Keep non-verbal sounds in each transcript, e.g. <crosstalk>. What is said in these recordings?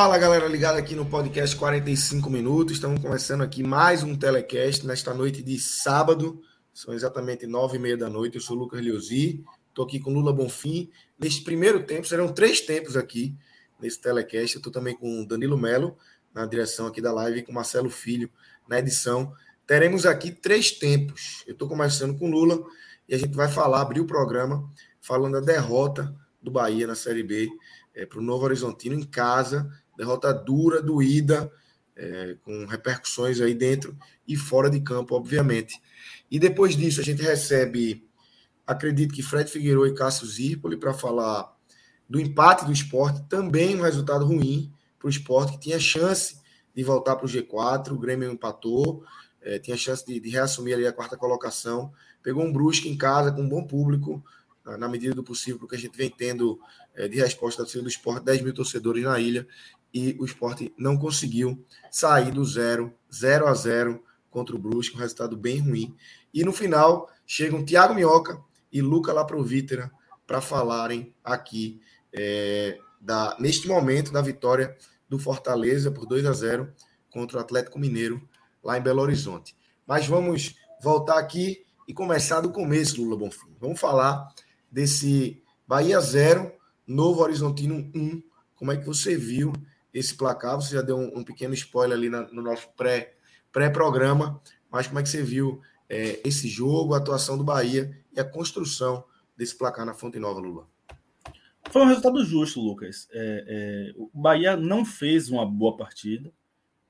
Fala galera ligada aqui no podcast 45 minutos. Estamos começando aqui mais um telecast nesta noite de sábado. São exatamente nove e meia da noite. Eu sou o Lucas Leozzi, estou aqui com Lula Bonfim. Neste primeiro tempo, serão três tempos aqui nesse telecast. Estou também com Danilo Melo na direção aqui da live e com Marcelo Filho na edição. Teremos aqui três tempos. Eu estou começando com Lula e a gente vai falar, abrir o programa, falando da derrota do Bahia na Série B é, para o Novo Horizontino em casa, derrota dura, doída, é, com repercussões aí dentro e fora de campo, obviamente. E depois disso, a gente recebe, acredito que Fred Figueiredo e Cássio Zirpoli para falar do empate do esporte, também um resultado ruim para o esporte, que tinha chance de voltar para o G4, o Grêmio empatou, é, tinha chance de, de, reassumir ali a quarta colocação, pegou um Brusque em casa com um bom público, na medida do possível, porque a gente vem tendo é, de resposta da torcida do esporte 10 mil torcedores na ilha e o esporte não conseguiu sair do zero, 0 a 0 contra o Brusque, um resultado bem ruim. E no final chegam Thiago Minhoca e Luca Laprovítera para falarem aqui é, da, neste momento da vitória do Fortaleza por 2 a 0 contra o Atlético Mineiro lá em Belo Horizonte. Mas vamos voltar aqui e começar do começo, Lula Bonfim. Vamos falar desse Bahia 0, Novo Horizontino 1. Como é que você viu esse placar? Você já deu um, um pequeno spoiler ali na, no nosso pré, pré-programa, mas como é que você viu é, esse jogo, a atuação do Bahia e a construção desse placar na Fonte Nova, Lula? Foi um resultado justo, Lucas. É, é, o Bahia não fez uma boa partida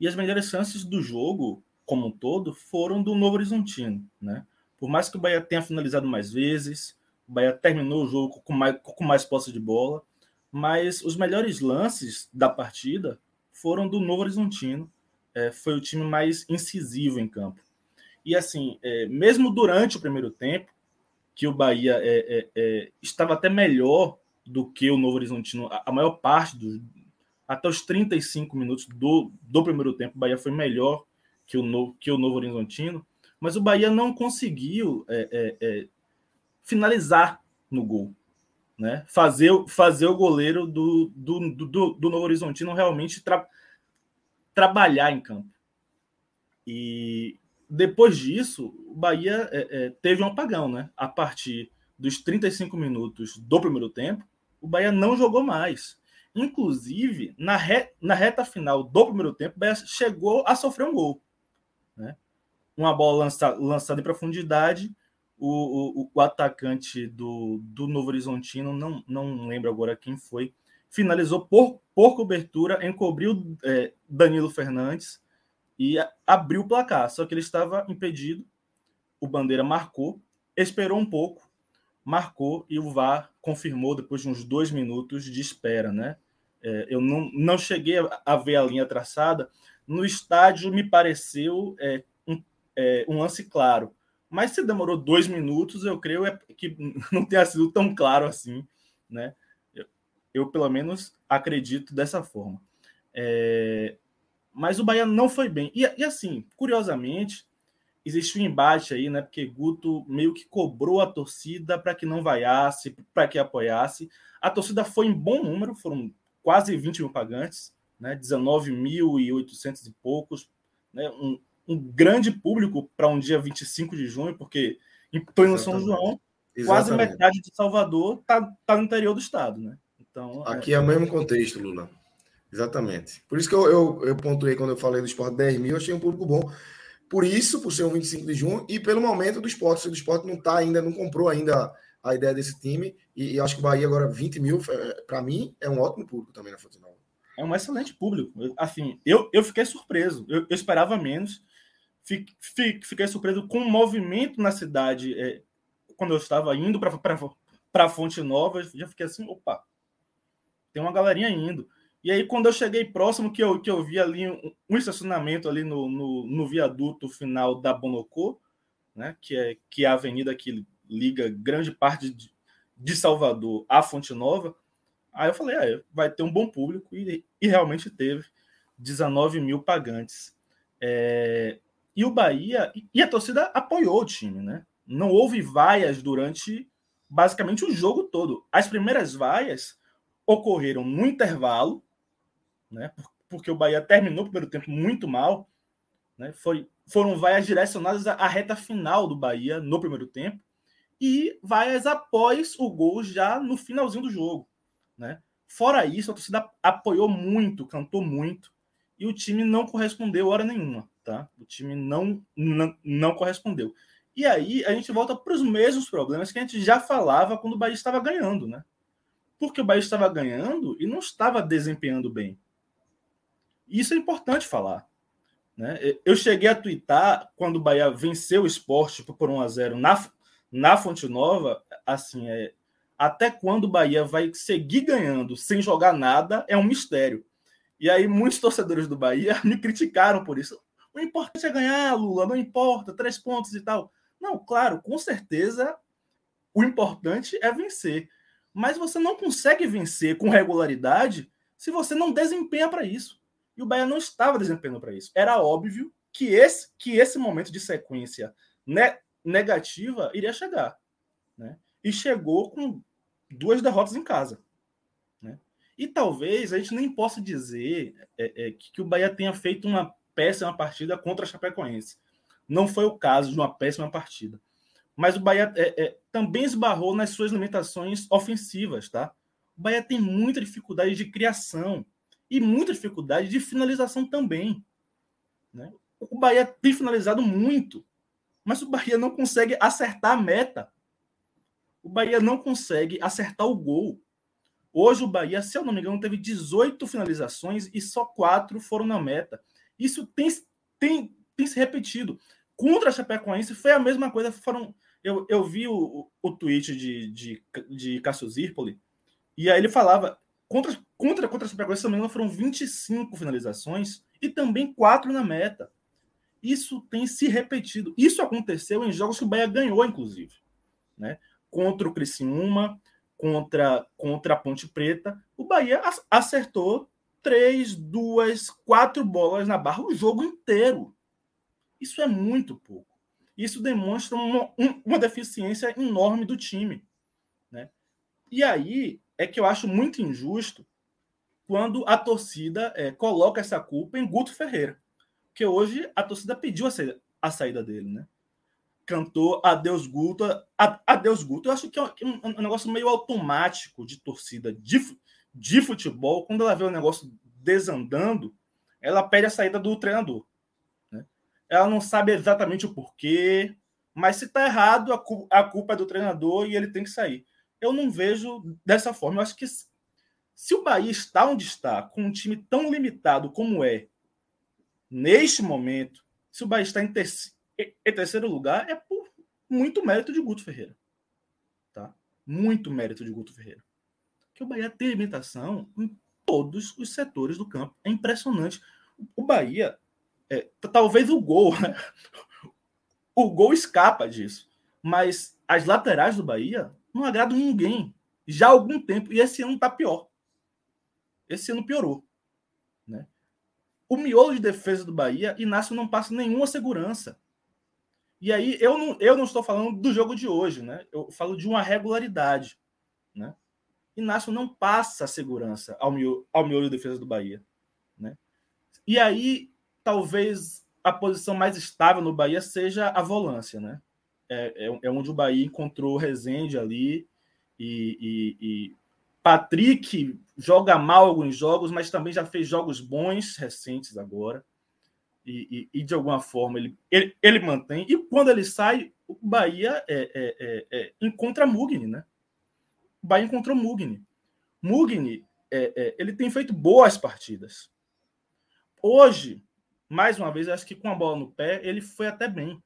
e as melhores chances do jogo, como um todo, foram do Novo Horizontino. Né? Por mais que o Bahia tenha finalizado mais vezes, o Bahia terminou o jogo com mais, com mais posse de bola, mas os melhores lances da partida foram do Novo Horizontino. É, foi o time mais incisivo em campo. E assim, é, mesmo durante o primeiro tempo, que o Bahia é, é, é estava até melhor do que o Novo Horizontino, a, a maior parte dos. Até os 35 minutos do, do primeiro tempo, o Bahia foi melhor que o, no, que o Novo Horizontino, mas o Bahia não conseguiu é, finalizar no gol. Né? Fazer, fazer o goleiro do, do, do, do Novo Horizontino realmente tra, trabalhar em campo. E depois disso, o Bahia é, é, teve um apagão. Né? A partir dos 35 minutos do primeiro tempo, o Bahia não jogou mais. Inclusive, na, re, na reta final do primeiro tempo, o Bahia chegou a sofrer um gol. Né? Uma bola lança, lançada em profundidade o, o, o, atacante do, do Novo Horizontino, não, não lembro agora quem foi, finalizou por, por cobertura, encobriu é, Danilo Fernandes e abriu o placar. Só que ele estava impedido, o Bandeira marcou, esperou um pouco, marcou e o VAR confirmou depois de uns dois minutos de espera, né? É, eu não, não cheguei a, a, ver a linha traçada. No estádio me pareceu é, um, é, um lance claro mas se demorou dois minutos, eu creio é que <laughs> não tenha sido tão claro assim, né? Eu, eu pelo menos acredito dessa forma. É, mas o Bahia não foi bem. E, e, assim, curiosamente, existe um embate aí, né? Porque Guto meio que cobrou a torcida para que não vaiasse, para que apoiasse. A torcida foi em bom número, foram quase 20 mil pagantes, né? 19.800 e poucos, né? Um, um grande público para um dia 25 de junho, porque em pleno São João, Exatamente. quase metade de Salvador está tá no interior do estado, né? Então, é Aqui é... é o mesmo contexto, Lula. Exatamente. Por isso que eu, eu, eu pontuei quando eu falei do esporte 10 mil, eu achei um público bom. Por isso, por ser um 25 de junho, e pelo momento do esporte, se o esporte não está ainda, não comprou ainda a ideia desse time. E, e acho que o Bahia agora, 20 mil, é, para mim, é um ótimo público também na Fonte Nova. É um excelente público. Assim, eu, eu fiquei surpreso. Eu, eu esperava menos. Fiquei, surpreso com o movimento na cidade. É, quando eu estava indo para Fonte Nova, já fiquei assim, opa, tem uma galerinha indo. E aí, quando eu cheguei próximo, que eu, que eu vi ali um, um estacionamento ali no, no, no, viaduto final da Bonocô, né, que, é, que é a avenida que liga grande parte de, de Salvador à Fonte Nova, aí eu falei, ah, vai ter um bom público, e, e realmente teve 19 mil pagantes. É, e o Bahia, e a torcida apoiou o time, né? Não houve vaias durante basicamente o jogo todo. As primeiras vaias ocorreram no intervalo, né? Porque o Bahia terminou o primeiro tempo muito mal, né? Foi, foram vaias direcionadas à reta final do Bahia no primeiro tempo e vaias após o gol já no finalzinho do jogo, né? Fora isso, a torcida apoiou muito, cantou muito e o time não correspondeu hora nenhuma, tá? O time não não, não correspondeu. E aí a gente volta para os mesmos problemas que a gente já falava quando o Bahia estava ganhando, né? Porque o Bahia estava ganhando e não estava desempenhando bem. Isso é importante falar. Né? Eu cheguei a twittar quando o Bahia venceu o esporte por 1 a 0 na, na Fonte Nova, assim, é, até quando o Bahia vai seguir ganhando sem jogar nada é um mistério. E aí muitos torcedores do Bahia <laughs> me criticaram por isso. O importante é ganhar, Lula, não importa, três pontos e tal. Não, claro, com certeza o importante é vencer. Mas você não consegue vencer com regularidade se você não desempenha para isso. E o Bahia não estava desempenhando para isso. Era óbvio que esse, que esse momento de sequência ne negativa iria chegar. Né? E chegou com duas derrotas em casa. Né? E talvez a gente nem possa dizer é, é, que, que o Bahia tenha feito uma péssima partida contra a Chapecoense. Não foi o caso de uma péssima partida. Mas o Bahia é, é, também esbarrou nas suas limitações ofensivas. Tá? O Bahia tem muita dificuldade de criação e muita dificuldade de finalização também. Né? O Bahia tem finalizado muito, mas o Bahia não consegue acertar a meta. O Bahia não consegue acertar o gol. Hoje o Bahia, se eu não me engano, teve 18 finalizações e só quatro foram na meta. Isso tem, tem, tem se repetido. Contra a Chapecoense foi a mesma coisa. Foram, eu, eu vi o, o tweet de, de, de Cássio Zirpoli, e aí ele falava: contra, contra, contra a Chapecoense, se não foram 25 finalizações e também quatro na meta. Isso tem se repetido. Isso aconteceu em jogos que o Bahia ganhou, inclusive. Né? Contra o Criciúma, contra, contra a Ponte Preta. O Bahia acertou três, duas, quatro bolas na barra o jogo inteiro. Isso é muito pouco. Isso demonstra uma, uma deficiência enorme do time. Né? E aí é que eu acho muito injusto quando a torcida é, coloca essa culpa em Guto Ferreira. Porque hoje a torcida pediu a saída, a saída dele, né? Cantou Adeus Guto, Adeus Guto. Eu acho que é um, um, negócio meio automático de torcida de, de futebol. Quando ela vê o negócio desandando, ela pede a saída do treinador. Né? Ela não sabe exatamente o porquê, mas se está errado, a, cu a culpa é do treinador e ele tem que sair. Eu não vejo dessa forma. Eu acho que se o Bahia está onde está, com um time tão limitado como é, neste momento, se o Bahia está em, terceiro, em terceiro lugar, é por muito mérito de Guto Ferreira. Tá? Muito mérito de Guto Ferreira. Que o Bahia tem limitação em todos os setores do campo. É impressionante. O Bahia, é, talvez o gol, <laughs> o gol escapa disso. Mas as laterais do Bahia não agradam ninguém já há algum tempo. E esse ano está pior. Esse ano piorou. Né? O miolo de defesa do Bahia, Inácio não passa nenhuma segurança. E aí eu não, eu não estou falando do jogo de hoje, né? Eu falo de uma regularidade. Né? Inácio não passa segurança ao miolo, ao miolo de defesa do Bahia. Né? E aí, talvez a posição mais estável no Bahia seja a volância, né? É, é, é onde o Bahia encontrou Rezende ali e, e, e Patrick joga mal alguns jogos, mas também já fez jogos bons recentes agora. E, e, e de alguma forma ele, ele, ele, mantém. E quando ele sai, o Bahia é, é, é, é encontra Mugni, né? O Bahia encontrou Mugni. Mugni, é, é, ele tem feito boas partidas. Hoje, mais uma vez, acho que com a bola no pé, ele foi até bem.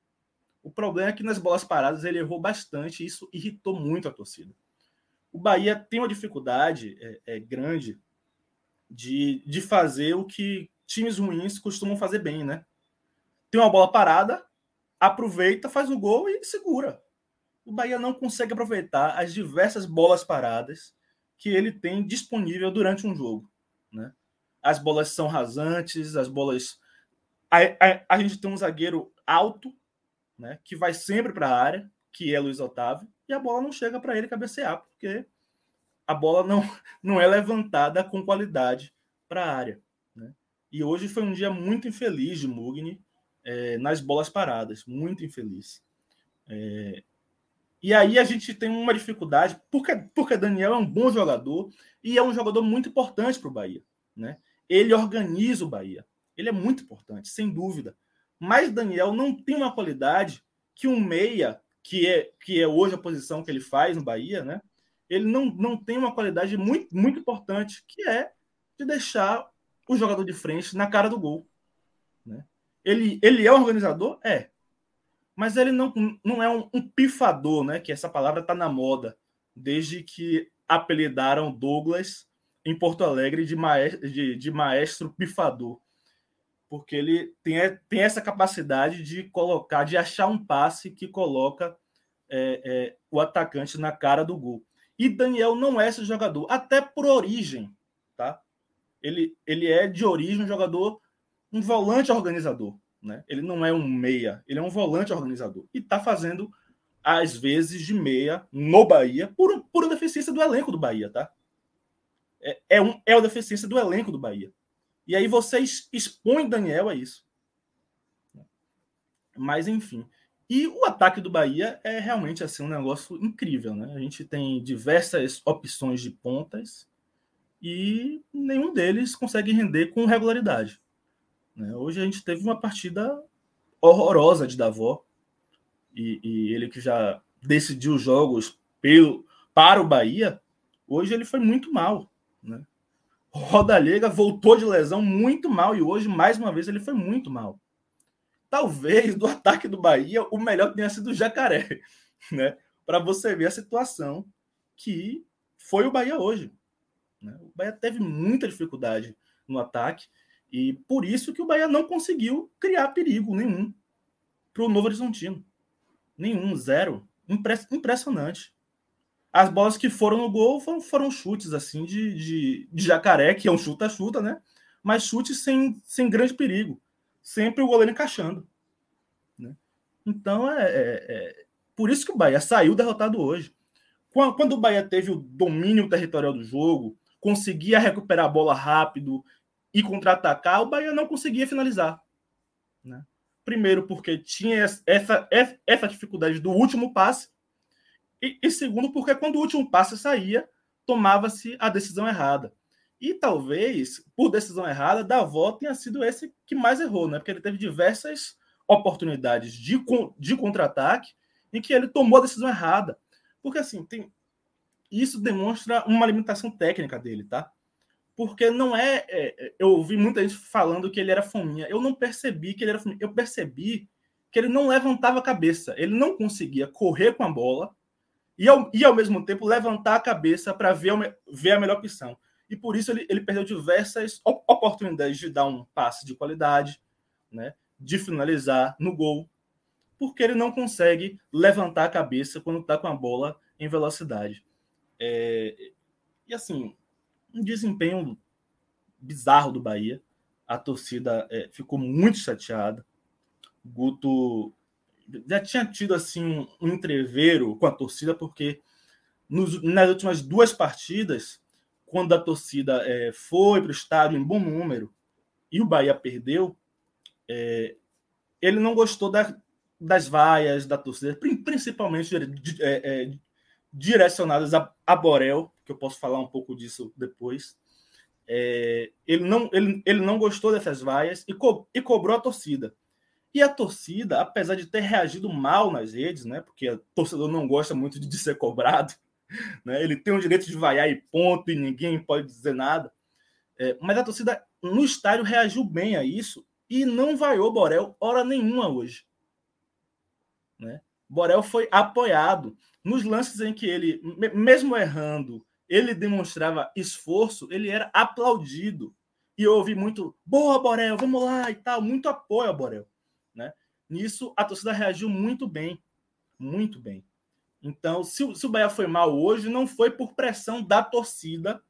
O problema é que nas bolas paradas ele errou bastante e isso irritou muito a torcida. O Bahia tem uma dificuldade é, é, grande de, de fazer o que times ruins costumam fazer bem, né? Tem uma bola parada, aproveita, faz o gol e segura. O Bahia não consegue aproveitar as diversas bolas paradas que ele tem disponível durante um jogo, né? As bolas são rasantes, as bolas a, a, a gente tem um zagueiro alto, né, que vai sempre para a área, que é Luiz Otávio, e a bola não chega para ele cabecear, porque a bola não, <laughs> não é levantada com qualidade para a área. Né? E hoje foi um dia muito infeliz de Mugni é, nas bolas paradas, muito infeliz. É, e aí a gente tem uma dificuldade, porque, porque Daniel é um bom jogador e é um jogador muito importante para o Bahia. Né? Ele organiza o Bahia. Ele é muito importante, sem dúvida. Mas Daniel não tem uma qualidade que um meia, que é, que é hoje a posição que ele faz no Bahia, né? Ele não, não tem uma qualidade muito, muito importante, que é de deixar o jogador de frente na cara do gol. Né? Ele, ele é um organizador? É. Mas ele não, não é um, um pifador, né? Que essa palavra está na moda, desde que apelidaram Douglas em Porto Alegre de maestro, de, de maestro pifador porque ele tem, tem essa capacidade de colocar, de achar um passe que coloca é, é, o atacante na cara do gol. E Daniel não é esse jogador, até por origem, tá? Ele, ele é de origem um jogador, um volante organizador, né? Ele não é um meia, ele é um volante organizador e está fazendo às vezes de meia no Bahia por, por deficiência do elenco do Bahia, tá? É, é, um, é uma deficiência do elenco do Bahia. E aí você expõe Daniel a isso. Mas, enfim. E o ataque do Bahia é realmente assim um negócio incrível, né? A gente tem diversas opções de pontas e nenhum deles consegue render com regularidade. Né? Hoje a gente teve uma partida horrorosa de Davó e, e ele que já decidiu jogos pelo, para o Bahia, hoje ele foi muito mal, né? Roda Liga voltou de lesão muito mal e hoje, mais uma vez, ele foi muito mal. Talvez do ataque do Bahia, o melhor tenha sido o Jacaré, <laughs> né? Para você ver a situação que foi o Bahia hoje. Né? O Bahia teve muita dificuldade no ataque e por isso que o Bahia não conseguiu criar perigo nenhum para o Novo Horizontino. Nenhum, zero. Impressionante. As bolas que foram no gol foram, foram chutes assim de, de, de, jacaré, que é um chuta-chuta, né? Mas chutes sem, sem grande perigo. Sempre o goleiro encaixando. Né? Então é, é, é, por isso que o Bahia saiu derrotado hoje. Quando, o Bahia teve o domínio territorial do jogo, conseguia recuperar a bola rápido e contra-atacar, o Bahia não conseguia finalizar. Né? Primeiro, porque tinha essa, essa dificuldade do último passe, e, e segundo, porque quando o último passe saía, tomava-se a decisão errada. E talvez, por decisão errada, Davó tenha sido esse que mais errou, né? Porque ele teve diversas oportunidades de, de contra-ataque em que ele tomou a decisão errada. Porque, assim, tem... isso demonstra uma limitação técnica dele, tá? Porque não é, é, Eu ouvi muita gente falando que ele era fominha. Eu não percebi que ele era fominha. Eu percebi que ele não levantava a cabeça. Ele não conseguia correr com a bola e ao, e ao mesmo tempo levantar a cabeça para ver, ver a melhor opção. E por isso ele, ele perdeu diversas oportunidades de dar um passe de qualidade, né, de finalizar no gol, porque ele não consegue levantar a cabeça quando está com a bola em velocidade. É, e assim, um desempenho bizarro do Bahia. A torcida é, ficou muito chateada. Guto já tinha tido assim um, um entreveiro com a torcida, porque nos, nas últimas duas partidas, quando a torcida é, foi para o estádio em bom número e o Bahia perdeu, é, ele não gostou da, das vaias da torcida, principalmente é, é, direcionadas a, a, Borel, eu posso falar um pouco disso depois. É, ele, não, ele, ele não gostou dessas vaias e, co, e cobrou a torcida. E a torcida, apesar de ter reagido mal nas redes, né? Porque o torcedor não gosta muito de ser cobrado, <laughs> né? Ele tem o direito de vaiar e ponto, e ninguém pode dizer nada. É, mas a torcida no estádio reagiu bem a isso e não vaiou Borel hora nenhuma hoje. Né? Borel foi apoiado nos lances em que ele, mesmo errando, ele demonstrava esforço, ele era aplaudido. E eu ouvi muito, boa, Borel, vamos lá e tal, muito apoio a Borel. Né? Nisso, a torcida reagiu muito bem, muito bem. Então, se, se o Bahia foi mal hoje, não foi por pressão da torcida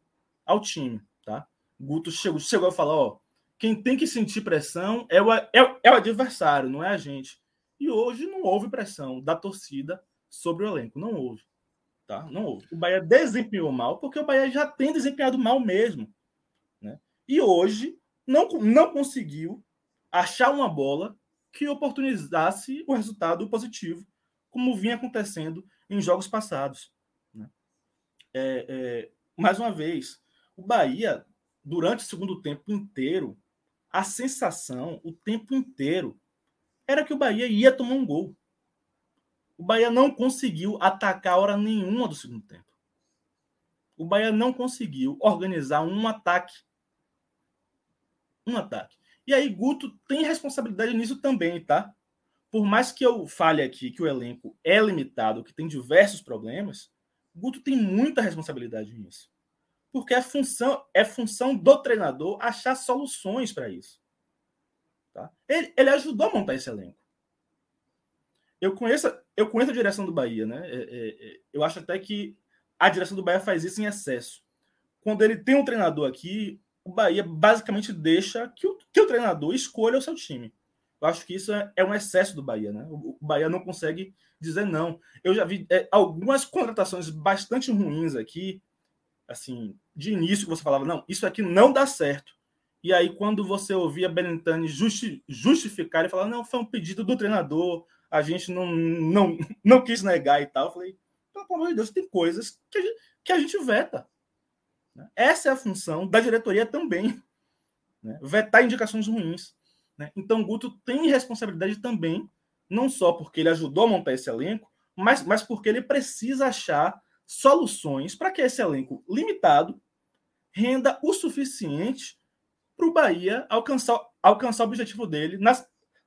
ao time, tá? Guto chegou, chegou a falar, ó, quem tem que sentir pressão é o, é, é o adversário, não é a gente. E hoje não houve pressão da torcida sobre o elenco, não houve. Tá? Não houve. O Bahia desempenhou mal, porque o Bahia já tem desempenhado mal mesmo. Né? E hoje não, não conseguiu achar uma bola que oportunizasse o resultado positivo, como vinha acontecendo em jogos passados. Né? É, é, mais uma vez, o Bahia, durante o segundo tempo inteiro, a sensação o tempo inteiro era que o Bahia ia tomar um gol. O Bahia não conseguiu atacar hora nenhuma do segundo tempo. O Bahia não conseguiu organizar um ataque. Um ataque. E aí, Guto tem responsabilidade nisso também, tá? Por mais que eu fale aqui que o elenco é limitado, que tem diversos problemas, Guto tem muita responsabilidade nisso. Porque é função, é função do treinador achar soluções para isso. Tá? Ele, ele, ajudou a montar esse elenco. Eu conheço, eu conheço a direção do Bahia, né? É, é, é, eu acho até que a direção do Bahia faz isso em excesso. Quando ele tem um treinador aqui, o Bahia basicamente deixa que o, que o treinador escolha o seu time. Eu acho que isso é, um excesso do Bahia, né? O, Bahia não consegue dizer não. Eu já vi é, algumas contratações bastante ruins aqui, assim, de início você falava, não, isso aqui não dá certo. E aí, quando você ouvia Benintani justi justificar e falar, não, foi um pedido do treinador, a gente não, não, <laughs> não quis negar e tal, eu falei, pelo amor de Deus, tem coisas que a gente, que a gente veta. Né? Essa é a função da diretoria também. Né? Vetar indicações ruins. Né? Então, Guto tem responsabilidade também, não só porque ele ajudou a montar esse elenco, mas, mas porque ele precisa achar soluções para que esse elenco limitado renda o suficiente para o Bahia alcançar, alcançar o objetivo dele na,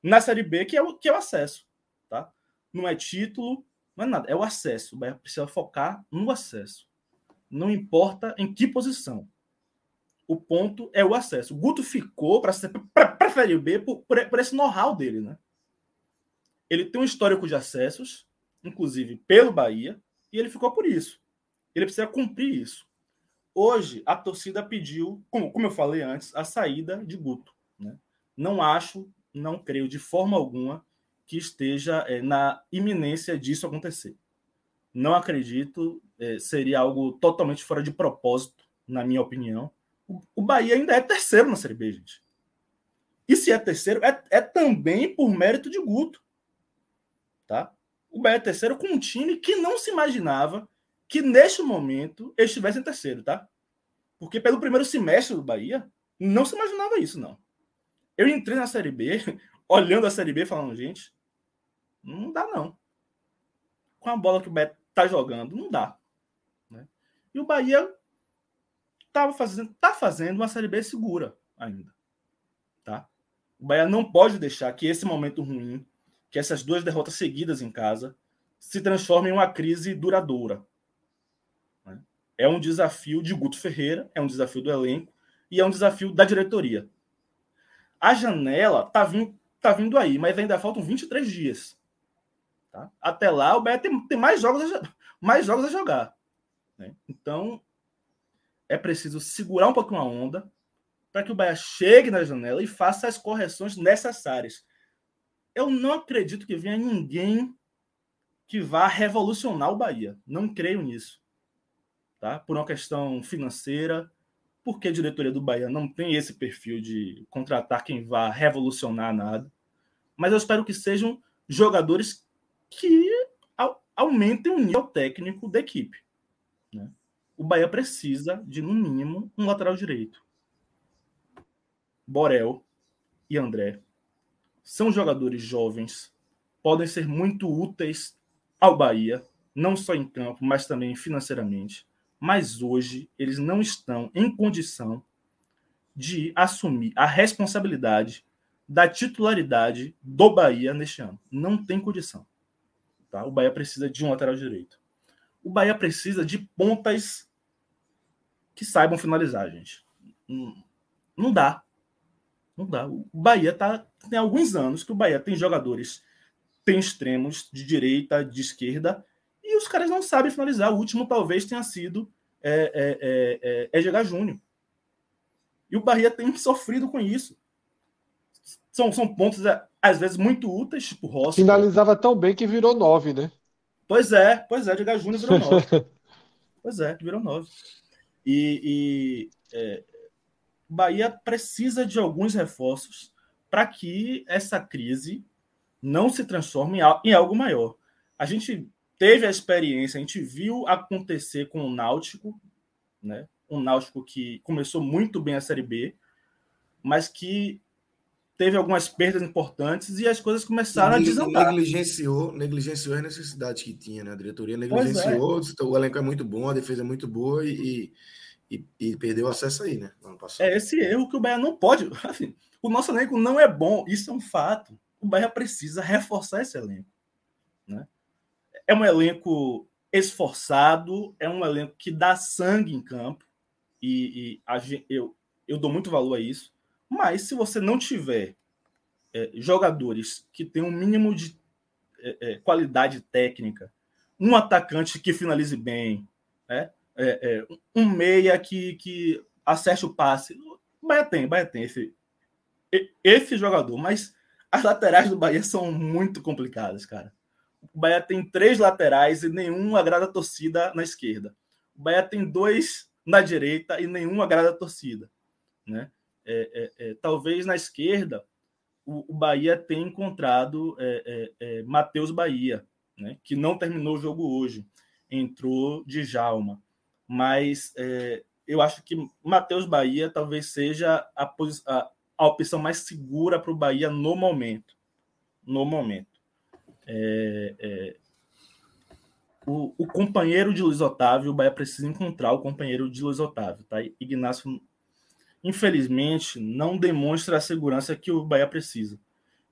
na Série B, que é, o, que é o acesso. Não é título, não é nada, é o acesso. O Bahia precisa focar no acesso. Não importa em que posição. O ponto é o acesso. O Guto ficou para a Série B por, por esse know-how dele. Né? Ele tem um histórico de acessos, inclusive pelo Bahia, e ele ficou por isso. Ele precisa cumprir isso. Hoje, a torcida pediu, como, como eu falei antes, a saída de Guto. Né? Não acho, não creio de forma alguma que esteja é, na iminência disso acontecer. Não acredito, é, seria algo totalmente fora de propósito, na minha opinião. O, o Bahia ainda é terceiro na Série B, gente. E se é terceiro, é, é também por mérito de Guto. Tá? O Bahia é terceiro com um time que não se imaginava que neste momento estivesse em terceiro, tá? Porque pelo primeiro semestre do Bahia, não se imaginava isso, não. Eu entrei na Série B, olhando a Série B, falando, gente, não dá não. Com a bola que o Beto tá jogando, não dá. Né? E o Bahia tava fazendo, tá fazendo uma Série B segura ainda. Tá? O Bahia não pode deixar que esse momento ruim, que essas duas derrotas seguidas em casa, se transformem em uma crise duradoura. É um desafio de Guto Ferreira, é um desafio do elenco e é um desafio da diretoria. A janela tá vindo, tá vindo aí, mas ainda faltam 23 dias. Tá? Até lá, o Bahia tem, tem mais, jogos a, mais jogos a jogar. Né? Então, é preciso segurar um pouquinho a onda para que o Bahia chegue na janela e faça as correções necessárias. Eu não acredito que venha ninguém que vá revolucionar o Bahia. Não creio nisso tá? por uma questão financeira, porque a diretoria do Bahia não tem esse perfil de contratar quem vá revolucionar nada. Mas eu espero que sejam jogadores que aumentem o nível técnico da equipe. Né? O Bahia precisa de, no mínimo, um lateral direito. Borel e André são jogadores jovens, podem ser muito úteis ao Bahia, não só em campo, mas também financeiramente. Mas hoje eles não estão em condição de assumir a responsabilidade da titularidade do Bahia neste ano. Não tem condição. Tá? O Bahia precisa de um lateral direito. O Bahia precisa de pontas que saibam finalizar, gente. Não dá. Não dá. O Bahia tá, tem alguns anos que o Bahia tem jogadores, tem extremos de direita, de esquerda, e os caras não sabem finalizar. O último talvez tenha sido é, é, é, é Júnior. E o Bahia tem sofrido com isso. São, são pontos, é, às vezes, muito úteis, tipo Rossi. Finalizava tão bem que virou nove, né? Pois é, pois é, Edgar Júnior virou nove. <laughs> pois é, virou nove. E, e é, Bahia precisa de alguns reforços para que essa crise não se transforme em algo maior. A gente teve a experiência, a gente viu acontecer com o Náutico, né? Um Náutico que começou muito bem a Série B, mas que teve algumas perdas importantes e as coisas começaram a desandar. Negligenciou, negligenciou as necessidades que tinha, né? A diretoria negligenciou, é. o elenco é muito bom, a defesa é muito boa e, e, e perdeu acesso aí, né? Ano passado. É esse erro que o Bahia não pode. <laughs> Assim, o nosso elenco não é bom, isso é um fato. O Bahia precisa reforçar esse elenco. É um elenco esforçado, é um elenco que dá sangue em campo, e, e a, eu, eu dou muito valor a isso. Mas se você não tiver é, jogadores que tenham um mínimo de é, é, qualidade técnica, um atacante que finalize bem, né? É, é, um meia que, que acerte o passe. O Bahia tem, o Bahia tem esse, esse jogador, mas as laterais do Bahia são muito complicadas, cara. O Bahia tem três laterais e nenhum agrada a torcida na esquerda. O Bahia tem dois na direita e nenhum agrada a torcida, né? é, é, é, talvez na esquerda o, o Bahia tenha encontrado é, é, Matheus Bahia, né, que não terminou o jogo hoje, entrou de Jalma. Mas eu acho que Matheus Bahia talvez seja a, a, a opção mais segura para o Bahia no momento. No momento. É, é, o, o, companheiro de Luiz Otávio, o Bahia precisa encontrar o companheiro de Luiz Otávio, tá? Ignacio infelizmente, não demonstra a segurança que o Bahia precisa.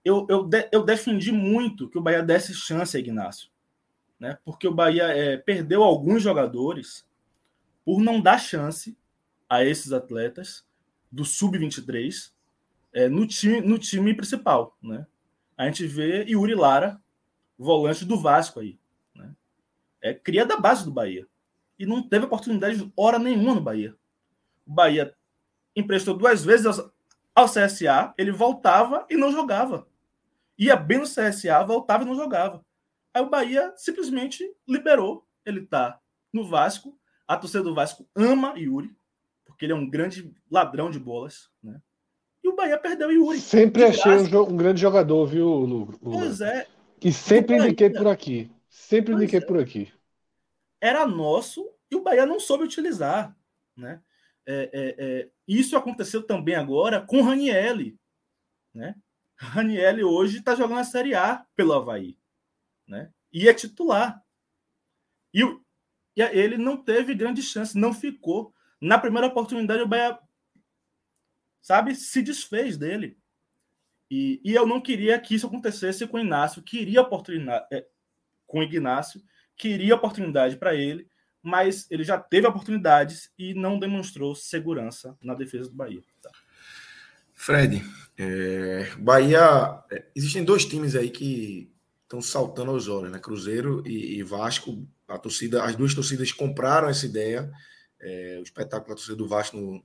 Eu, eu, de, eu defendi muito que o Bahia desse chance a Ignacio, né? porque o Bahia é, perdeu alguns jogadores por não dar chance a esses atletas do sub-23 é, no, time, no time principal. Né? A gente vê Yuri Lara, volante do Vasco aí. Né? É cria da base do Bahia. E não teve oportunidade hora nenhuma no Bahia. O Bahia emprestou duas vezes ao, CSA, ele voltava e não jogava. Ia bem no CSA, voltava e não jogava. Aí o Bahia simplesmente liberou. Ele tá no Vasco. A torcida do Vasco ama Yuri, porque ele é um grande ladrão de bolas, né? E o Bahia perdeu Yuri. Sempre achei um, um, grande jogador, viu, Lu? Pois é. E sempre indiquei por aqui. Sempre indiquei é. por aqui. Era nosso e o Bahia não soube utilizar, né? É, é, é, isso aconteceu também agora com o Ranielli. Né? Ranielli hoje está jogando a Série A pelo Havaí. Né? E é titular. E, e ele não teve grande chance, não ficou. Na primeira oportunidade, o Bahia, sabe, se desfez dele. E, e eu não queria que isso acontecesse com o Inácio. Queria oportunidade é, com o Ignácio, queria oportunidade para ele mas ele já teve oportunidades e não demonstrou segurança na defesa do Bahia. Tá. Fred, é, Bahia. É, existem dois times aí que estão saltando aos olhos, né? Cruzeiro e, e, Vasco. A torcida, as duas torcidas compraram essa ideia. É, o espetáculo da torcida do Vasco, no,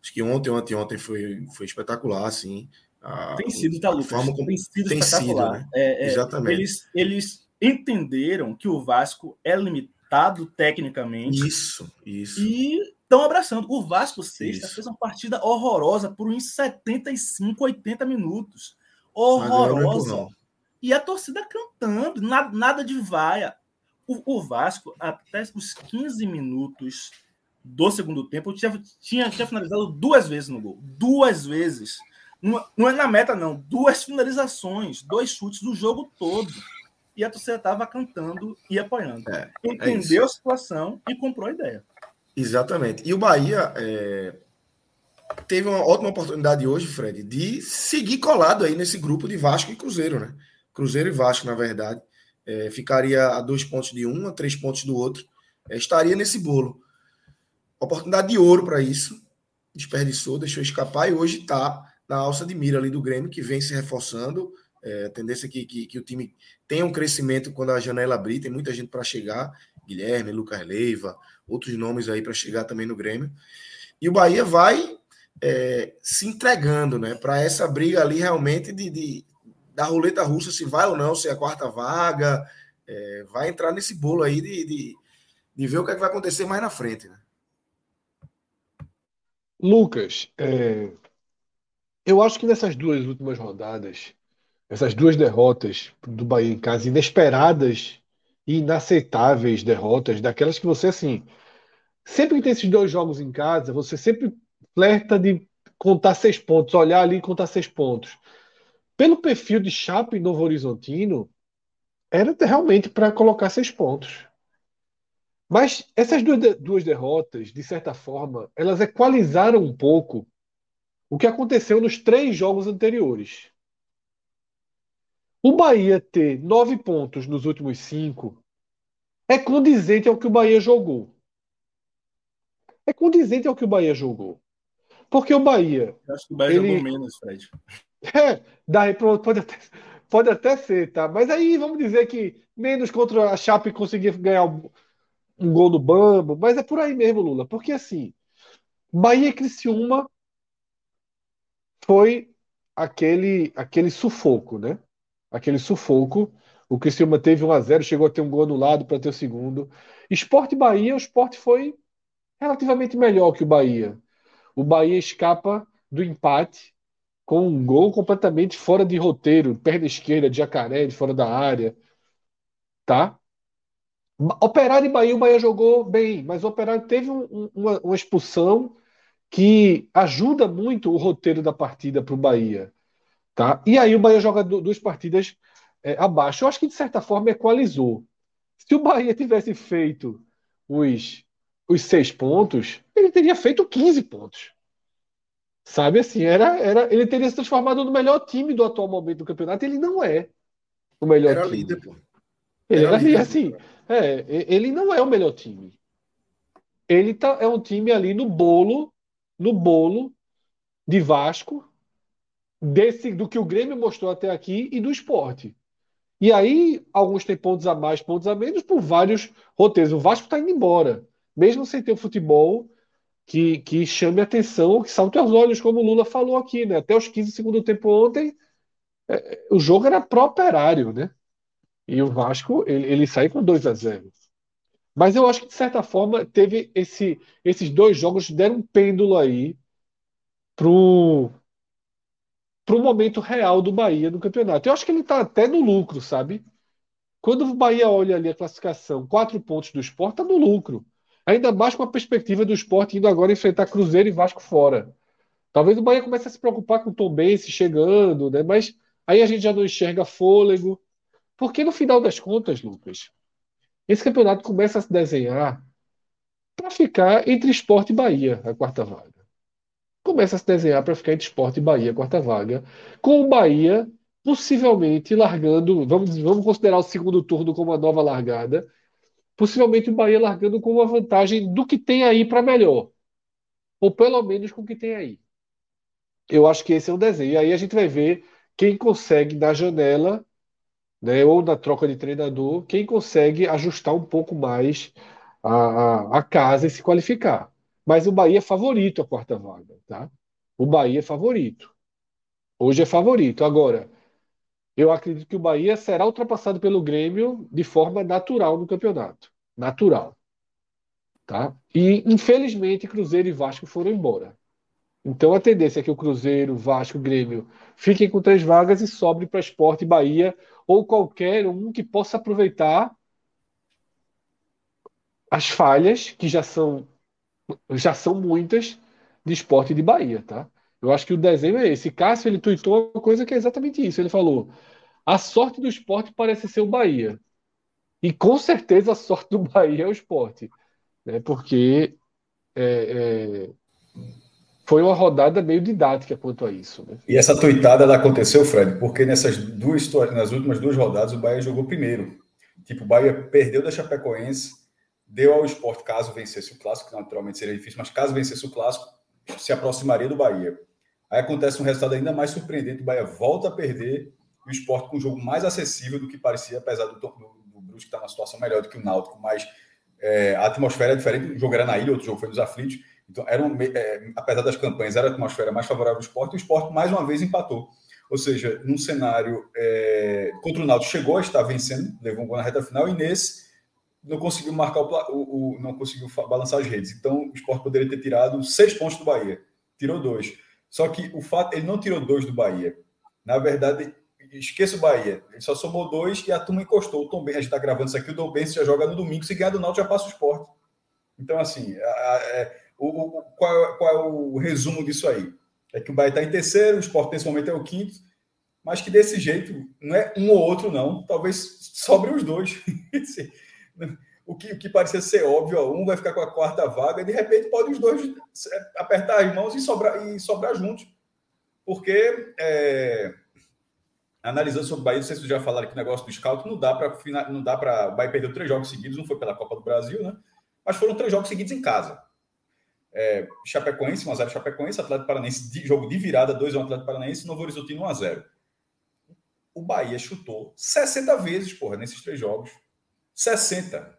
acho que ontem, ontem, ontem foi, foi espetacular, assim. A, tem sido, tá, Lucas? Forma como, tem sido tem espetacular. Sido, né? É, é, Exatamente. Eles, eles entenderam que o Vasco é limitado limitado tecnicamente. Isso, isso. E estão abraçando. O Vasco Sexta isso. fez uma partida horrorosa por uns 75, 80 minutos. Horrorosa. E a torcida cantando, nada, nada de vaia. O, o, Vasco, até os 15 minutos do segundo tempo, tinha, tinha, tinha finalizado duas vezes no gol. Duas vezes. Não, não é na meta, não. Duas finalizações, dois chutes do jogo todo. E a torcida estava cantando e apoiando. É, é Entendeu é a situação e comprou a ideia. Exatamente. E o Bahia é, teve uma ótima oportunidade hoje, Fred, de seguir colado aí nesse grupo de Vasco e Cruzeiro, né? Cruzeiro e Vasco, na verdade. É, ficaria a dois pontos de um, a três pontos do outro. É, estaria nesse bolo. Oportunidade de ouro para isso. Desperdiçou, deixou escapar e hoje está na alça de mira ali do Grêmio, que vem se reforçando. É, a tendência é que, que, que, o time tenha um crescimento quando a janela abrir, tem muita gente para chegar. Guilherme, Lucas Leiva, outros nomes aí para chegar também no Grêmio. E o Bahia vai é, se entregando né, para essa briga ali realmente de, de, da roleta russa, se vai ou não, se é a quarta vaga. É, vai entrar nesse bolo aí de, de, de, ver o que, é que vai acontecer mais na frente. Né? Lucas, é, eu acho que nessas duas últimas rodadas, essas duas derrotas do Bahia em casa, inesperadas e inaceitáveis derrotas, daquelas que você, assim, sempre que tem esses dois jogos em casa, você sempre flerta de contar seis pontos, olhar ali e contar seis pontos. Pelo perfil de Chape e Novo Horizontino, era realmente para colocar seis pontos. Mas essas duas, duas derrotas, de certa forma, elas equalizaram um pouco o que aconteceu nos três jogos anteriores. O Bahia ter nove pontos nos últimos cinco é condizente ao que o Bahia jogou. É condizente ao que o Bahia jogou. Porque o Bahia. Eu acho que o Bahia ele... jogou menos, Fred. <laughs> É, daí pode até, pode até ser, tá? Mas aí vamos dizer que menos contra a Chape conseguir ganhar um gol no Bambo, mas é por aí mesmo, Lula. Porque assim, Bahia e Criciúma foi aquele, aquele sufoco, né? Aquele sufoco. O Criciúma teve 1 a 0 chegou a ter um gol anulado para ter o segundo. Esporte Bahia, o esporte foi relativamente melhor que o Bahia. O Bahia escapa do empate com um gol completamente fora de roteiro, perna esquerda de Jacaré, de fora da área. Tá? Operário e Bahia, o Bahia jogou bem, mas o Operário teve um, uma, uma expulsão que ajuda muito o roteiro da partida para o Bahia. Tá? E aí o Bahia joga duas partidas é, abaixo. Eu acho que, de certa forma, equalizou. Se o Bahia tivesse feito os, os seis pontos, ele teria feito 15 pontos. Sabe assim, era, era, ele teria se transformado no melhor time do atual momento do campeonato. Ele não é o melhor era time. Líder, pô. Ele era, era líder, assim. É, ele não é o melhor time. Ele tá, é um time ali no bolo no bolo de Vasco, desse do que o Grêmio mostrou até aqui e do esporte. E aí, alguns têm pontos a mais, pontos a menos, por vários roteiros. O Vasco está indo embora, mesmo sem ter o futebol que, que chame atenção, que salte aos olhos, como o Lula falou aqui, né? Até os 15 segundos tempo ontem, é, o jogo era pró-operário, né? E o Vasco, ele, ele saiu com 2 a 0 mas eu acho que, de certa forma, teve esse, esses dois jogos deram um pêndulo aí pro, pro momento real do Bahia no campeonato. Eu acho que ele está até no lucro, sabe? Quando o Bahia olha ali a classificação, quatro pontos do esporte, está no lucro. Ainda mais com a perspectiva do esporte indo agora enfrentar Cruzeiro e Vasco fora. Talvez o Bahia comece a se preocupar com o Tom Bense chegando, né? Mas aí a gente já não enxerga fôlego. Porque no final das contas, Lucas, esse campeonato começa a se desenhar para ficar entre esporte e Bahia, a quarta vaga. Começa a se desenhar para ficar entre esporte e Bahia, a quarta vaga, com o Bahia possivelmente largando, vamos, vamos considerar o segundo turno como uma nova largada, possivelmente o Bahia largando com uma vantagem do que tem aí para melhor. Ou pelo menos com o que tem aí. Eu acho que esse é um desenho. E aí a gente vai ver quem consegue, na janela, né, ou na troca de treinador, quem consegue ajustar um pouco mais a, a, a casa e se qualificar. Mas o Bahia é favorito a quarta vaga, tá? O Bahia é favorito. Hoje é favorito. Agora, eu acredito que o Bahia será ultrapassado pelo Grêmio de forma natural no campeonato. Natural. Tá? E, infelizmente, Cruzeiro e Vasco foram embora. Então, a tendência é que o Cruzeiro, Vasco, Grêmio fiquem com três vagas e sobre para Esporte Bahia ou qualquer um que possa aproveitar as falhas, que já são, já são muitas, de esporte de Bahia, tá? Eu acho que o desenho é esse. Cássio, ele tuitou uma coisa que é exatamente isso. Ele falou: a sorte do esporte parece ser o Bahia. E com certeza a sorte do Bahia é o esporte. Né? Porque é, é, foi uma rodada meio didática quanto a isso. Né? E essa tuitada ela aconteceu, Fred, porque nessas duas nas últimas duas rodadas o Bahia jogou primeiro. Tipo, o Bahia perdeu da Chapecoense, deu ao esporte caso vencesse o clássico, que naturalmente seria difícil, mas caso vencesse o clássico, se aproximaria do Bahia. Aí acontece um resultado ainda mais surpreendente: o Bahia volta a perder e o esporte com um jogo mais acessível do que parecia, apesar do, do, do Brusque estar numa situação melhor do que o Náutico, mas é, a atmosfera é diferente. O jogo era na ilha, outro jogo foi nos aflitos. Então, era um, é, apesar das campanhas, era a atmosfera mais favorável ao esporte, e o esporte mais uma vez empatou. Ou seja, num cenário é, contra o Náutico chegou a estar vencendo, levou um gol na reta final, e nesse não conseguiu marcar o, o, o não conseguiu balançar as redes. Então, o esporte poderia ter tirado seis pontos do Bahia. Tirou dois. Só que o fato, ele não tirou dois do Bahia. Na verdade, esqueça o Bahia. Ele só somou dois e a turma encostou. O Tom Ben, a gente está gravando isso aqui, o Tom Benz já joga no domingo. Se ganhar do Náutico, já passa o esporte. Então, assim, a, a, é, o, o, qual, é, qual, é o resumo disso aí? É que o Bahia está em terceiro, o esporte nesse momento é o quinto, mas que desse jeito, não é um ou outro, não. Talvez sobre os dois. <laughs> o que, o que parecia ser óbvio, ó, um vai ficar com a quarta vaga, e de repente pode os dois apertar as mãos e sobrar, e sobrar juntos. Porque, é, analisando sobre o Bahia, não sei se já falaram que o negócio do scout, não dá para. Não dá para. O Bahia perdeu três jogos seguidos, não foi pela Copa do Brasil, né? Mas foram três jogos seguidos em casa. É, Chapecoense, 1x0 Chapecoense, Atlético Paranaense, de, jogo de virada, 2x1 Atlético Paranaense, Novo Horizontino 1x0. O Bahia chutou 60 vezes, porra, nesses três jogos. 60.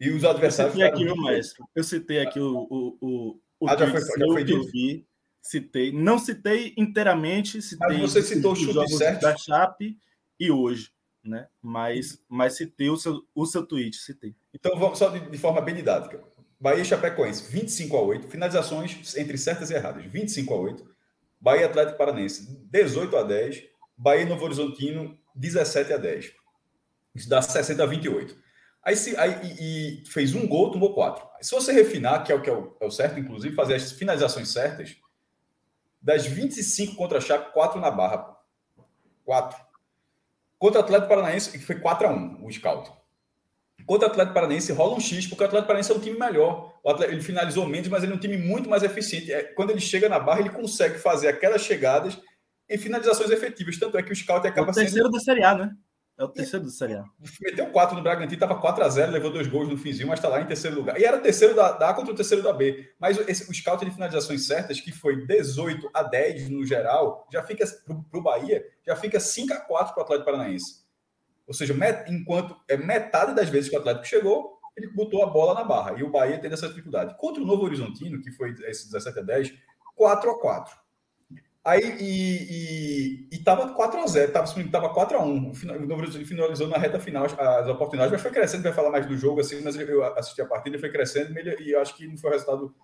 E os adversários. Eu citei aqui, meu maestro. Eu citei aqui o. o, o, o ah, já foi, já foi que eu vi. Citei. Não citei inteiramente. Citei Mas você citou o chute certo. Da Chape e hoje. Né? Mas, mas citei o seu, o seu tweet, citei. Então vamos só de, de forma bem didática. Bahia e Chapecoense, 25 a 8. Finalizações entre certas e erradas, 25 a 8. Bahia Atlético Paranense, 18 a 10. Bahia Novo Horizontino, 17 a 10. Isso dá 60 a 28. Aí, se, aí e, e fez um gol, tomou quatro. Se você refinar, que é o que é o, é o, certo, inclusive, fazer as finalizações certas, das 25 contra a Chape, 4 na barra. 4. Contra o Atlético Paranaense, que foi 4 a 1 o scout. Contra o Atlético Paranaense rola um X, porque o Atlético Paranaense é um time melhor. Atlético, ele finalizou menos, mas ele é um time muito mais eficiente. É, quando ele chega na barra, ele consegue fazer aquelas chegadas em finalizações efetivas. Tanto é que o scout acaba é o terceiro sendo... da Série A, né? É o terceiro do Série A. Meteu 4 no Bragantino, estava 4 a 0 levou dois gols no finzinho, mas está lá em terceiro lugar. E era o terceiro da, da A contra o terceiro da B. Mas esse, o scout de finalizações certas, que foi 18 a 10 no geral, já fica para o Bahia, já fica 5 a 4 para o Atlético Paranaense. Ou seja, enquanto é metade das vezes que o Atlético chegou, ele botou a bola na barra. E o Bahia teve essa dificuldade. Contra o Novo Horizontino, que foi esse 17 a 10, 4 a 4 Aí, e, e, e tava 4x0, tava, tava 4x1. O Novo Horizonte finalizou na reta final as oportunidades, mas foi crescendo, vai falar mais do jogo, assim, mas eu assisti a partida, foi crescendo, e eu acho que não foi o resultado.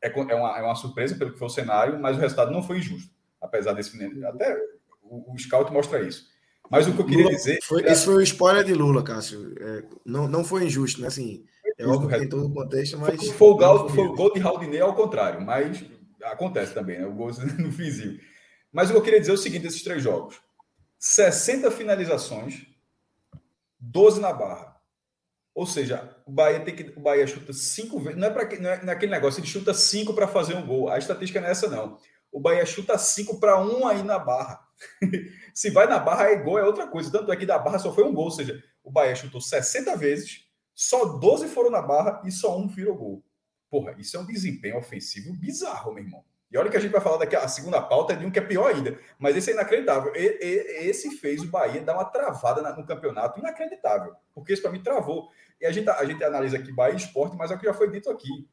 É, é, uma, é uma surpresa pelo que foi o cenário, mas o resultado não foi injusto, apesar desse. Até o, o scout mostra isso. Mas o que eu queria Lula, dizer. Foi, é... Esse foi o spoiler de Lula, Cássio. É, não, não foi injusto, né? Assim, é óbvio que tem todo o contexto, mas. Foi, foi, o, gol, foi o gol de Raudinei ao contrário, mas Acontece também, né? O gol <laughs> no finzinho. Mas o que eu queria dizer é o seguinte: desses três jogos: 60 finalizações, 12 na barra. Ou seja, o Bahia tem que. O Bahia chuta cinco vezes. Não é, para não é naquele negócio, ele chuta cinco para fazer um gol. A estatística não é essa, não. O Bahia chuta cinco para um aí na barra. <laughs> Se vai na barra, é gol, é outra coisa. Tanto é que da barra só foi um gol. Ou seja, o Bahia chutou 60 vezes, só 12 foram na barra e só um virou gol. Porra, isso é um desempenho ofensivo bizarro, meu irmão. E olha que a gente vai falar daqui, a segunda pauta é de um que é pior ainda. Mas esse é inacreditável. E, e, esse fez o Bahia dar uma travada no campeonato inacreditável. Porque isso para mim travou. E a gente, a gente analisa aqui Bahia e esporte, mas é o que já foi dito aqui.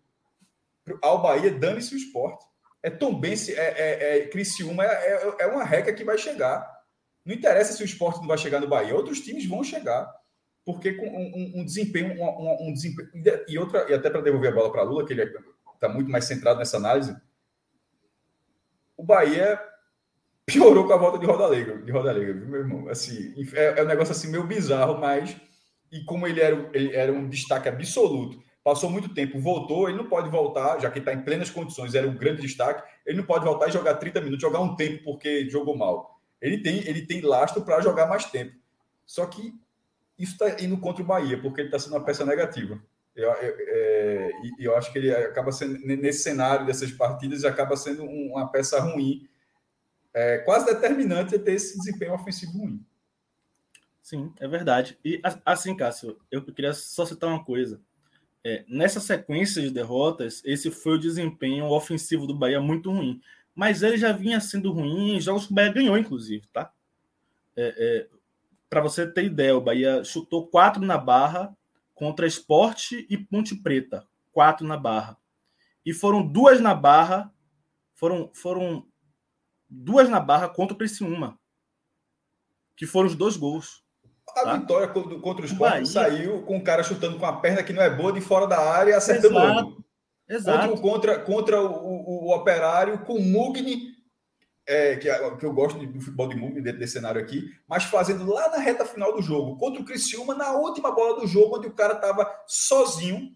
Ao Bahia, dane-se o esporte. É Tombense, é, é, é Criciúma, é, é, é uma reca que vai chegar. Não interessa se o esporte não vai chegar no Bahia, outros times vão chegar porque com um, um desempenho, um, um, desempenho e outra e até para devolver a bola para Lula, que ele está muito mais centrado nessa análise, o Bahia piorou com a volta de Roda Alegre, de Roda Alegre, meu irmão? Assim, é, é, um negócio assim meio bizarro, mas e como ele era, ele era um destaque absoluto, passou muito tempo, voltou, ele não pode voltar, já que está em plenas condições, era um grande destaque, ele não pode voltar e jogar 30 minutos, jogar um tempo porque jogou mal. Ele tem, ele tem lastro para jogar mais tempo. Só que isso está indo contra o Bahia, porque ele está sendo uma peça negativa. Eu, eu, é, eu, acho que ele acaba sendo, nesse cenário dessas partidas, acaba sendo uma peça ruim, é, quase determinante ter esse desempenho ofensivo ruim. Sim, é verdade. E assim, Cássio, eu queria só citar uma coisa. É, nessa sequência de derrotas, esse foi o desempenho ofensivo do Bahia muito ruim. Mas ele já vinha sendo ruim em jogos que o Bahia ganhou, inclusive, tá? É, é, Para você ter ideia, o Bahia chutou quatro na barra contra Esporte e Ponte Preta. Quatro na barra. E foram duas na barra. Foram, foram duas na barra contra o Criciúma. Que foram os dois gols. A tá? vitória contra o Sport saiu com o cara chutando com a perna que não é boa de fora da área e acertando Exato. Exato. Contra, contra, contra o, o, o, Operário com o Mugni, é, que, que, eu gosto do futebol de Mugni dentro desse cenário aqui, mas fazendo lá na reta final do jogo. Contra o Criciúma, na última bola do jogo, onde o cara estava sozinho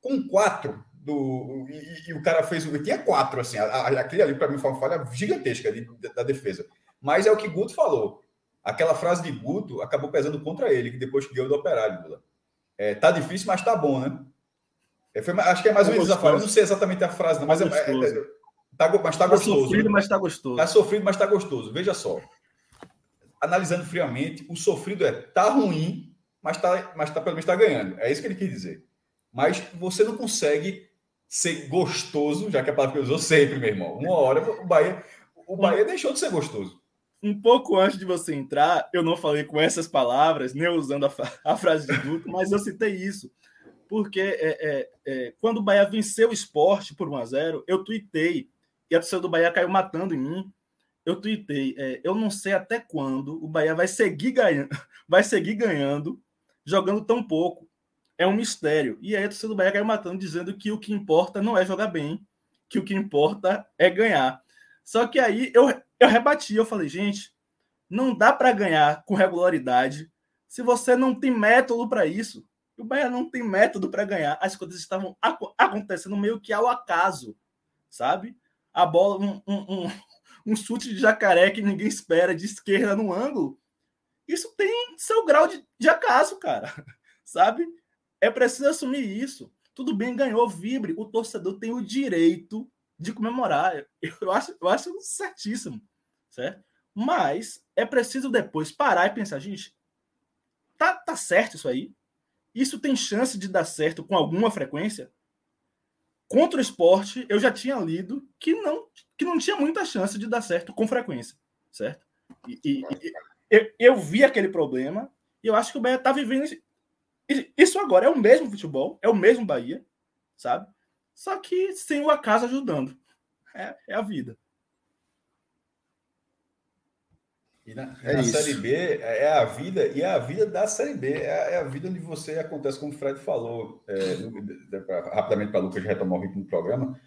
com quatro. Do, e, e, o cara fez. Tinha quatro, assim. Aquele ali, para mim, foi uma falha gigantesca de, da defesa. Mas é o que Guto falou Aquela frase de Guto acabou pesando contra ele, que depois que deu do Operário, Lula. É, tá difícil, mas tá bom, né? É, foi, acho que é mais ou menos a frase. Eu não sei exatamente a frase, não, mas é, é, é, tá, mas tá, tá gostoso. Sofrido, né? mas tá gostoso. Tá sofrido, mas tá gostoso. Veja só. Analisando friamente, o sofrido é tá ruim, mas tá, mas tá, pelo menos tá ganhando. É isso que ele quis dizer. Mas você não consegue ser gostoso, já que a palavra que usou sempre, meu irmão. Uma hora o Bahia, o Bahia deixou de ser gostoso um pouco antes de você entrar, eu não falei com essas palavras, nem usando a, a frase de Guto, mas eu citei isso. Porque é, é, é, quando o Bahia venceu o esporte por 1 a 0 eu tuitei, e a torcida do Bahia caiu matando em mim. Eu tuitei, é, eu não sei até quando o Bahia vai seguir ganhando, <laughs> vai seguir ganhando, jogando tão pouco. É um mistério. E aí a torcida do Bahia caiu matando, dizendo que o que importa não é jogar bem, que o que importa é ganhar. Só que aí eu, eu rebati, eu falei, gente, não dá para ganhar com regularidade se você não tem método para isso. O Bahia não tem método para ganhar. As coisas estavam acontecendo meio que ao acaso, sabe? A bola, um, um, um, <laughs> um chute de jacaré que ninguém espera de esquerda no ângulo. Isso tem seu grau de, de acaso, cara. <laughs> Sabe? É preciso assumir isso. Tudo bem, ganhou, vibre. O torcedor tem o direito de comemorar. <laughs> Eu acho, eu acho certíssimo, certo? Mas é preciso depois parar e pensar, gente, tá, tá certo isso aí? Isso tem chance de dar certo com alguma frequência? Contra o esporte, eu já tinha lido que não, que não tinha muita chance de dar certo com frequência, certo? E, e, e eu, eu, vi aquele problema e eu acho que o Bahia tá vivendo isso agora. É o mesmo futebol, é o mesmo Bahia, sabe? Só que sem o acaso ajudando. É, é a vida. E na, é na Série B é a vida, e é a vida da Série B, é, é a vida onde você acontece, como o Fred falou, é, rapidamente para Lucas retomar o ritmo do programa.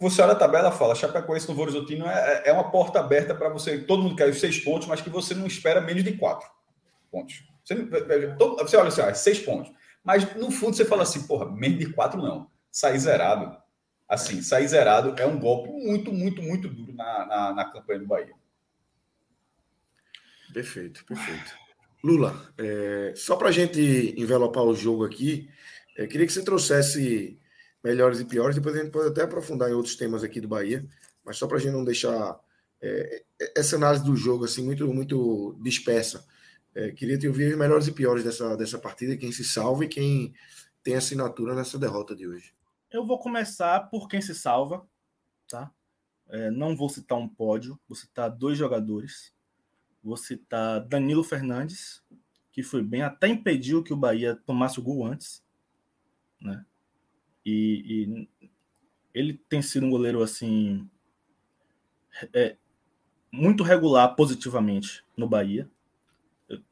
Você olha a tabela fala, Chapecoense no Vorozottino é, é uma porta aberta para você, todo mundo quer os seis pontos, mas que você não espera menos de quatro pontos. Você, você olha assim, ah, seis pontos. Mas no fundo você fala assim, porra, menos de quatro não sair zerado. Assim, sair zerado é um golpe muito, muito, muito duro na, na, na campanha do Bahia. Perfeito, perfeito. Lula, é, só para a gente envelopar o jogo aqui, é, queria que você trouxesse melhores e piores, depois a gente pode até aprofundar em outros temas aqui do Bahia, mas só para a gente não deixar é, essa análise do jogo assim muito, muito dispersa. É, queria te ouvir os melhores e piores dessa, dessa partida, quem se salva e quem tem assinatura nessa derrota de hoje. Eu vou começar por quem se salva, tá? É, não vou citar um pódio, vou citar dois jogadores. Vou citar Danilo Fernandes, que foi bem, até impediu que o Bahia tomasse o gol antes, né? E, e ele tem sido um goleiro assim é, muito regular positivamente no Bahia.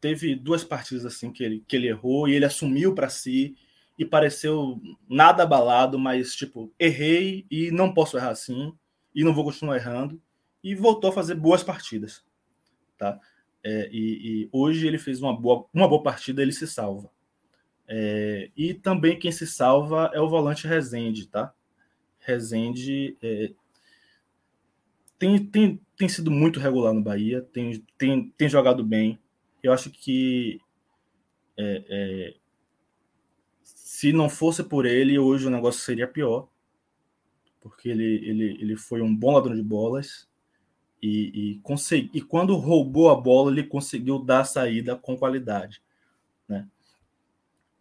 Teve duas partidas assim que ele, que ele errou e ele assumiu para si e pareceu nada abalado, mas tipo, errei e não posso errar assim, e não vou continuar errando, e voltou a fazer boas partidas, tá? É, e, e, hoje ele fez uma boa, uma boa partida, ele se salva. É, e também quem se salva é o volante Rezende, tá? Rezende é, tem, tem, tem sido muito regular no Bahia, tem, tem, tem jogado bem. Eu acho que é, é, se não fosse por ele, hoje o negócio seria pior, porque ele, ele, ele foi um bom ladrão de bolas e, e, consegui, e quando roubou a bola, ele conseguiu dar a saída com qualidade. Né?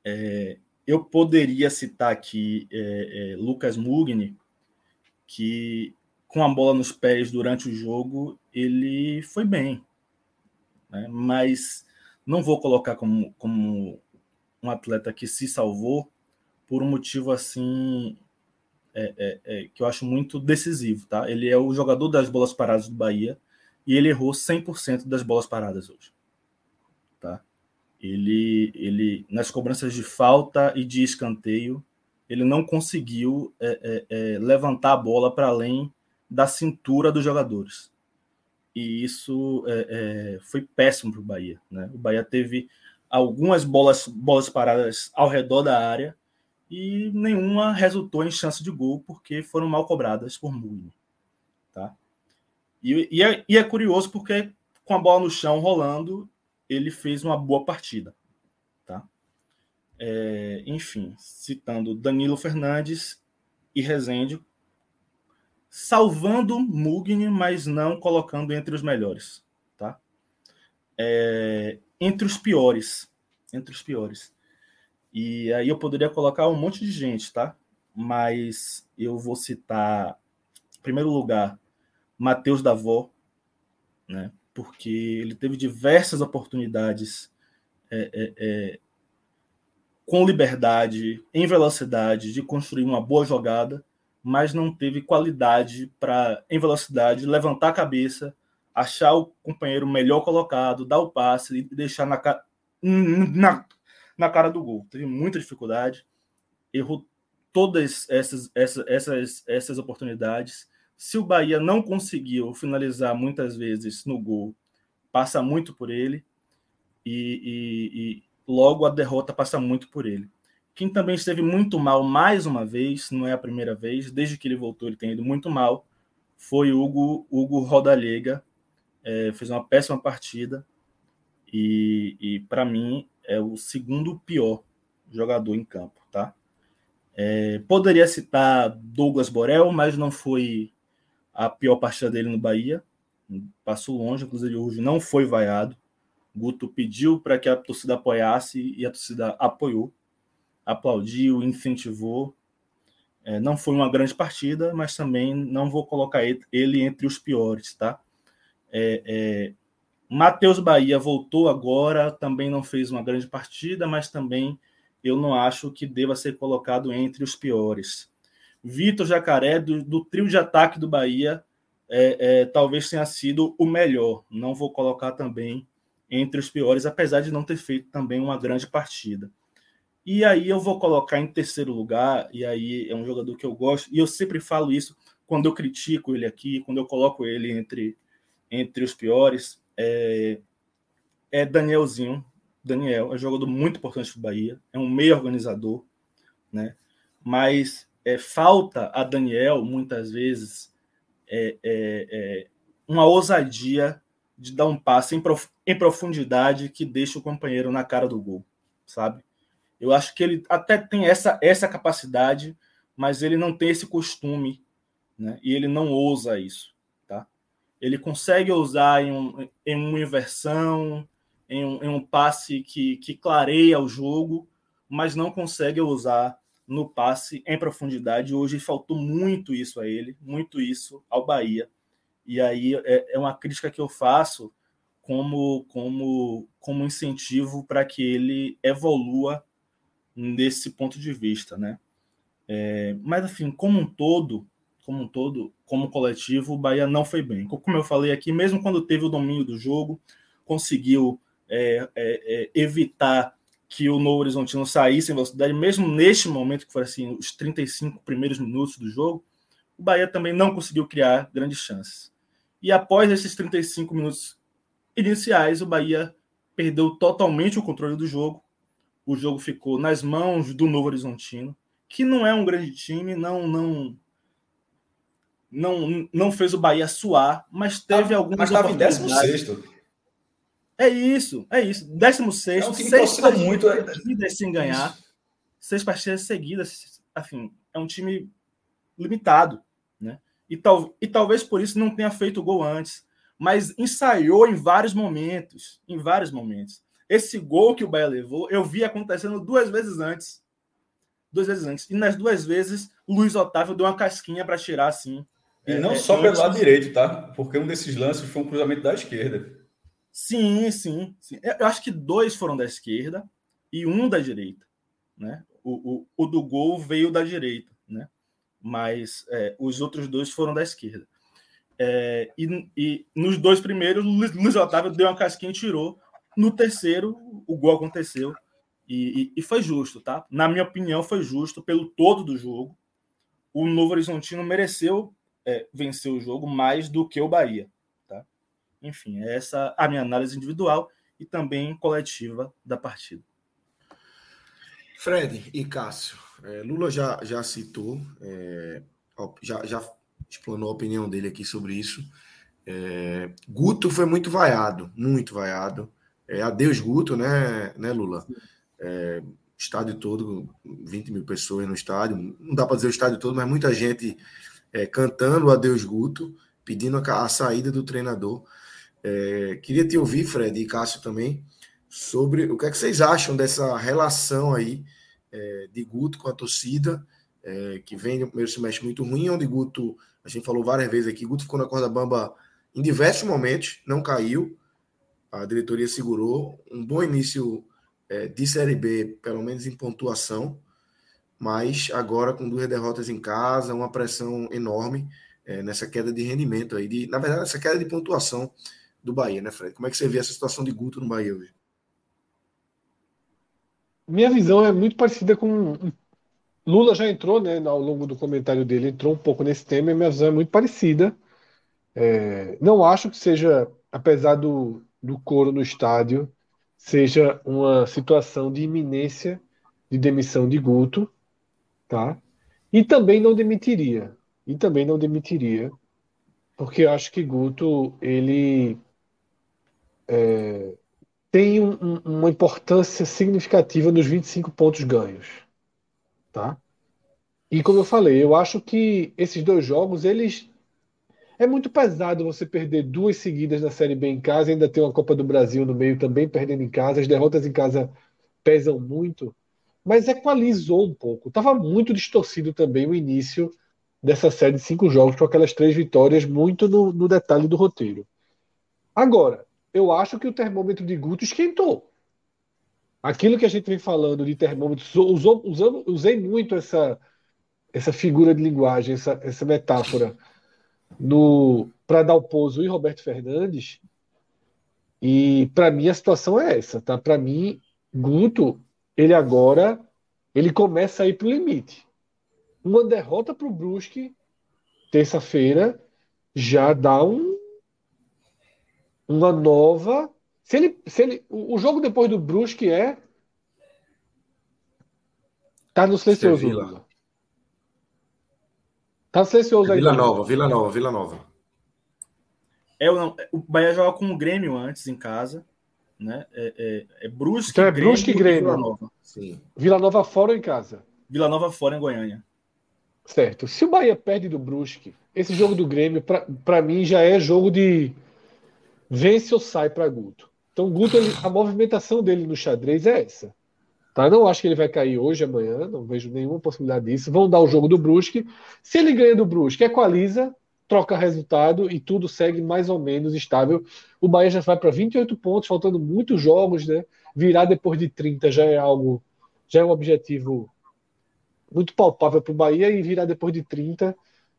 É, eu poderia citar aqui é, é, Lucas Mugni, que com a bola nos pés durante o jogo, ele foi bem. Né? Mas não vou colocar como, como um atleta que se salvou por um motivo assim é, é, é, que eu acho muito decisivo. Tá? Ele é o jogador das bolas paradas do Bahia e ele errou 100% das bolas paradas hoje. Tá? Ele, ele, nas cobranças de falta e de escanteio, ele não conseguiu é, é, é, levantar a bola para além da cintura dos jogadores. E isso foi péssimo para o Bahia. Né? O Bahia teve algumas bolas, bolas paradas ao redor da área e nenhuma resultou em chance de gol porque foram mal cobradas por Mourinho. Tá? E, e, é, e é curioso porque com a bola no chão rolando, ele fez uma boa partida. Tá? É, enfim, citando Danilo Fernandes e Rezende, salvando Mugni, mas não colocando entre os melhores. Tá? É, entre os piores. Entre os piores. E aí eu poderia colocar um monte de gente, tá? Mas eu vou citar, em primeiro lugar, Matheus Davó, né? porque ele teve diversas oportunidades é, é, é, com liberdade, em velocidade, de construir uma boa jogada, mas não teve qualidade para, em velocidade, levantar a cabeça, achar o companheiro melhor colocado, dar o passe e deixar na, na, na cara do gol. Teve muita dificuldade, errou todas essas, essas, essas, essas oportunidades se o Bahia não conseguiu finalizar muitas vezes no gol, passa muito por ele e, e, e logo a derrota passa muito por ele. Quem também esteve muito mal mais uma vez, não é a primeira vez, desde que ele voltou ele tem ido muito mal, foi Hugo, Hugo Rodalega, é, fez uma péssima partida e, e para mim é o segundo pior jogador em campo, tá? É, poderia citar Douglas Borel, mas não foi a pior partida dele no Bahia. Passou longe, inclusive hoje não foi vaiado. Guto pediu para que a torcida apoiasse e a torcida apoiou, aplaudiu, incentivou. É, não foi uma grande partida, mas também não vou colocar ele entre os piores, tá? É, é, Matheus Bahia voltou agora, também não fez uma grande partida, mas também eu não acho que deva ser colocado entre os piores. Vitor Jacaré, do, do, trio de ataque do Bahia, é, é, talvez tenha sido o melhor. Não vou colocar também entre os piores, apesar de não ter feito também uma grande partida. E aí eu vou colocar em terceiro lugar, e aí é um jogador que eu gosto, e eu sempre falo isso quando eu critico ele aqui, quando eu coloco ele entre, entre os piores, é, é Danielzinho. Daniel é um jogador muito importante do Bahia, é um meio organizador, né? Mas é, falta a Daniel, muitas vezes, é, é, é, uma ousadia de dar um passe em, prof, em, profundidade que deixa o companheiro na cara do gol, sabe? Eu acho que ele até tem essa, essa capacidade, mas ele não tem esse costume, né? E ele não ousa isso? Ele consegue usar em, um, em uma inversão, em um, em um passe que, que clareia o jogo, mas não consegue usar no passe em profundidade. Hoje faltou muito isso a ele, muito isso ao Bahia. E aí é, é uma crítica que eu faço como, como, como incentivo para que ele evolua nesse ponto de vista, né? É, mas assim, como um todo, como um todo, como coletivo, o Bahia não foi bem. Como eu falei aqui, mesmo quando teve o domínio do jogo, conseguiu é, é, é evitar que o Novo Horizontino saísse em velocidade, mesmo neste momento, que foram assim, os 35 primeiros minutos do jogo, o Bahia também não conseguiu criar grandes chances. E após esses 35 minutos iniciais, o Bahia perdeu totalmente o controle do jogo, o jogo ficou nas mãos do Novo Horizontino, que não é um grande time, não não não, não fez o Bahia suar, mas teve ah, algumas Mas estava em 16 É isso, é isso. 16 é um seis partidas muito, é... seguidas sem ganhar. Seis partidas seguidas, assim, é um time limitado, né? E, tal, e talvez por isso não tenha feito gol antes, mas ensaiou em vários momentos, em vários momentos. Esse gol que o Bahia levou, eu vi acontecendo duas vezes antes. Duas vezes antes. E nas duas vezes, Luiz Otávio deu uma casquinha para tirar assim. E não é, só pelo lado direito, tá? Porque um desses lances foi um cruzamento da esquerda. Sim, sim, sim. Eu acho que dois foram da esquerda e um da direita, né? O, o, o do gol veio da direita, né? Mas é, os outros dois foram da esquerda. É, e, e, nos dois primeiros, Luiz, Luiz Otávio deu uma casquinha e tirou. No terceiro, o gol aconteceu e, e, e, foi justo, tá? Na minha opinião, foi justo pelo todo do jogo. O Novo Horizontino mereceu é, vencer o jogo mais do que o Bahia, tá? Enfim, é essa a minha análise individual e também coletiva da partida. Fred e Cássio, é, Lula já, já citou, é, já, já explanou a opinião dele aqui sobre isso. É, Guto foi muito vaiado, muito vaiado. É, adeus, Guto, né, né Lula? É, estádio todo, 20 mil pessoas no estádio. Não dá para dizer o estádio todo, mas muita gente é, cantando Adeus Guto, pedindo a, a saída do treinador. É, queria te ouvir, Fred e Cássio também, sobre o que, é que vocês acham dessa relação aí é, de Guto com a torcida, é, que vem no primeiro semestre muito ruim, onde Guto, a gente falou várias vezes aqui, Guto ficou na corda bamba em diversos momentos, não caiu, a diretoria segurou. Um bom início é, de Série B, pelo menos em pontuação, mas agora com duas derrotas em casa, uma pressão enorme é, nessa queda de rendimento aí, de, na verdade, essa queda de pontuação do Bahia, né, Fred? Como é que você vê essa situação de Guto no Bahia hoje? Minha visão é muito parecida com. Lula já entrou, né, ao longo do comentário dele, entrou um pouco nesse tema, e minha visão é muito parecida. É, não acho que seja, apesar do, do coro no estádio seja uma situação de iminência de demissão de Guto, tá? E também não demitiria. E também não demitiria, porque eu acho que Guto ele é, tem um, um, uma importância significativa nos 25 pontos ganhos, tá? E como eu falei, eu acho que esses dois jogos eles é muito pesado você perder duas seguidas na Série B em casa, ainda ter uma Copa do Brasil no meio também perdendo em casa. As derrotas em casa pesam muito, mas equalizou um pouco. Estava muito distorcido também o início dessa série de cinco jogos, com aquelas três vitórias, muito no, no detalhe do roteiro. Agora, eu acho que o termômetro de Guto esquentou. Aquilo que a gente vem falando de termômetro, usou, usando, usei muito essa, essa figura de linguagem, essa, essa metáfora no para dar o pouso e Roberto Fernandes. E para mim a situação é essa, tá? Para mim, Guto, ele agora ele começa a ir para o limite. Uma derrota para o Brusque terça-feira já dá um uma nova. Se ele, se ele, o jogo depois do Brusque é tá no silencioso. Tá silencioso aí. Vila Nova, Vila Nova, Vila Nova. É, o Bahia joga com o Grêmio antes em casa. Né? É, é, é Brusque, então é Brusque e Grêmio. Vila Nova. Sim. Vila Nova fora ou em casa? Vila Nova fora em Goiânia. Certo. Se o Bahia perde do Brusque, esse jogo do Grêmio, para mim, já é jogo de vence ou sai para Guto. Então, Guto, ele, a movimentação dele no xadrez é essa. Tá? Não acho que ele vai cair hoje, amanhã, não vejo nenhuma possibilidade disso. Vão dar o jogo do Brusque. Se ele ganha do Brusque, equaliza, troca resultado e tudo segue mais ou menos estável. O Bahia já vai para 28 pontos, faltando muitos jogos, né? Virar depois de 30 já é algo, já é um objetivo muito palpável para o Bahia e virar depois de 30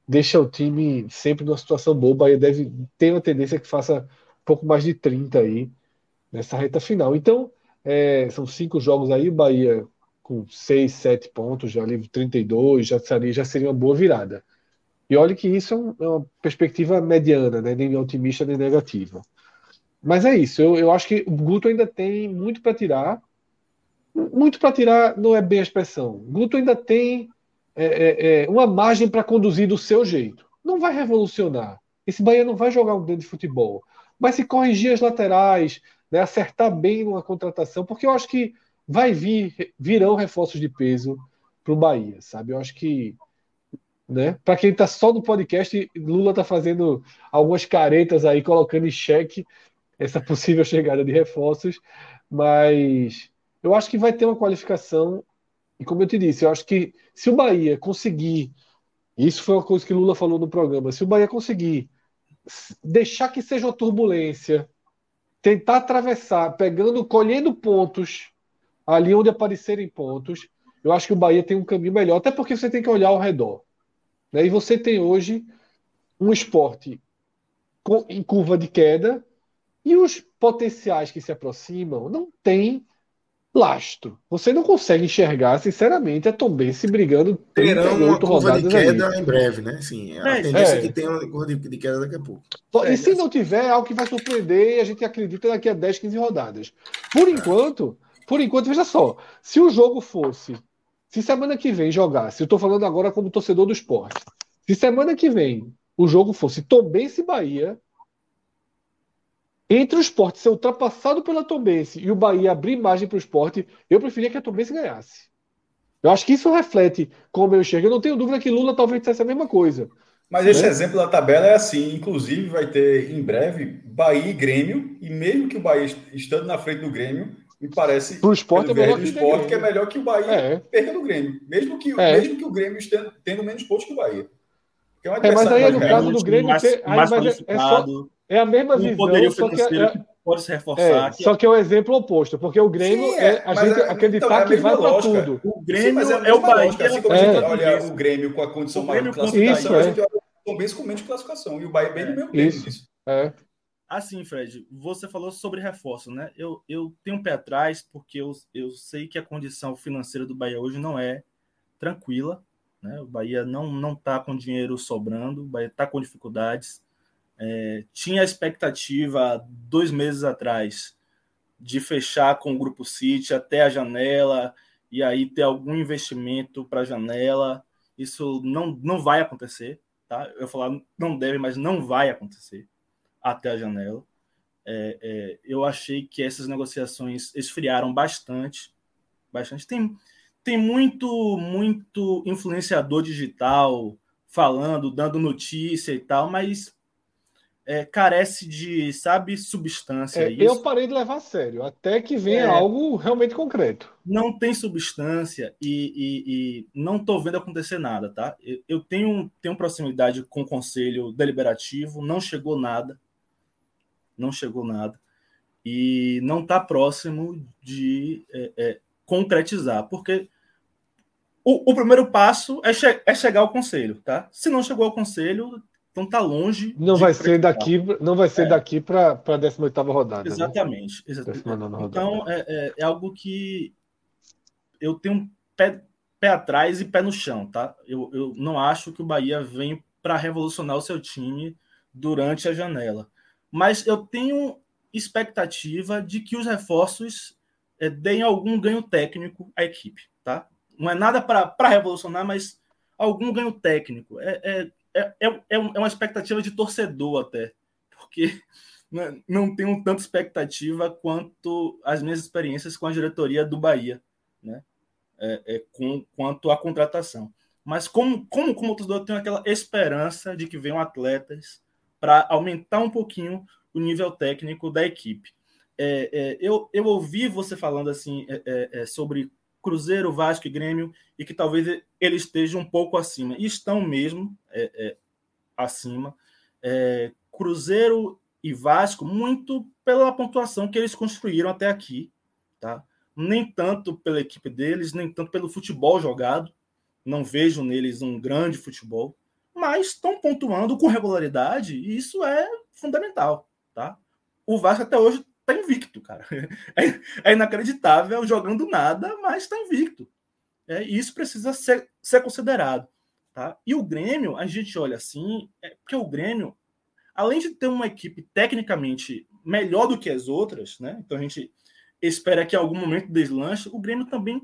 deixa o time sempre numa situação boa. O Bahia deve ter uma tendência que faça um pouco mais de 30 aí nessa reta final. Então, é, são cinco jogos aí, o Bahia com seis, sete pontos, já livre 32, já seria, já seria uma boa virada. E olha que isso é, um, é uma perspectiva mediana, né? nem otimista nem negativa. Mas é isso, eu, eu acho que o Guto ainda tem muito para tirar. muito para tirar não é bem a expressão. Guto ainda tem é, é, é, uma margem para conduzir do seu jeito. Não vai revolucionar. Esse Bahia não vai jogar um grande futebol. Mas se corrigir as laterais, né, acertar bem numa contratação, porque eu acho que vai vir, virão reforços de peso para o Bahia, sabe? Eu acho que, né? Para quem está só no podcast, Lula está fazendo algumas caretas aí, colocando em xeque essa <laughs> possível chegada de reforços, mas eu acho que vai ter uma qualificação. E como eu te disse, eu acho que se o Bahia conseguir, isso foi uma coisa que Lula falou no programa, se o Bahia conseguir deixar que seja uma turbulência, tentar atravessar, pegando, colhendo pontos ali onde aparecerem pontos, eu acho que o Bahia tem um caminho melhor, até porque você tem que olhar ao redor. Né? E você tem hoje um esporte com, em curva de queda e os potenciais que se aproximam não tem lastro. Você não consegue enxergar, sinceramente, a Tombense brigando Terão uma curva de queda ali. em breve, né? Sim, a é, tendência é. que tem uma curva de queda daqui a pouco. E se não tiver, é algo que vai surpreender e a gente acredita daqui a 10, 15 rodadas. Por enquanto, por enquanto, veja só, se o jogo fosse, se semana que vem jogasse, eu estou falando agora como torcedor do esporte, se semana que vem o jogo fosse Tombense e Bahia, entre o esporte ser ultrapassado pela Tombense e o Bahia abrir margem para o esporte, eu preferia que a Tombense ganhasse. Eu acho que isso reflete como eu enxergo. Eu não tenho dúvida que Lula talvez dissesse a mesma coisa. Mas esse né? exemplo da tabela é assim. Inclusive, vai ter em breve Bahia e Grêmio. E mesmo que o Bahia estando na frente do Grêmio, me parece o esporte é melhor que, esporte, que é melhor que o Bahia é. perca do Grêmio. Mesmo que, é. mesmo que o Grêmio esteja tendo menos pontos que o Bahia. É, um é, mas aí no caso do Grêmio, mais, aí, mais mas é, é, só, é a mesma visão. Poderia só que, é, que pode se reforçar. É, só que é o exemplo oposto, porque o Grêmio Sim, é, a gente acreditar então, que vai para tudo. O Grêmio Sim, é, o Bahia. Assim como a gente olha o Grêmio com a condição mais de classificação, a gente olha o Tom com menos de classificação. E o Bahia bem no mesmo tempo. Isso. É. Assim, Fred, você falou sobre reforço, né? Eu, eu tenho um pé atrás porque eu, eu sei que a condição financeira do Bahia hoje não é tranquila, né? O Bahia não está com dinheiro sobrando, o Bahia está com dificuldades. É, tinha a expectativa dois meses atrás de fechar com o Grupo City até a janela e aí ter algum investimento para a janela. Isso não, não vai acontecer, tá? Eu falar não deve, mas não vai acontecer até a janela. É, é, eu achei que essas negociações esfriaram bastante, bastante. Tem, tem muito, muito influenciador digital falando, dando notícia e tal, mas é, carece de, sabe, substância. É, eu parei de levar a sério, até que venha é, algo realmente concreto. Não tem substância e, e, e não estou vendo acontecer nada, tá? Eu, eu, tenho, tenho proximidade com o conselho deliberativo, não chegou nada não chegou nada e não está próximo de é, é, concretizar, porque o, o primeiro passo é, che é, chegar ao conselho, tá? Se não chegou ao conselho, então tá longe. Não vai ser daqui, não vai ser é. daqui para a 18 rodada. Exatamente. Né? exatamente. Então é, é, é, algo que eu tenho pé, pé atrás e pé no chão, tá? Eu, eu não acho que o Bahia vem para revolucionar o seu time durante a janela mas eu tenho expectativa de que os reforços é, deem algum ganho técnico à equipe, tá? Não é nada para revolucionar, mas algum ganho técnico. É, é, é, é, é uma expectativa de torcedor até, porque <laughs> não tenho tanta expectativa quanto as minhas experiências com a diretoria do Bahia, né? É, é, com, quanto à contratação. Mas como, como, como torcedor, eu tenho aquela esperança de que venham atletas para aumentar um pouquinho o nível técnico da equipe. É, é, eu, eu ouvi você falando assim é, é, é sobre Cruzeiro, Vasco e Grêmio e que talvez eles estejam um pouco acima. E estão mesmo é, acima. Cruzeiro e Vasco, muito pela pontuação que eles construíram até aqui. Tá? Nem tanto pela equipe deles, nem tanto pelo futebol jogado. Não vejo neles um grande futebol mas estão pontuando com regularidade e isso é fundamental, tá? O Vasco até hoje está invicto, cara. <laughs> É, é, inacreditável jogando nada, mas está invicto. É, e isso precisa ser, ser considerado, tá? E o Grêmio, a gente olha assim, é porque o Grêmio, além de ter uma equipe tecnicamente melhor do que as outras, né? Então a gente espera que em algum momento deslanche, o Grêmio também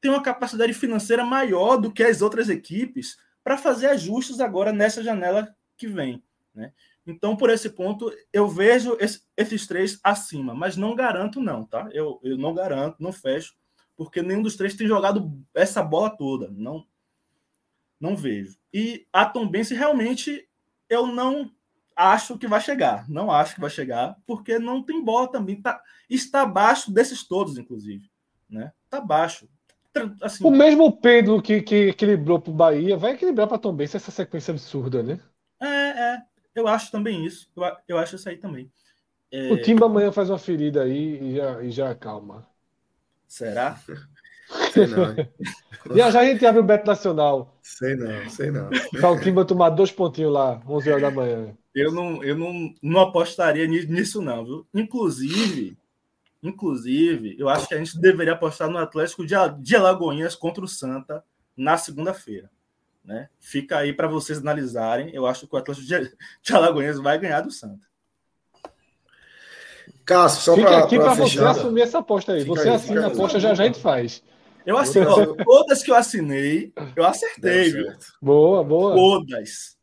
tem uma capacidade financeira maior do que as outras equipes para fazer ajustes agora nessa janela que vem. Né? Então, por esse ponto, eu vejo esse, esses três acima, mas não garanto, não, tá? Eu, eu não garanto, não fecho, porque nenhum dos três tem jogado essa bola toda. Não, não vejo. E a Tombense realmente eu não acho que vai chegar. Não acho que vai chegar, porque não tem bola também. Tá, está abaixo desses todos, inclusive. Né? Está abaixo. Assim, o mesmo Pedro que, que equilibrou para o Bahia vai equilibrar para Tombense essa sequência absurda, né? É, é. Eu acho também isso. Eu, eu acho isso aí também. É... O time amanhã faz uma ferida aí e já, e já acalma. Será? <laughs> Sei não. já já a gente abre o Beto Nacional. Sei não, sei não. Para o time tomar dois pontinhos lá, 11 horas da manhã. Eu não, eu não, não apostaria nisso, não, viu? Inclusive, inclusive, eu acho que a gente deveria apostar no Atlético de, de Alagoinhas contra o Santa na segunda-feira. Né? Fica aí para vocês analisarem. Eu acho que o Atlético de, de Alagoinhas vai ganhar do Santa. Cássio, só para aqui para você assumir essa aposta aí. Fica você aí, assina a aposta, já já a gente faz. Eu assinei, todas que eu assinei, eu acertei, viu? Boa, boa. Todas.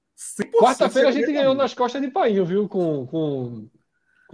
Quarta-feira a gente ganhou nas costas de Painho, viu? Com, com,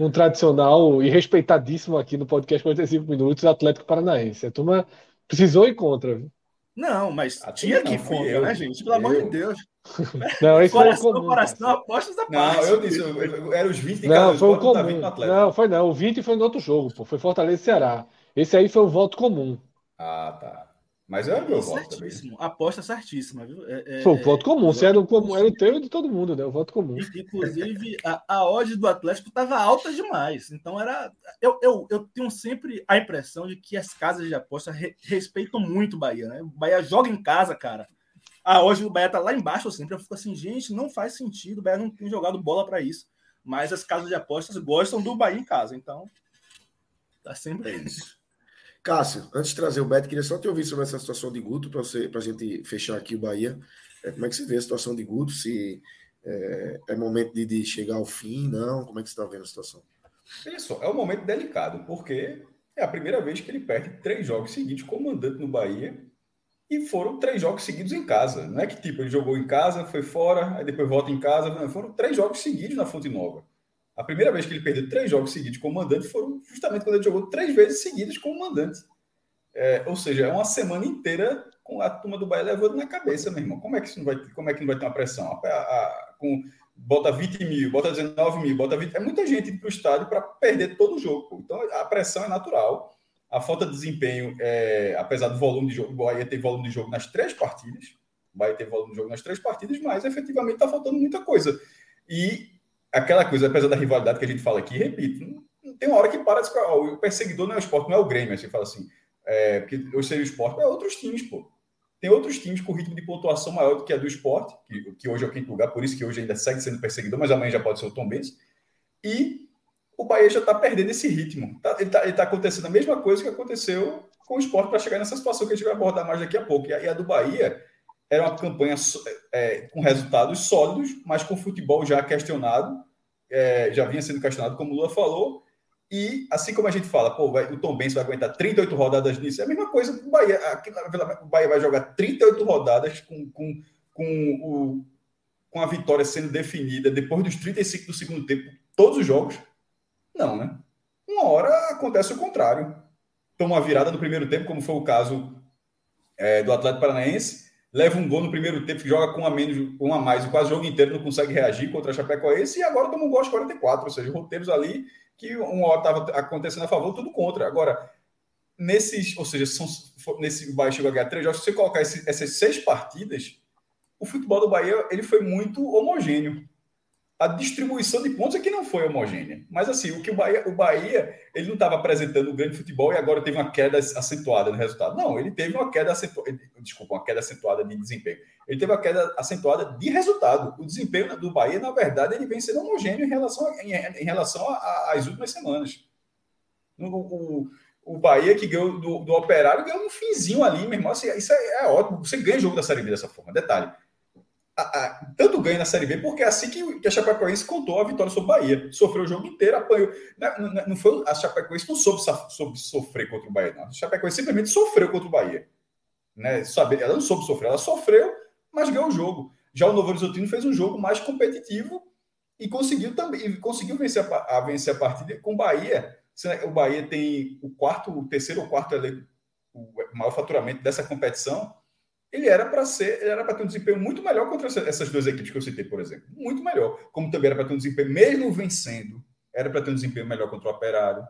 com o tradicional e respeitadíssimo aqui no podcast 45 Minutos, Atlético Paranaense. A turma precisou ir contra, viu? Não, mas a tinha que ir contra, eu, né, gente? Pelo eu. amor de Deus. <laughs> Não, isso coração, foi comum. Coração, apostas da parte. Não, eu disse, eu, eu, era os 20 Não, foi o comum. Não, foi não. O 20 foi no outro jogo, pô. Foi Fortaleza e Ceará. Esse aí foi o voto comum. Ah, tá. Mas é o meu voto certíssimo. também. Aposta certíssima, viu? É, é, Foi o voto comum. Se era o, comum, era o teu e de todo mundo, né? O voto comum. Inclusive, a, a odd do Atlético estava alta demais. Então era. Eu, eu, eu tenho sempre a impressão de que as casas de aposta re, respeitam muito o Bahia, né? O Bahia joga em casa, cara. A odd do Bahia tá lá embaixo sempre. Eu fico assim, gente, não faz sentido. O Bahia não tem jogado bola para isso. Mas as casas de apostas gostam do Bahia em casa. Então, tá sempre isso. Cássio, antes de trazer o Beto, queria só te ouvir sobre essa situação de Guto, para a gente fechar aqui o Bahia. É, como é que você vê a situação de Guto? Se é, é momento de, de, chegar ao fim, não? Como é que você está vendo a situação? Olha só, é um momento delicado, porque é a primeira vez que ele perde três jogos seguidos como mandante no Bahia e foram três jogos seguidos em casa. Não é que tipo, ele jogou em casa, foi fora, aí depois volta em casa. Não, foram três jogos seguidos na Fonte Nova. A primeira vez que ele perdeu três jogos seguidos como mandante foram justamente quando ele jogou três vezes seguidas como mandante. É, ou seja, é uma semana inteira com a turma do Bahia levando na cabeça, meu irmão. Como é que isso não vai, como é que não vai ter uma pressão? A, a, com, bota 20 mil, bota 19 mil, bota 20. É muita gente para o estádio para perder todo o jogo. Então a pressão é natural. A falta de desempenho, é, apesar do volume de jogo, o Bahia tem volume de jogo nas três partidas. O Bahia tem volume de jogo nas três partidas, mas efetivamente está faltando muita coisa. E aquela coisa, apesar da rivalidade que a gente fala aqui, repito, tem uma hora que para de o perseguidor não é o esporte, não é o Grêmio, assim, fala assim, é, porque eu sei o esporte, é outros times, pô. Tem outros times com ritmo de pontuação maior do que a do esporte, que, que hoje é o quinto lugar, por isso que hoje ainda segue sendo perseguidor, mas amanhã já pode ser o Tom Benz. E o Bahia já está perdendo esse ritmo. Tá, ele está tá acontecendo a mesma coisa que aconteceu com o esporte para chegar nessa situação que a gente vai abordar mais daqui a pouco. E a, e a do Bahia era uma campanha é, com resultados sólidos, mas com futebol já questionado, é, já vinha sendo questionado, como o Lula falou, e assim como a gente fala, pô, vai, o Tom Benz vai aguentar 38 rodadas nisso, é a mesma coisa que o Bahia. Aqui, o Bahia vai jogar 38 rodadas com, com, com, o, com a vitória sendo definida depois dos 35 do segundo tempo, todos os jogos. Não, né? Uma hora acontece o contrário. Toma uma virada no primeiro tempo, como foi o caso é, do Atlético Paranaense, leva um gol no primeiro tempo, joga com um a menos, um a mais, quase o jogo inteiro não consegue reagir contra a Chapecoense e agora toma um gol aos 44, ou seja, roteiros ali que uma hora estava acontecendo a favor, tudo contra. Agora, nesses, ou seja, são, nesse Bahia chegou a ganhar três jogos, se você colocar esse, essas seis partidas, o futebol do Bahia ele foi muito homogêneo a distribuição de pontos é que não foi homogênea. Mas assim, o que o Bahia, o Bahia ele não estava apresentando um grande futebol e agora teve uma queda acentuada no resultado. Não, ele teve uma queda acentuada, desculpa, uma queda acentuada de desempenho. Ele teve uma queda acentuada de resultado. O desempenho do Bahia, na verdade, ele vem sendo homogêneo em relação, a, em, em, relação às últimas semanas. O, o, o Bahia que ganhou do, do Operário ganhou um finzinho ali, meu irmão. Assim, isso é, é ótimo. Você ganha jogo da Série B dessa forma. Detalhe tanto ganha na Série B, porque é assim que, que a Chapecoense contou a vitória sobre o Bahia. Sofreu o jogo inteiro, apanhou. Não, não, não foi, a Chapecoense não soube, soube, sofrer contra o Bahia, não. A Chapecoense simplesmente sofreu contra o Bahia. Né? Sabe, ela não soube sofrer, ela sofreu, mas ganhou o jogo. Já o Novo Horizontino fez um jogo mais competitivo e conseguiu também conseguiu vencer a, a vencer a partida com o Bahia. O Bahia tem o quarto, o terceiro ou quarto o maior faturamento dessa competição ele era para ser, ele era para ter um desempenho muito melhor contra essas duas equipes que eu citei, por exemplo. Muito melhor. Como também era para ter um desempenho, mesmo vencendo, era para ter um desempenho melhor contra o Operário.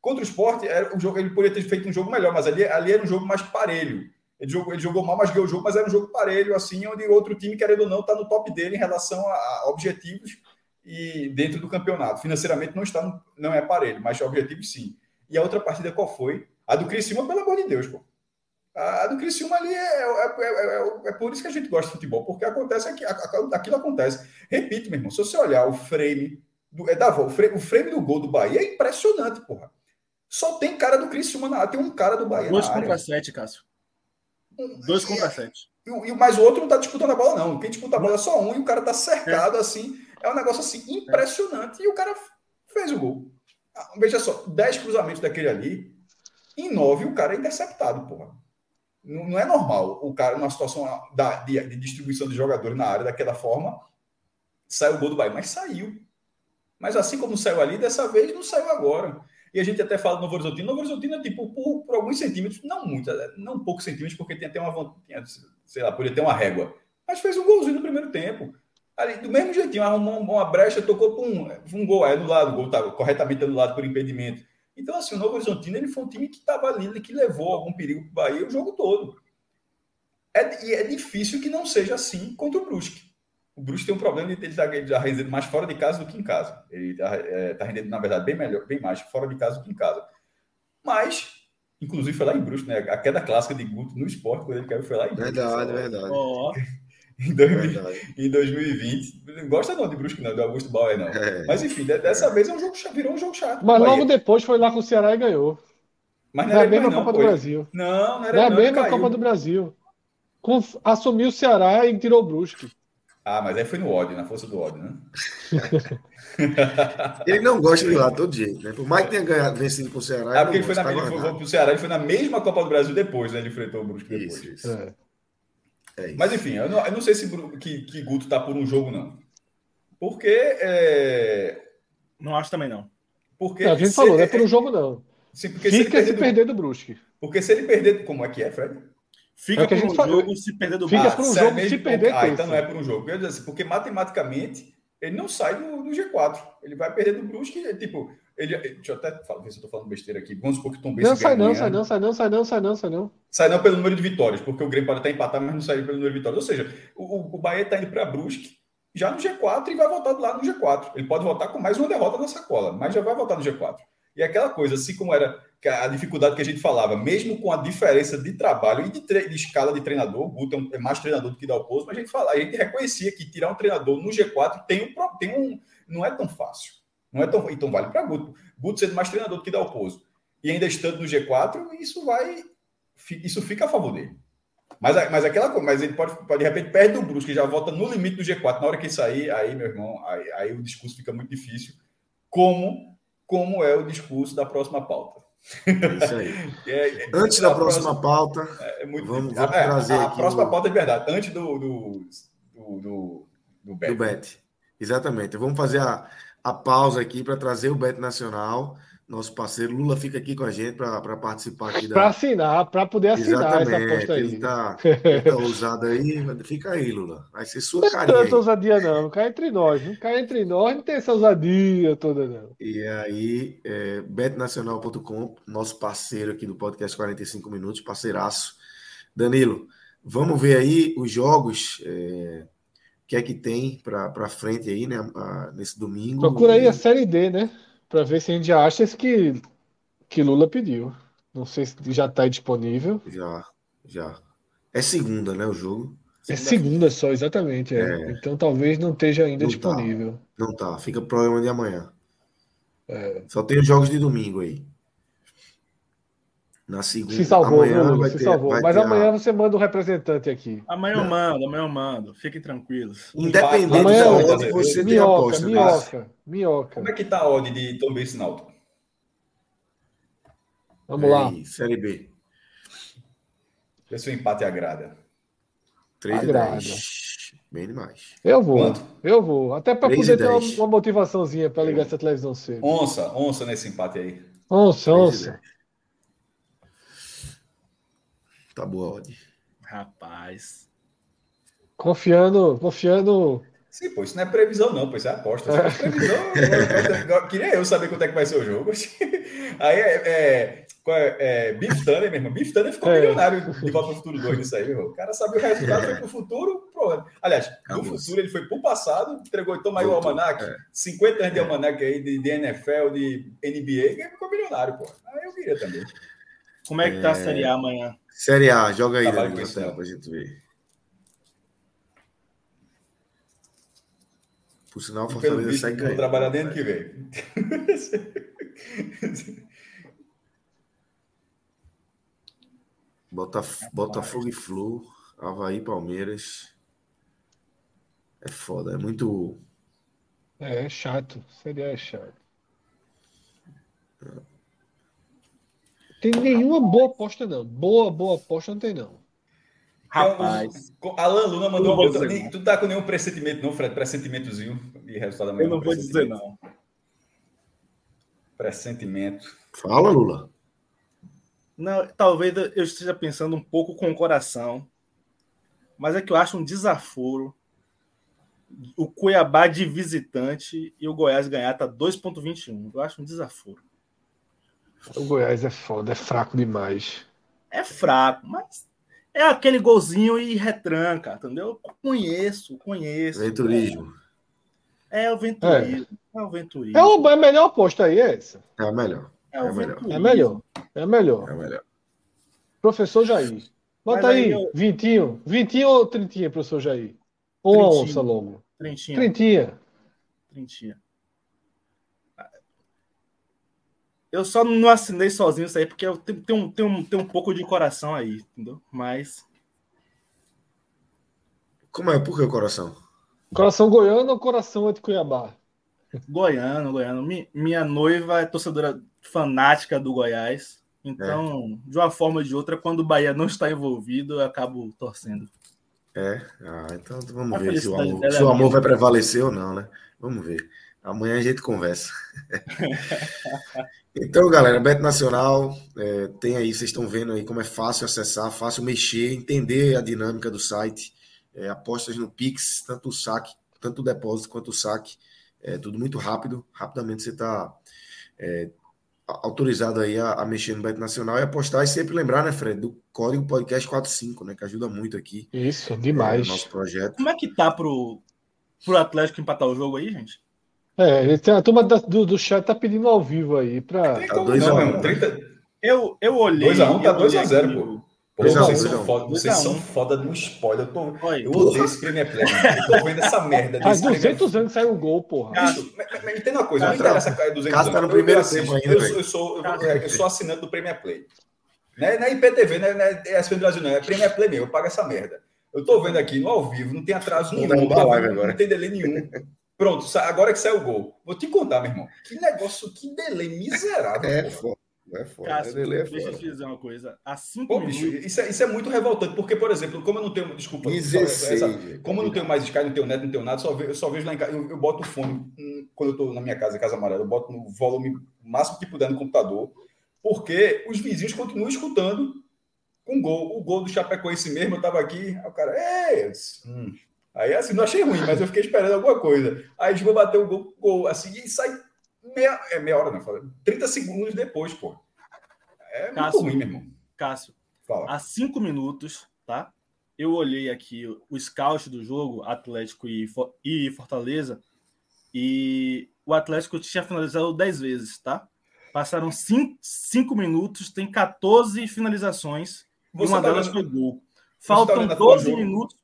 Contra o Sport, era um jogo, ele poderia ter feito um jogo melhor, mas ali, ali era um jogo mais parelho. Ele jogou, ele jogou mal, mas ganhou o jogo, mas era um jogo parelho, assim, onde outro time, querendo ou não, está no top dele em relação a, a, objetivos e dentro do campeonato. Financeiramente não está, no, não é parelho, mas objetivos sim. E a outra partida qual foi? A do Criciúma, pelo amor de Deus, pô. A do Criciúma ali é, é, é, é, por isso que a gente gosta de futebol, porque acontece aqui, aquilo acontece. Repito, meu irmão, se você olhar o frame do, é da o frame, o frame do gol do Bahia é impressionante, porra. Só tem cara do Criciúma na tem um cara do Bahia. Dois contra área. sete, Cássio. Dois contra sete. E, mas o outro não tá disputando a bola, não. Quem disputa a bola é só um e o cara tá cercado é. assim. É um negócio assim impressionante. E o cara fez o gol. Veja só, dez cruzamentos daquele ali, em nove o cara é interceptado, porra. Não, é normal o cara, numa situação da, de, de, distribuição de jogadores na área daquela forma, saiu o gol do Bahia, mas saiu. Mas assim como saiu ali, dessa vez não saiu agora. E a gente até fala do Novo Horizontino. Novo Horizontino é tipo por, por, alguns centímetros, não muito, não poucos centímetros, porque tem até uma, sei lá, poderia ter uma régua. Mas fez um golzinho no primeiro tempo. Ali, do mesmo jeitinho, arrumou uma brecha, tocou por um, um gol, é anulado, o gol estava corretamente anulado por impedimento. Então, assim, o Novo Horizontino ele foi um time que estava ali, que levou algum perigo para o Bahia o jogo todo. É, e é difícil que não seja assim contra o Brusque. O Brusque tem um problema de ele estar tá, rendendo mais fora de casa do que em casa. Ele está é, tá rendendo, na verdade, bem melhor, bem mais fora de casa do que em casa. Mas, inclusive, foi lá em Brusque, né? A queda clássica de Guto no esporte, quando ele caiu, foi lá em Brusque. Verdade, verdade. Oh. Em, 2000, em 2020. Não gosta não de Brusque, não, do Augusto Bauer, não. É. Mas enfim, dessa é. vez é um jogo, virou um jogo chato. Mas logo depois foi lá com o Ceará e ganhou. Mas não, é a mesma Copa do Brasil. Não, não era não. É a mesma Copa do Brasil. Com, assumiu o Ceará e tirou o Brusque. Ah, mas aí foi no ódio, na força do ódio, né? <laughs> ele não gosta de ir lá todo jeito, né? Por mais que tenha ganhado, vencido com o Ceará. Ah, porque ele foi, na, ele foi, foi pro Ceará, ele foi na mesma Copa do Brasil depois, né? Ele enfrentou o Brusque depois. Isso, isso. É. É Mas enfim, eu não, eu não sei se que, que Guto está por um jogo, não. Porque. É... Não acho também, não. Porque não, a gente falou, não é por um jogo, não. Sim, porque Fica se, ele perder, se perder do, do Brusque. Porque se ele perder. Como é que é, Fred? Fica é por um falou. jogo se perder do Fica ah, por um jogo se perder Ah, então não é por um jogo. Assim, porque matematicamente ele não sai do, do, G4. Ele vai perder do Brusque. Tipo, ele, deixa eu até ver se eu tô falando besteira aqui. Vamos supor que o Tom Benz Não, sai não, sai não, sai não, sai não, sai não, sai não. Sai não pelo número de vitórias, porque o Grêmio pode até empatar, mas não sai pelo número de vitórias. Ou seja, o, o Bahia está indo para Brusque já no G4 e vai voltar do lado no G4. Ele pode voltar com mais uma derrota na sacola, mas já vai voltar no G4. E aquela coisa, assim como era a dificuldade que a gente falava, mesmo com a diferença de trabalho e de, de escala de treinador, o Guto é, é mais treinador do que Dalpozo, mas a gente, fala, a gente reconhecia que tirar um treinador no G4 tem um, tem um não é tão fácil. Não é tão, então vale para Guto. Guto sendo mais treinador do que Dalpozo. E ainda estando no G4, isso vai. Isso fica a favor dele. Mas, mas aquela coisa, mas ele pode, pode, de repente, perde o Brusque, já volta no limite do G4. Na hora que sair, aí, meu irmão, aí, aí o discurso fica muito difícil. Como, como é o discurso da próxima pauta. Isso aí. <laughs> É, é, Antes da próxima, próxima pauta, é, é muito vamos, vamos é, trazer a, a próxima o... pauta é verdade. Antes do do do, do, do, do Bet. Exatamente. Vamos fazer a, a pausa aqui para trazer o Bet Nacional. Nosso parceiro Lula fica aqui com a gente para participar aqui da. Para assinar, para poder assinar Exatamente. essa aposta aí. Está tá ousado aí. Fica aí, Lula. Vai ser sua não carinha. Não tanta ousadia, não. Não cai entre nós. Não cai entre nós, não tem essa ousadia toda, não. E aí, é, betnacional.com, nosso parceiro aqui do podcast 45 Minutos, parceiraço. Danilo, vamos ver aí os jogos. É que é que tem para frente aí, né, nesse domingo. Procura aí a Série D, né, para ver se a gente acha esse que, que Lula pediu. Não sei se já está disponível. Já, já. É segunda, né, o jogo? É segunda só, exatamente. É. É. Então talvez não esteja ainda não tá. disponível. Tá. Não tá, fica pro programa de amanhã. É. Só tem os jogos de domingo aí. Na segunda. Se salvou, amanhã viu, Lula? vai Se ter- salvou. vai Mas ter a- amanhã você manda um representante aqui. Amanhã eu mando, amanhã eu mando. Fiquem tranquilos. Independente Amanhã da eu- que você tem Minhoca, aposta. né? minhoca, minhoca. Como é que tá a odd de Tom Benz Náutico? Vamos lá. Série B. Vê se o empate agrada. 3 e Agrada. 10. Bem demais. Eu vou, Quanto? eu vou. Até para poder ter uma, uma motivaçãozinha para ligar essa televisão cedo. Onça, onça nesse empate aí. Onça, onça. Tá boa a odd. Rapaz. Confiando, confiando. Sim, pô, isso não é previsão, não, pô, isso é aposta. Se fosse previsão, eu- <laughs> eu- queria eu saber quanto é que vai ser o jogo. <laughs> Aí é. é, é, é Beef Thunder, meu irmão. Beef Thunder ficou É. milionário de volta pro futuro 2 nisso aí, meu irmão. O cara sabia o resultado, foi pro futuro, pô. Aliás, do Acabou. futuro ele foi pro passado, entregou, toma aí o almanac, é. 50 anos de almanac aí, de, de NFL, de NBA, e ficou milionário, pô. Aí eu queria também. Como é que tá a Série A amanhã? Série A, joga aí com na tela pra gente ver. Por sinal, o Fortaleza visto, sai vou trabalhar dentro que vem. <laughs> Botaf Botafogo e Flu, Havaí, Palmeiras. É foda, é muito. É, é chato. Seria chato. Tem nenhuma boa aposta, não. Boa, boa aposta não tem, não. Rapaz, Alan Luna mandou uma dizer não. Tu tá com nenhum pressentimento, não, Fred? Pressentimentozinho de resultado amanhã. eu não vou dizer não. Pressentimento. Fala, Lula. Não, talvez eu esteja pensando um pouco com o coração, mas é que eu acho um desaforo o Cuiabá de visitante e o Goiás ganhar tá 2.21. Eu acho um desaforo. O Goiás é foda, é fraco demais. É fraco, mas é aquele golzinho e retranca, entendeu? Eu conheço, conheço. Venturismo. É o Venturismo. É, o Venturismo. É o- é a melhor aposta aí, é essa. É a melhor. É o é melhor. É melhor. É melhor. É a melhor. Professor Jair. Bota Mas aí, aí eu- vintinho. Vintinho ou trintinha, professor Jair? Ou Trintinho. onça logo? Trintinha. Trintinha. Trintinha. Eu só não assinei sozinho isso aí, porque eu tenho, tenho, um- tenho, um- tenho um pouco de coração aí, entendeu? Mas Como é? Por que o coração? Coração goiano ou coração anti-Cuiabá? Goiano, Goiano. Mi- minha noiva é torcedora fanática do Goiás. Então, de uma forma ou de outra, quando o Bahia não está envolvido, eu acabo torcendo. É? Ah, então vamos A ver se o amor, se é o amor vai prevalecer ou não, né? Vamos ver. Amanhã a gente conversa. <laughs> então, galera, Bet Nacional, é, tem aí, vocês estão vendo aí como é fácil acessar, fácil mexer, entender a dinâmica do site. É, apostas no Pix, tanto o saque, tanto o depósito quanto o saque. É tudo muito rápido. Rapidamente você está autorizado aí a, a mexer no Bet Nacional e apostar. E sempre lembrar, né, Fred, do código podcast 45, né? Que ajuda muito aqui. Isso, é, demais. no nosso projeto. Como é que tá pro, pro Atlético empatar o jogo aí, gente? É, ele tem- a turma da- do, do chat tá pedindo ao vivo aí pra. Tá como dois não, a um. meu. 30... Eu, eu olhei. 2x1 tá eu olhei 2x0, aqui pô. o- Pô, Dois a um, vocês dois a são um. foda, vocês um. são foda no spoiler. Eu, tô, eu odeio esse Premier Play. Eu tô vendo essa merda Faz desse Premier 200 anos que saiu um gol, porra. Mas- mas entenda uma coisa, não Cássio interessa cair 200 Cássio tá no anos. Eu- primeiro eu tempo ainda, Eu, eu sou, eu, vou- eu sou assinante do Premier Play. Não é, não é IPTV, não é, não é ESPN Brasil, não. É Premier Play mesmo. Eu pago essa merda. Eu tô vendo aqui no ao vivo, não tem atraso nenhum. não, não tem delay nenhum. Pronto, agora que saiu o gol. Vou te contar, meu irmão. Que negócio, que delay miserável. É porra. foda. É foda. Cássio, é delay, é deixa eu foda. te dizer uma coisa. Há cinco Pô, minutos. bicho, isso é, isso é muito revoltante, porque, por exemplo, como eu não tenho. Desculpa, só- 16. essa- como eu não tenho mais Sky, não tenho net, não tenho nada, só vejo, eu só vejo lá em casa. Eu, eu boto o fone hum, quando eu tô na minha casa, Casa Amarela, eu boto no volume máximo que puder no computador, porque os vizinhos continuam escutando com gol. O gol do Chapecoense mesmo, eu tava aqui, aí o cara, é, hum. Aí assim, não achei ruim, mas eu fiquei esperando alguma coisa. Aí vão bater o gol, gol assim, e sai meia, é meia hora, não, fala, 30 segundos depois, pô. É muito Cássio. ruim, meu irmão. Cássio, Fala. há cinco minutos, tá? Eu olhei aqui o- scout do jogo, Atlético e, e Fortaleza, e o Atlético tinha finalizado 10 vezes, tá? Passaram cinco, cinco minutos, tem 14 finalizações, e Você uma tá delas vendo- foi gol. Faltam olhando a tua 12 jogo? minutos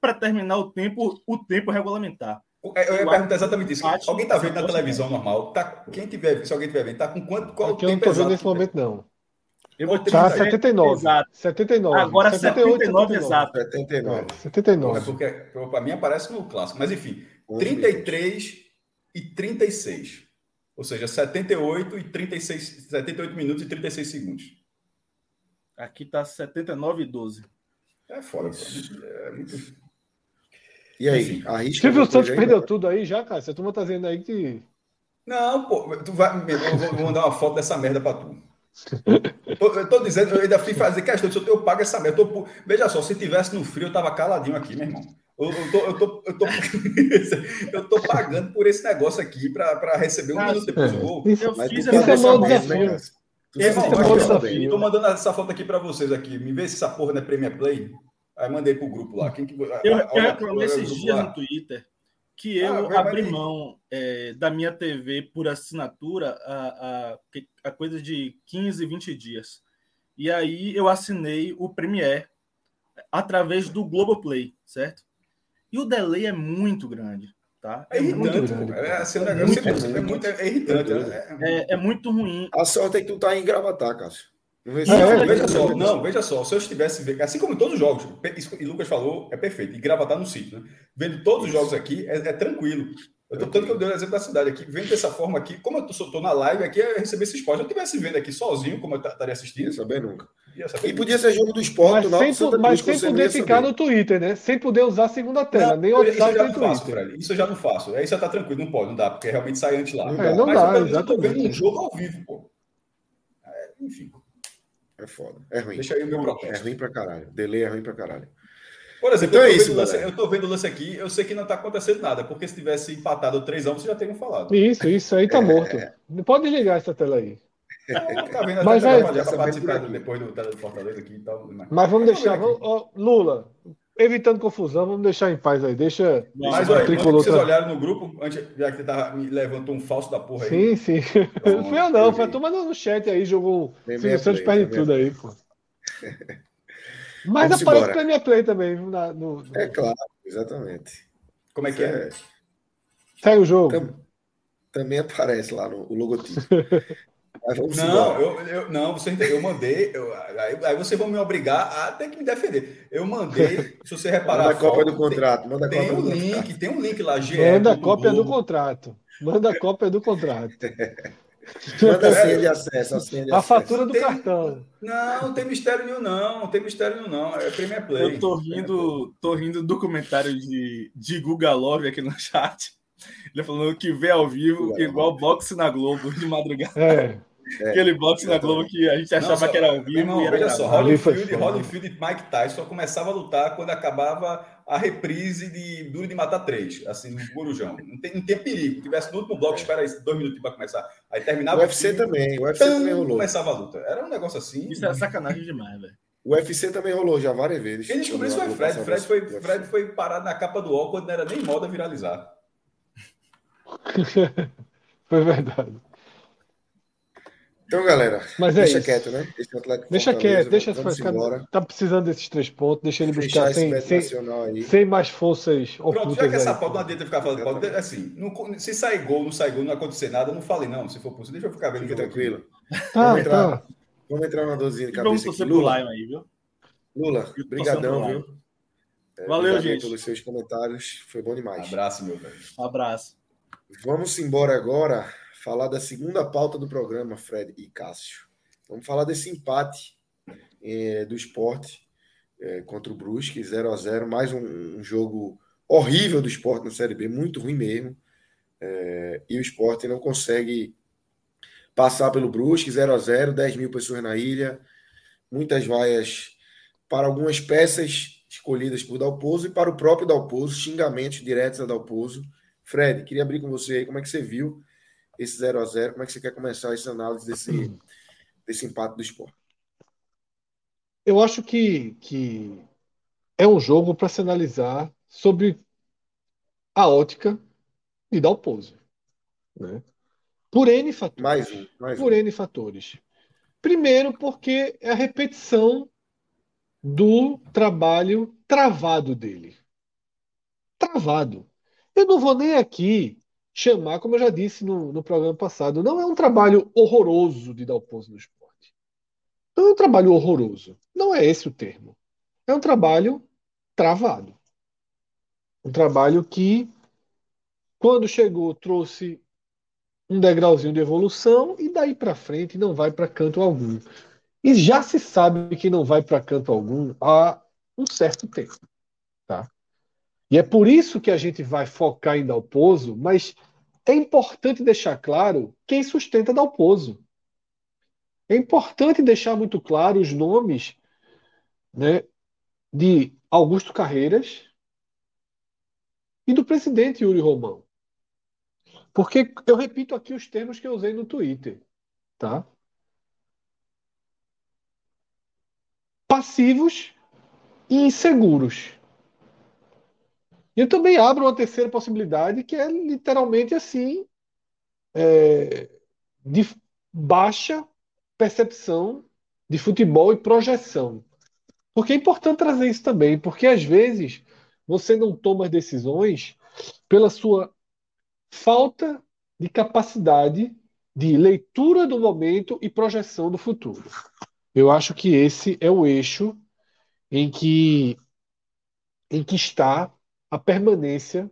para terminar o tempo, o tempo regulamentar. É, Eu ia perguntar exatamente isso. Alguém tá que vendo na televisão normal? Tá, quem tiver, se alguém tiver vendo, tá com quanto? Qual Aqui eu não tempo tô vendo nesse momento, não. Eu vou ter Tá, que 79. Exato. 79. Agora 78, 79 exato. 79. É, 79. É porque para mim aparece no clássico. Mas enfim, 11 33 e 36. Ou seja, 78 e 36, 78 minutos e 36 segundos. Aqui tá 79 e 12. É foda, pô. É muito... E aí, arrisca. Silvio alguma Santos coisa aí, perdeu tudo aí já, cara. Essa turma tá dizendo aí que. Não, pô, tu vai, eu vou mandar uma foto dessa merda pra tu. Tô- Eu tô dizendo, eu ainda fui fazer questão de eu pago essa merda. Eu tô veja só, se tivesse no frio, eu tava caladinho aqui, meu irmão. Eu, eu tô, eu, tô, eu, tô, <laughs> eu tô pagando por esse negócio aqui pra, pra receber um Ah, minuto depois do gol. Isso, Eu Mas fiz tu essa é essa mesma- é. Tô mandando essa foto aqui pra vocês aqui. Me vê se essa porra não é Premier Play. Aí mandei pro grupo lá. Quem que, Eu, reclamei o esses dias lá. no Twitter que eu Ah, abri mão é, da minha TV por assinatura a, a, a coisa de 15, 20 dias. E aí eu assinei o Premiere através do Globoplay, certo? E o delay é muito grande, tá? É muito irritante. É, assim, um É muito é, muito, é irritante. é- é- É, é muito ruim. A sorte é que tu tá em Gravatar, Cássio. Não É, é, veja só, não, veja só, se eu estivesse vendo, assim como em todos os jogos, isso que o Lucas falou é perfeito, e gravatar no sítio, né? Vendo todos os jogos aqui é, é tranquilo. Eu tô, tanto que eu dei o exemplo da cidade aqui, vendo dessa forma aqui, como eu tô, tô na live aqui, eu recebi esse esporte. Se eu estivesse vendo aqui sozinho, como eu estaria assistindo, saber nunca. E podia ser jogo do esporte, Mas Náutico, sem, Santa mas sem você não poder ficar saber. no Twitter, né? Sem poder usar a segunda tela, nem Não, isso eu WhatsApp já nem não o faço, Twitter. Fred. Isso eu já não faço. Aí você tá tranquilo, não pode, não dá, porque realmente sai antes lá. É, não Mas dá, eu, eu tô vendo um jogo ao vivo, pô. É, enfim, É foda. É ruim. deixa aí o meu É protesto. ruim pra caralho. Delay é ruim pra caralho. Por exemplo, Então eu, é tô isso, vendo o lance, eu tô vendo o lance aqui, eu sei que não tá acontecendo nada, porque se tivesse empatado 3x1, vocês já teriam falado. Isso, isso aí tá morto. Não pode desligar essa tela aí. Tá vendo? Mas é- depois do, Fortaleza aqui e tal. Mas, Mas vamos deixar. vamos ó, Lula, evitando confusão, vamos deixar em paz aí. Deixa. mas o olha, tricolor vocês olharam no grupo, antes, já que você tava, me levantou um falso da porra aí. Sim, sim. Pronto, Não <laughs> fui eu não, foi a turma no chat aí, jogou. Silvio Santos perde tudo aí, pô. <laughs> Mas Vamos aparece. Premier Play também. Na, no, no- É claro, exatamente. Como é que é? Segue o jogo. Tam- Também aparece lá no o logotipo. <laughs> Vamos Não, eu, eu, não, você entendeu? Eu mandei, eu, aí, aí vocês vão me obrigar a ter que me defender. Eu mandei, <laughs> se você reparar. Manda a cópia foto, do contrato. Manda Tem, do um contrato. link, tem um link lá, GE. Manda a do cópia do Globo. contrato. Manda a cópia do contrato. <laughs> Manda a senha de acesso. A, senha de A acesso. fatura do Tem- cartão. Não, não tem mistério nenhum, não. Não tem mistério nenhum, não. É Premier Play. Eu tô rindo, tô rindo do comentário de, de Guga Love aqui no <laughs> chat. Ele falando que vê ao vivo Guga igual boxe na Globo de madrugada. É. Aquele boxe na Globo que a gente Não, achava só- que era ao vivo irmão, e era veja só, Holyfield. Holyfield e Mike Tyson só começava a lutar quando acabava a reprise de Duro de Matar 3, assim, no Corujão. Não tem, não tem perigo. Se tivesse no último bloco, espera aí dois minutos para começar. Aí terminava O UFC filme, também. O UFC tam, também rolou. começava a luta. Era um negócio assim. Isso é sacanagem demais, velho. O UFC também rolou já várias vezes. Quem descobriu isso foi Fred. Fred foi, UFC. Fred foi parado na capa do UOL quando não era nem moda viralizar. <laughs> Foi verdade. Então, galera, Mas é deixa isso. quieto, né? Deixa, quieto, deixa vamos ficar. embora. Tá precisando desses três pontos, deixa ele buscar esse sem, sem, nacional aí. sem mais forças Pronto, ocultas. já que essa pauta não adianta ficar falando pauta, assim, não- se sair gol, não sair gol, não acontecer nada, não falei não, se for possível. Deixa eu ficar vendo. Fica tranquilo. Tá, Vamos entrar. tá. Vamos entrar na dorzinha de vamos cabeça aqui. Lula, aí, viu? Lula, brigadão, viu? É, Valeu, gente. pelos seus comentários. Foi bom demais. Abraço, meu velho. Um abraço. Vamos embora agora falar da segunda pauta do programa, Fred e Cássio. Vamos falar desse empate eh, do esporte eh, contra o Brusque, 0 a 0 mais um, um jogo horrível do esporte na Série B, muito ruim mesmo. Eh, e o esporte não consegue passar pelo Brusque, 0 a 0 10 mil pessoas na ilha, muitas vaias para algumas peças escolhidas por Dalpozo e para o próprio Dalpozo, xingamentos diretos a Dalpozo. Fred, queria abrir com você aí, como é que você viu esse 0 a 0 Como é que você quer começar essa análise desse, <clears throat> desse empate do esporte? Eu acho que, que é um jogo para se analisar sobre a ótica de Dalpozo, né? Por N fatores. Mais um, mais um. Por N fatores. Primeiro, porque é a repetição do trabalho travado dele. Travado. Eu não vou nem aqui chamar, como eu já disse no, no programa passado, não é um trabalho horroroso de Dalpozo no esporte. Não é um trabalho horroroso. Não é esse o termo. É um trabalho travado. Um trabalho que, quando chegou, trouxe um degrauzinho de evolução e daí para frente não vai para canto algum. E já se sabe que não vai para canto algum há um certo tempo. E é por isso que a gente vai focar em Dalpozo, mas é importante deixar claro quem sustenta Dalpozo. É importante deixar muito claro os nomes né, de Augusto Carreiras e do presidente Yuri Romão. Porque eu repito aqui os termos que eu usei no Twitter, tá? Passivos e inseguros. E também abro uma terceira possibilidade, que é literalmente assim, é, de baixa percepção de futebol e projeção. Porque é importante trazer isso também, porque às vezes você não toma as decisões pela sua falta de capacidade de leitura do momento e projeção do futuro. Eu acho que esse é o eixo em que em que está a permanência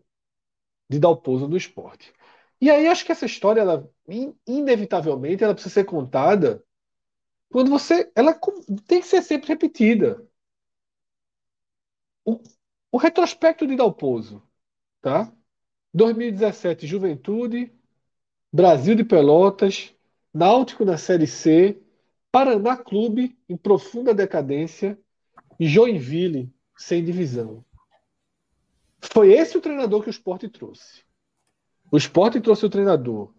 de Dalpozo no esporte. E aí acho que essa história, ela, inevitavelmente, ela precisa ser contada quando você. Ela tem que ser sempre repetida. O, o retrospecto de Dalpozo, tá? 2017, Juventude, Brasil de Pelotas, Náutico na Série C, Paraná Clube em profunda decadência e Joinville sem divisão. Foi esse o treinador que o esporte trouxe. O esporte trouxe o treinador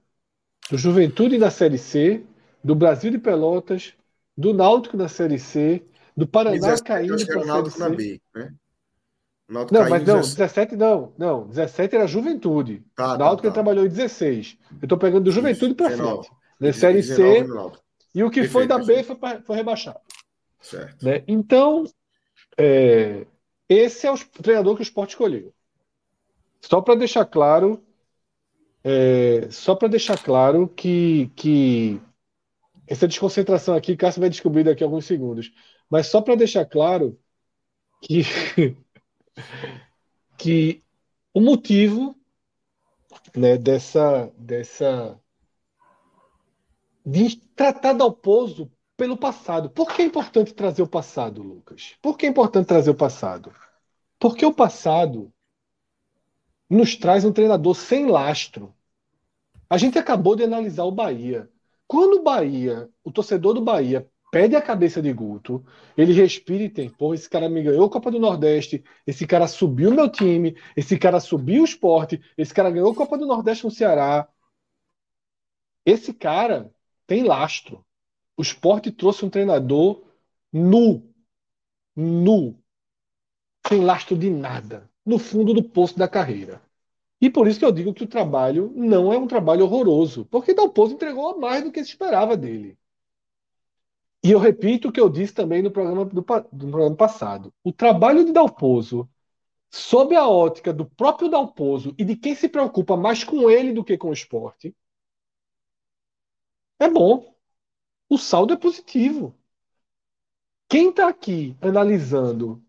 do Juventude na Série C, do Brasil de Pelotas, do Náutico na Série C, do Paraná 17, caindo para a Série C. B, né? Náutico não, mas não, 17 não. Não, 17 era Juventude. Tá, Náutico tá, tá. trabalhou em 16. Eu estou pegando do Juventude para frente. Na Série C. E o que Perfeito, foi da B foi, foi rebaixado. Certo. Né? Então, é, esse é o treinador que o esporte escolheu. Só para deixar claro, é, só para deixar claro que, que essa desconcentração aqui, Cássio vai descobrir daqui a alguns segundos. Mas só para deixar claro que, <laughs> que o motivo né, dessa, dessa de tratar do oposto pelo passado. Por que é importante trazer o passado, Lucas? Por que é importante trazer o passado? Porque o passado nos traz um treinador sem lastro. A gente acabou de analisar o Bahia. Quando o Bahia, o torcedor do Bahia, pede a cabeça de Guto, ele respira e tem, pô, esse cara me ganhou a Copa do Nordeste, esse cara subiu meu time, esse cara subiu o esporte, esse cara ganhou a Copa do Nordeste no Ceará. Esse cara tem lastro. O esporte trouxe um treinador nu. Nu. Sem lastro de nada. No fundo do poço da carreira. E por isso que eu digo que o trabalho não é um trabalho horroroso. Porque Dalpozo entregou mais do que se esperava dele. E eu repito o que eu disse também no programa, do, do programa passado. O trabalho de Dalpozo, sob a ótica do próprio Dalpozo e de quem se preocupa mais com ele do que com o esporte, é bom. O saldo é positivo. Quem está aqui analisando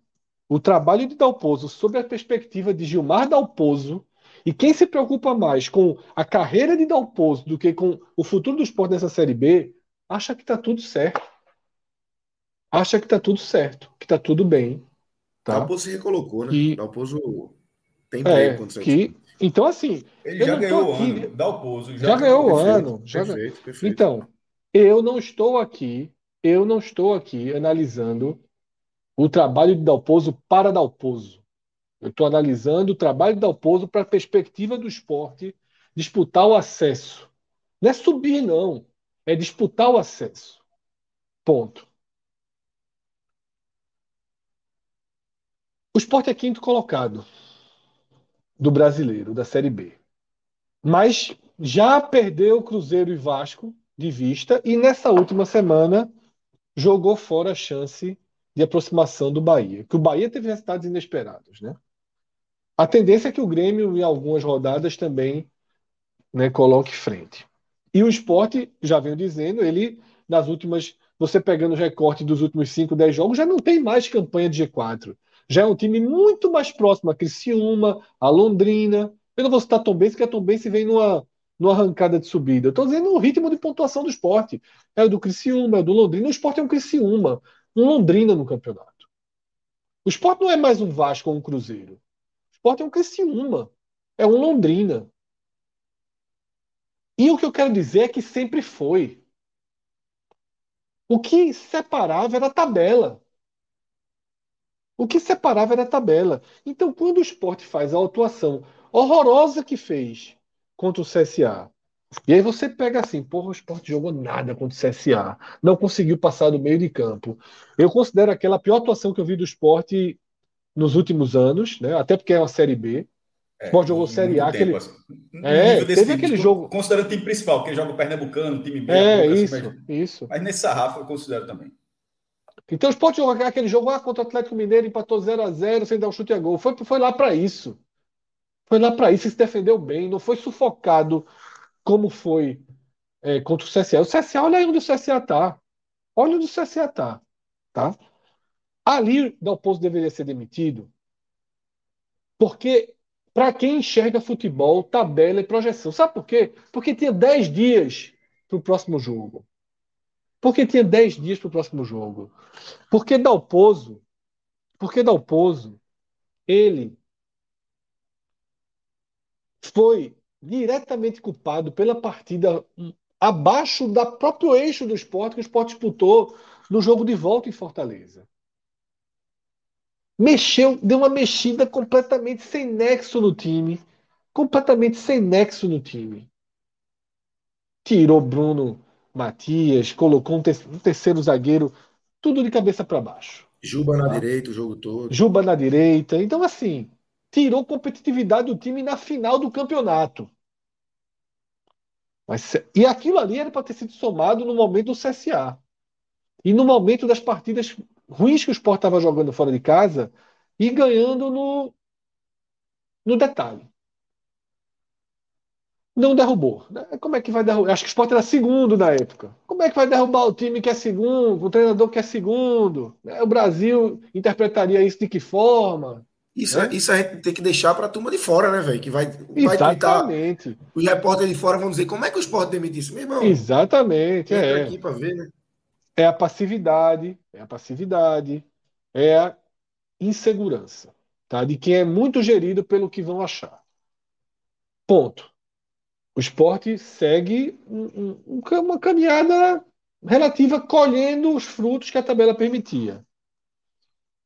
o trabalho de Dalpozo sob a perspectiva de Gilmar Dalpozo, e quem se preocupa mais com a carreira de Dalpozo do que com o futuro do esporte nessa Série B, acha que está tudo certo. Acha que está tudo certo, que está tudo bem. Tá? Dalpozo se recolocou, né? E... Dalpozo tem é, que... Então, assim. Ele já ganhou o ano. Dalpozo já, já ganhou o ano. Já... Perfeito, perfeito. Então, eu não estou aqui, eu não estou aqui analisando o trabalho de Dalpozo para Dalpozo. Eu estou analisando o trabalho de Dalpozo para a perspectiva do esporte disputar o acesso. Não é subir, não. É disputar o acesso. Ponto. O esporte é quinto colocado do brasileiro, da Série B. Mas já perdeu Cruzeiro e Vasco de vista e nessa última semana jogou fora a chance de aproximação do Bahia, que o Bahia teve resultados inesperados, né? A tendência é que o Grêmio em algumas rodadas também né, coloque frente. E o esporte, já venho dizendo, ele nas últimas, você pegando os recortes dos últimos 5, 10 jogos, já não tem mais campanha de G4. Já é um time muito mais próximo a Criciúma, a Londrina. Eu não vou citar Tom Benz, porque a Tom Benz vem numa, numa arrancada de subida. Estou dizendo o ritmo de pontuação do esporte. É o do Criciúma, é o do Londrina. O esporte é um Criciúma, um Londrina no campeonato. O esporte não é mais um Vasco ou um Cruzeiro. O esporte é um Criciúma, é um Londrina. E o que eu quero dizer é que sempre foi. O que separava era a tabela. O que separava era a tabela. Então, quando o esporte faz a atuação horrorosa que fez contra o CSA, e aí você pega assim, porra, o esporte jogou nada contra o CSA, não conseguiu passar do meio de campo. Eu considero aquela a pior atuação que eu vi do esporte nos últimos anos, né? até porque é uma Série B. O Sport jogou Série A. Aquele... Assim. É, teve time, aquele jogo. Considerando o time principal, que joga o Pernambucano, time B. É, isso, assim, mas... isso. Mas nesse sarrafo eu considero também. Então o Sport jogou aquele jogo ah, contra o Atlético Mineiro, empatou 0 a 0 sem dar um chute a gol. Foi, foi lá para isso. Foi lá para isso e se defendeu bem. Não foi sufocado como foi é, contra o CSA. O CSA, olha aí onde o CSA tá. Olha onde o CSA tá. tá? Ali, Dalpozo deveria ser demitido porque para quem enxerga futebol, tabela e projeção. Sabe por quê? Porque tinha 10 dias para o próximo jogo. Porque tinha 10 dias para o próximo jogo. Porque Dalpozo, porque Dalpozo, ele foi diretamente culpado pela partida abaixo da próprio eixo do esporte que o esporte disputou no jogo de volta em Fortaleza mexeu, deu uma mexida completamente sem nexo no time. Completamente sem nexo no time. Tirou Bruno Matias, colocou um, te um terceiro zagueiro, tudo de cabeça para baixo. Juba na tá? direita o jogo todo. Juba na direita. Então, assim, tirou competitividade do time na final do campeonato. Mas, e aquilo ali era para ter sido somado no momento do CSA. E no momento das partidas ruins que o Sport estava jogando fora de casa e ganhando no, no detalhe. Não derrubou. Como é que vai derrubar? Acho que o Sport era segundo na época. Como é que vai derrubar o time que é segundo, o treinador que é segundo? O Brasil interpretaria isso de que forma? Isso, né? isso a gente tem que deixar para a turma de fora, né, velho? Que vai, vai Exatamente. os repórteres de fora vão dizer como é que o Sport demite isso, meu irmão. Exatamente. É. aqui ver, né? é a passividade, é a passividade, é a insegurança, tá? De quem é muito gerido pelo que vão achar. Ponto. O esporte segue um, um, uma caminhada relativa colhendo os frutos que a tabela permitia.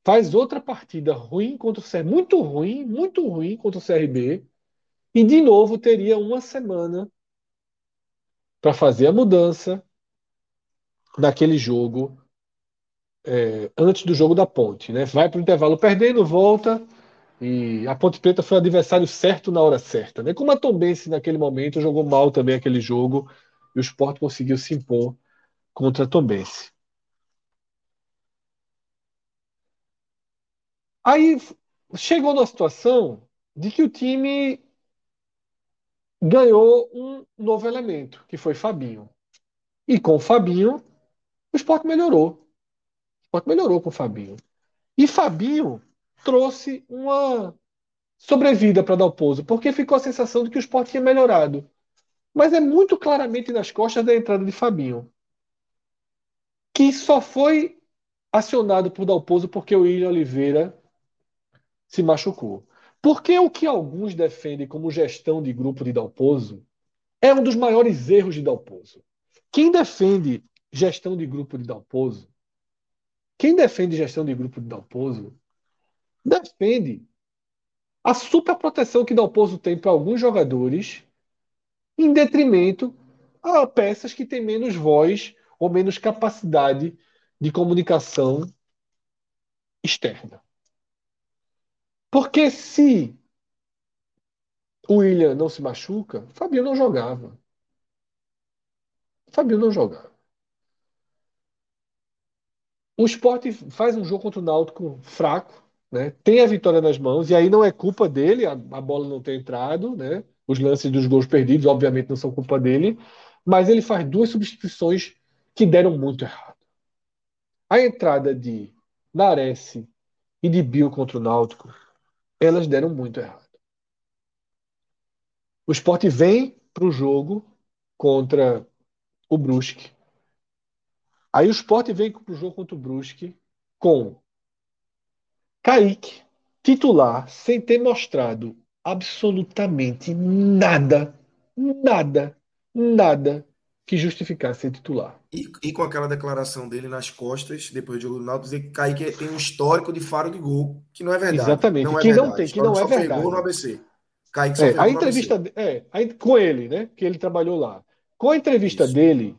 Faz outra partida ruim contra o CRB, muito ruim, muito ruim contra o CRB, e de novo teria uma semana para fazer a mudança, naquele jogo é, antes do jogo da Ponte, né? Vai para o intervalo perdendo, volta e a Ponte Preta foi o adversário certo na hora certa, né? Como a Tombense naquele momento jogou mal também aquele jogo e o Sport conseguiu se impor contra a Tombense. Aí chegou na situação de que o time ganhou um novo elemento, que foi Fabinho. E com o Fabinho, o esporte melhorou. O esporte melhorou com o Fabinho. E Fabinho trouxe uma sobrevida para Dalpozo, porque ficou a sensação de que o esporte tinha melhorado. Mas é muito claramente nas costas da entrada de Fabinho. Que só foi acionado por Dalpozo porque o William Oliveira se machucou. Porque o que alguns defendem como gestão de grupo de Dalpozo é um dos maiores erros de Dalpozo. Quem defende gestão de grupo de Dalpozo, quem defende gestão de grupo de Dalpozo, defende a superproteção que Dalpozo tem para alguns jogadores, em detrimento a peças que têm menos voz ou menos capacidade de comunicação externa. Porque se o William não se machuca, Fabio não jogava. Fabio não jogava. O esporte faz um jogo contra o Náutico fraco, né? tem a vitória nas mãos, e aí não é culpa dele, a, a bola não ter entrado, né? os lances dos gols perdidos, obviamente, não são culpa dele, mas ele faz duas substituições que deram muito errado. a entrada de Nares e de Bill contra o Náutico, elas deram muito errado. O Sport vem para o jogo contra o Brusque. Aí o Sport vem para o jogo contra o Brusque com Kaique, titular, sem ter mostrado absolutamente nada, nada, nada que justificasse ser titular. E, e, com aquela declaração dele nas costas, depois do jogo do Náutico, dizer que Kaique tem um histórico de faro de gol, que não é verdade. Exatamente, não é que verdade. não tem, que não é verdade. Gol no ABC. Kaique só é, a entrevista, é, a, com ele, né, que ele trabalhou lá. Com a entrevista Isso. dele,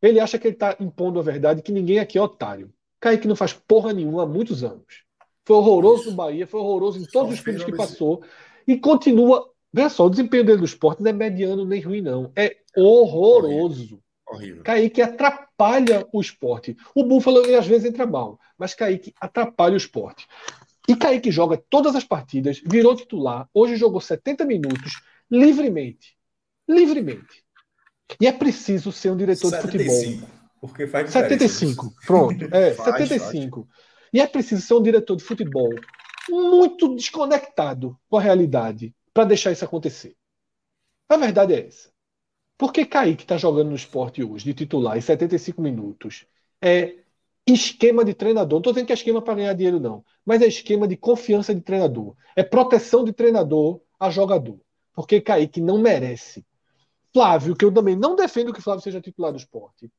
ele acha que ele está impondo a verdade, que ninguém aqui é otário. Kaique não faz porra nenhuma há muitos anos. Foi horroroso Isso. no Bahia, foi horroroso em Só todos os fez clubes que ABC. passou e continua. Veja só, o desempenho dele do esporte não é mediano nem ruim, não. É horroroso. Horrível. Kaique atrapalha o esporte. O Búfalo ele, às vezes entra mal, mas Kaique atrapalha o esporte. E Kaique joga todas as partidas, virou titular, hoje jogou 70 minutos livremente. Livremente. E é preciso ser um diretor de futebol. 75, porque faz diferença. 75, pronto. É, <laughs> Faz, 75. E é preciso ser um diretor de futebol muito desconectado com a realidade para deixar isso acontecer. A verdade é essa. Porque Kaique está jogando no esporte hoje, de titular, em 75 minutos, é esquema de treinador. Não estou dizendo que é esquema para ganhar dinheiro, não. Mas é esquema de confiança de treinador. É proteção de treinador a jogador. Porque Kaique não merece. Flávio, que eu também não defendo que Flávio seja titular do esporte.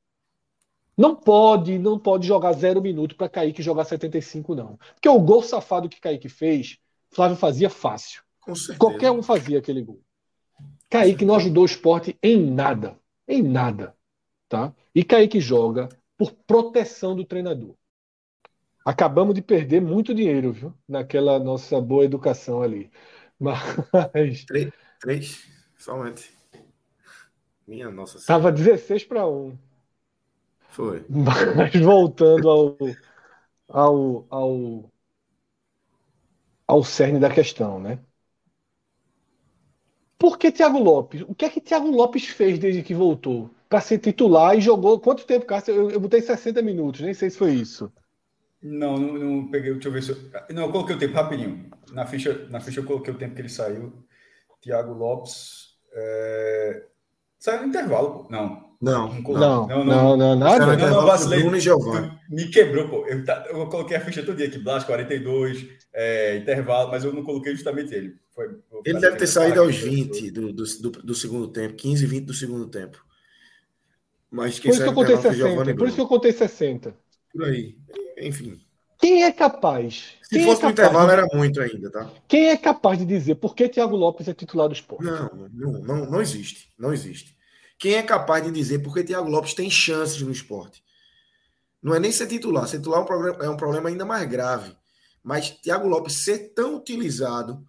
Não pode, não pode jogar zero minuto para Kaique jogar 75, não. Porque o gol safado que Kaique fez, Flávio fazia fácil. Qualquer um fazia aquele gol. Kaique não ajudou o esporte em nada. Em nada. Tá? E Kaique joga por proteção do treinador. Acabamos de perder muito dinheiro, viu? Naquela nossa boa educação ali. Mas <laughs> Três, somente. Minha nossa senhora. estava 16 para 1. Foi. Mas voltando ao, ao, ao, ao cerne da questão, né? Por que Thiago Lopes? O que é que Thiago Lopes fez desde que voltou? Para ser titular e jogou. Quanto tempo, Cássio? Eu, eu botei 60 minutos, nem sei se foi isso. Não, não, não peguei. Deixa eu ver se eu. Não, eu coloquei o tempo rapidinho. Na ficha, na ficha eu coloquei o tempo que ele saiu. Thiago Lopes. É... Saiu no intervalo, pô. Não. Não. Não, não, não, não, nada. Não, não, vacilei. Bruno e Giovanni. Me quebrou, pô. Eu, tá- eu coloquei a ficha todo dia aqui. Blas 42, é, intervalo, mas eu não coloquei justamente ele. Foi, Ele deve ter saído aos 20 do, do, do, do segundo tempo, 15, 20 do segundo tempo. Mas Por quem isso que eu contei intervalo foi Giovanni 60. e Por isso que eu contei 60. Por aí. Enfim. Quem é capaz? Se Quem fosse é no capaz intervalo, de- era muito ainda, tá? Quem é capaz de dizer por que Thiago Lopes é titular do esporte? Não, não, não, não existe. Não existe. Quem é capaz de dizer porque Thiago Lopes tem chances no esporte? Não é nem ser titular. Ser titular é um problema, é um problema ainda mais grave. Mas Thiago Lopes ser tão utilizado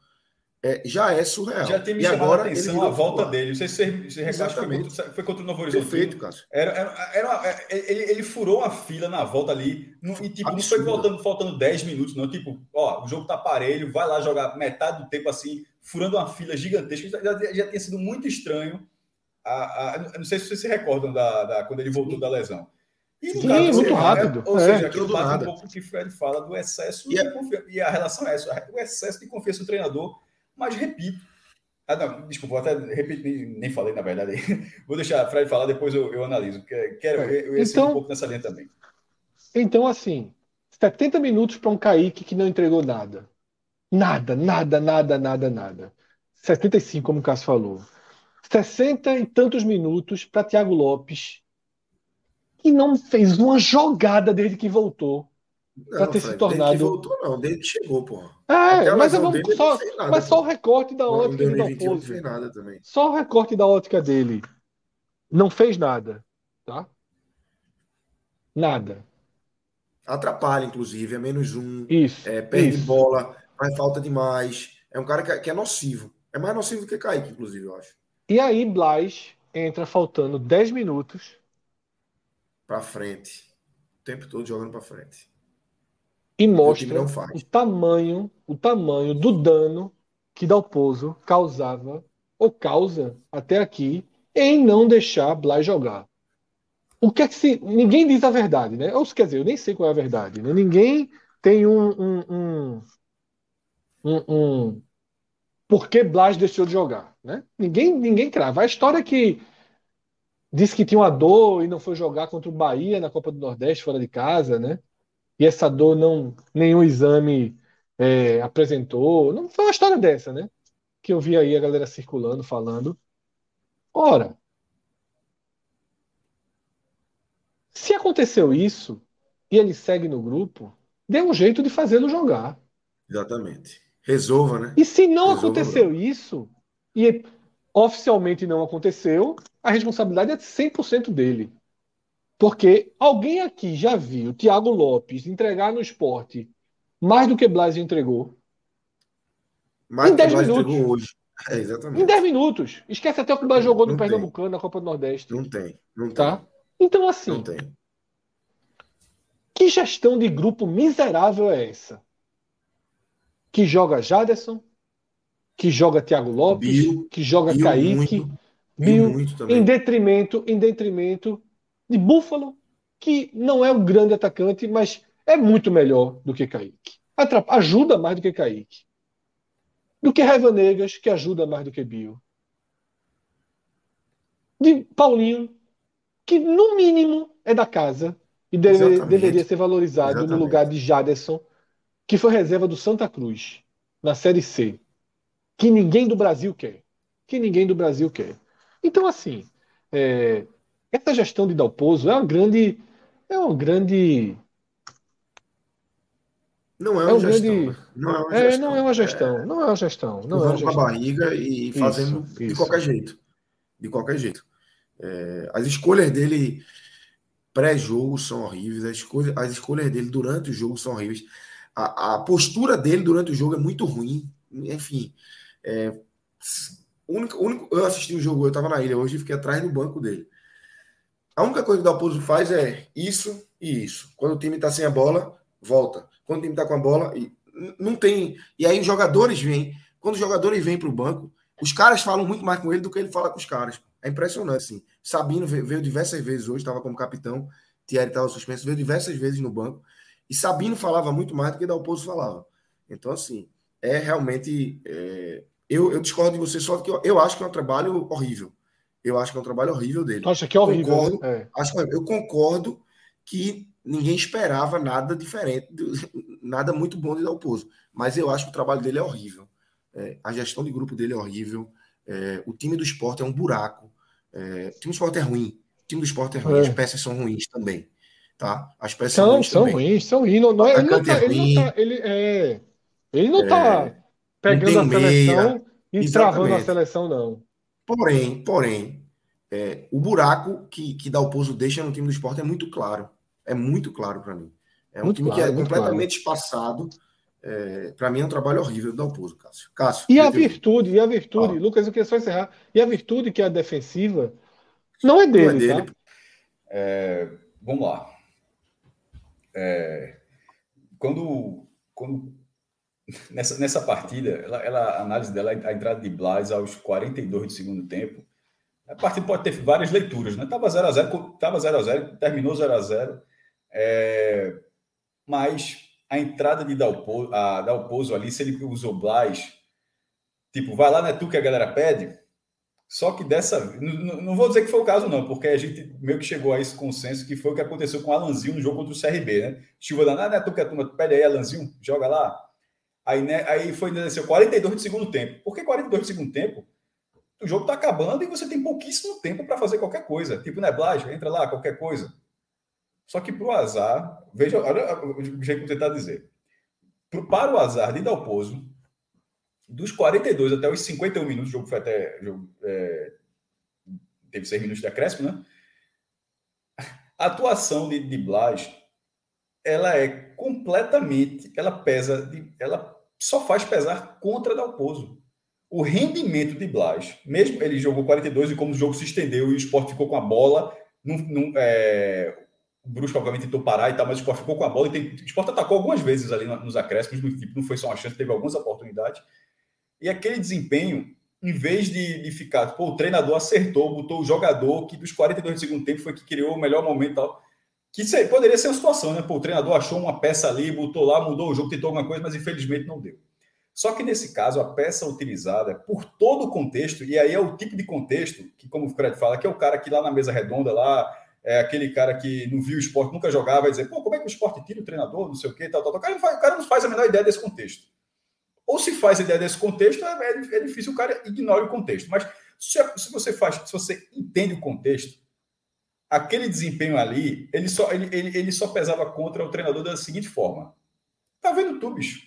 é, já é surreal. Já tem me e chamado agora a atenção a volta dele. Não sei se você, você recorda, foi Exatamente. contra, foi contra o Novo Horizonte. Perfeito, Cássio. Era, era, era é, ele, ele furou a fila na volta ali. não- e tipo, não foi voltando, faltando 10 minutos, não. Tipo, ó, o jogo tá parelho, vai lá jogar metade do tempo assim, furando uma fila gigantesca. Já, já, tinha sido muito estranho. A, a- não sei se vocês se recordam da, da- quando ele voltou da lesão. E no Sim, caso, muito é, rápido. Ou É. seja, aquilo Tudo bate um pouco o que o Fred fala do excesso E a- de confiança. E a relação é essa, o excesso de confiança do treinador. Mas repito, ah, não, desculpa, até repetir, nem, nem falei na verdade. <laughs> Vou deixar a Fred falar, depois eu, eu analiso. Quero, É. eu ia seguir Então- um pouco nessa linha também. Então, assim, 70 minutos para um Kaique que não entregou nada. Nada, nada, nada, nada, nada. 75, como o Cássio falou. 60 e tantos minutos para Thiago Lopes, que não fez uma jogada desde que voltou. Pra ter se Fred, tornado- Desde que voltou, não. Que chegou, porra. É, mas, vamos dele, ele só, nada, mas só o pô. recorte da ótica de 2021 não fez nada também. Só o recorte da ótica dele. Não fez nada, tá? Nada. Atrapalha, inclusive, é menos um. Isso. É, perde isso. bola, faz falta demais. É um cara que, que é nocivo. É mais nocivo do que Kaique, inclusive, eu acho. E aí, Blas entra faltando 10 minutos Pra frente. O tempo todo jogando pra frente. E O mostra faz. o tamanho, o tamanho do dano que Dalpozo causava ou causa até aqui em não deixar Blas jogar. o que é que se. Ninguém diz a verdade, né? Ou quer dizer, eu nem sei qual é a verdade, né? Ninguém tem um. um, um, um, um por que Blas deixou de jogar, né? Ninguém, ninguém crava. A história é que disse que tinha uma dor e não foi jogar contra o Bahia na Copa do Nordeste fora de casa, né? E essa dor não nenhum exame é, apresentou. Não foi uma história dessa, né? Que eu vi aí a galera circulando, falando. Ora, se aconteceu isso e ele segue no grupo, dê um jeito de fazê-lo jogar. Exatamente. Resolva, né? E se não Resolva aconteceu agora. isso, e oficialmente não aconteceu, a responsabilidade é 100% dele. Porque alguém aqui já viu o Thiago Lopes entregar no esporte mais do que Blas entregou? Mais Em do que 10 Blas minutos. hoje. É, Em exatamente. 10 minutos. Esquece até o que o Blas jogou no tem. Pernambucano, na Copa do Nordeste. Não tem. Não tem. Tá? Então, assim, Não tem. que gestão de grupo miserável é essa? Que joga Jaderson, que joga Thiago Lopes, que joga Bill Kaique, muito. Muito em detrimento, em detrimento de Buffalo, que não é um grande atacante, mas é muito melhor do que Kaique. Atrapa- ajuda mais do que Kaique. Do que Raiva Negas, que ajuda mais do que Bill. De Paulinho, que no mínimo é da casa e deve- deveria ser valorizado no Exatamente. lugar de Jaderson, que foi reserva do Santa Cruz, na Série C. Que ninguém do Brasil quer. Que ninguém do Brasil quer. Então, assim, é, essa gestão de Dalpozo é uma grande. É uma grande. Não é É uma um gestão. grande- né? Não é uma É, gestão. não é uma gestão. Não é uma gestão. Não é uma com a gestão. barriga e fazendo de isso. qualquer jeito. De qualquer jeito. É, as escolhas dele pré-jogo são horríveis, as escolhas, as escolhas dele durante o jogo são horríveis. A, a postura dele durante o jogo é muito ruim. Enfim, é, único, único- eu assisti o jogo, eu estava na ilha hoje e fiquei atrás do banco dele. A única coisa que o Dalpozo faz é isso e isso. Quando o time está sem a bola, volta. Quando o time está com a bola, não tem. E aí os jogadores vêm. Quando os jogadores vêm para o banco, os caras falam muito mais com ele do que ele fala com os caras. É impressionante, assim. Sabino ve- veio diversas vezes hoje, estava como capitão. Thierry estava suspenso, veio diversas vezes no banco. E Sabino falava muito mais do que Dalpozo falava. Então, assim, é realmente. é, eu, eu discordo de você só que eu, eu acho que é um trabalho horrível. Eu acho que é um trabalho horrível dele. Tu acha que é horrível? Concordo. né? É. Acho eu concordo que ninguém esperava nada diferente, <laughs> nada muito bom de Dalpozo. Mas eu acho que o trabalho dele é horrível. É, a gestão de grupo dele é horrível. É, o time do esporte é um buraco. É, o time do esporte é ruim. O time do esporte é ruim. É. As peças são ruins também. Tá? As peças São, ruins são também. ruins, são ruins. Não, não, ele não tá, é ele não tá, ele é, ele não tá pegando a seleção meia. e travando a seleção, não. Porém, porém, é, o buraco que, que Dalpozo deixa no time do esporte é muito claro. É muito claro para mim. É um Muito time claro, que é completamente espaçado. É, para mim é um trabalho horrível do Dalpozo, Cássio. Cássio, E a virtude, e a virtude, Ó. Lucas, eu queria só encerrar. E a virtude que é a defensiva não é não dele, é dele. tá? Vamos lá. É, quando, quando nessa, nessa partida, ela, ela- a análise dela, a entrada de Blas aos 42 do segundo tempo, a partida pode ter várias leituras, né? Tava 0 a 0, tava 0 a 0, terminou 0 a 0. É, mas a entrada de Dalpozo, a Dalpozo ali, se ele usou Blas, tipo, vai lá, não é tu que a galera pede? Só que dessa não, não- vou dizer que foi o caso, não, porque a gente meio que chegou a esse consenso que foi o que aconteceu com o Alanzinho no jogo contra o CRB, né? Chuva danada, né? Tu que a turma pede aí, Alanzinho, joga lá. Aí, né, aí foi assim, 42 do segundo tempo. Por que 42 do segundo tempo? O jogo tá acabando e você tem pouquíssimo tempo para fazer qualquer coisa. Tipo, né, Blas, entra lá, qualquer coisa. Só que pro azar, veja, olha o jeito que eu tentar dizer. Pro, para o azar de Dalpozo, dos 42 até os 51 minutos, o jogo foi até. o jogo, é, teve 6 minutos de acréscimo, né? A atuação de, de ela é completamente. Ela pesa. ela só faz pesar contra Dalpozo. O rendimento de Blas, mesmo ele jogou 42 e como o jogo se estendeu e o esporte ficou com a bola, não, não, é, o Brusco, obviamente, tentou parar e tal, mas o Sport ficou com a bola e tem, o Sport atacou algumas vezes ali nos acréscimos, tipo, não foi só uma chance, teve algumas oportunidades. E aquele desempenho em vez de, de ficar, pô, o treinador acertou, botou o jogador que dos 42 do segundo tempo foi que criou o melhor momento e tal. Que isso aí poderia ser uma situação, né? Pô, o treinador achou uma peça ali, botou lá, mudou o jogo, tentou alguma coisa, mas infelizmente não deu. Só que nesse caso, a peça utilizada por todo o contexto, e aí é o tipo de contexto que, como o Fred fala, que é o cara que lá na mesa redonda, lá, é aquele cara que não viu o esporte, nunca jogava, vai dizer, pô, como é que o esporte tira o treinador, não sei o quê, tal, tal, tal. O cara não faz, cara não faz a menor ideia desse contexto. Ou se faz ideia desse contexto, é, é, é difícil o cara ignore o contexto. Mas se, se, você faz, se você entende o contexto, aquele desempenho ali, ele só, ele, ele, ele só pesava contra o treinador da seguinte forma. Tá vendo tu, bicho?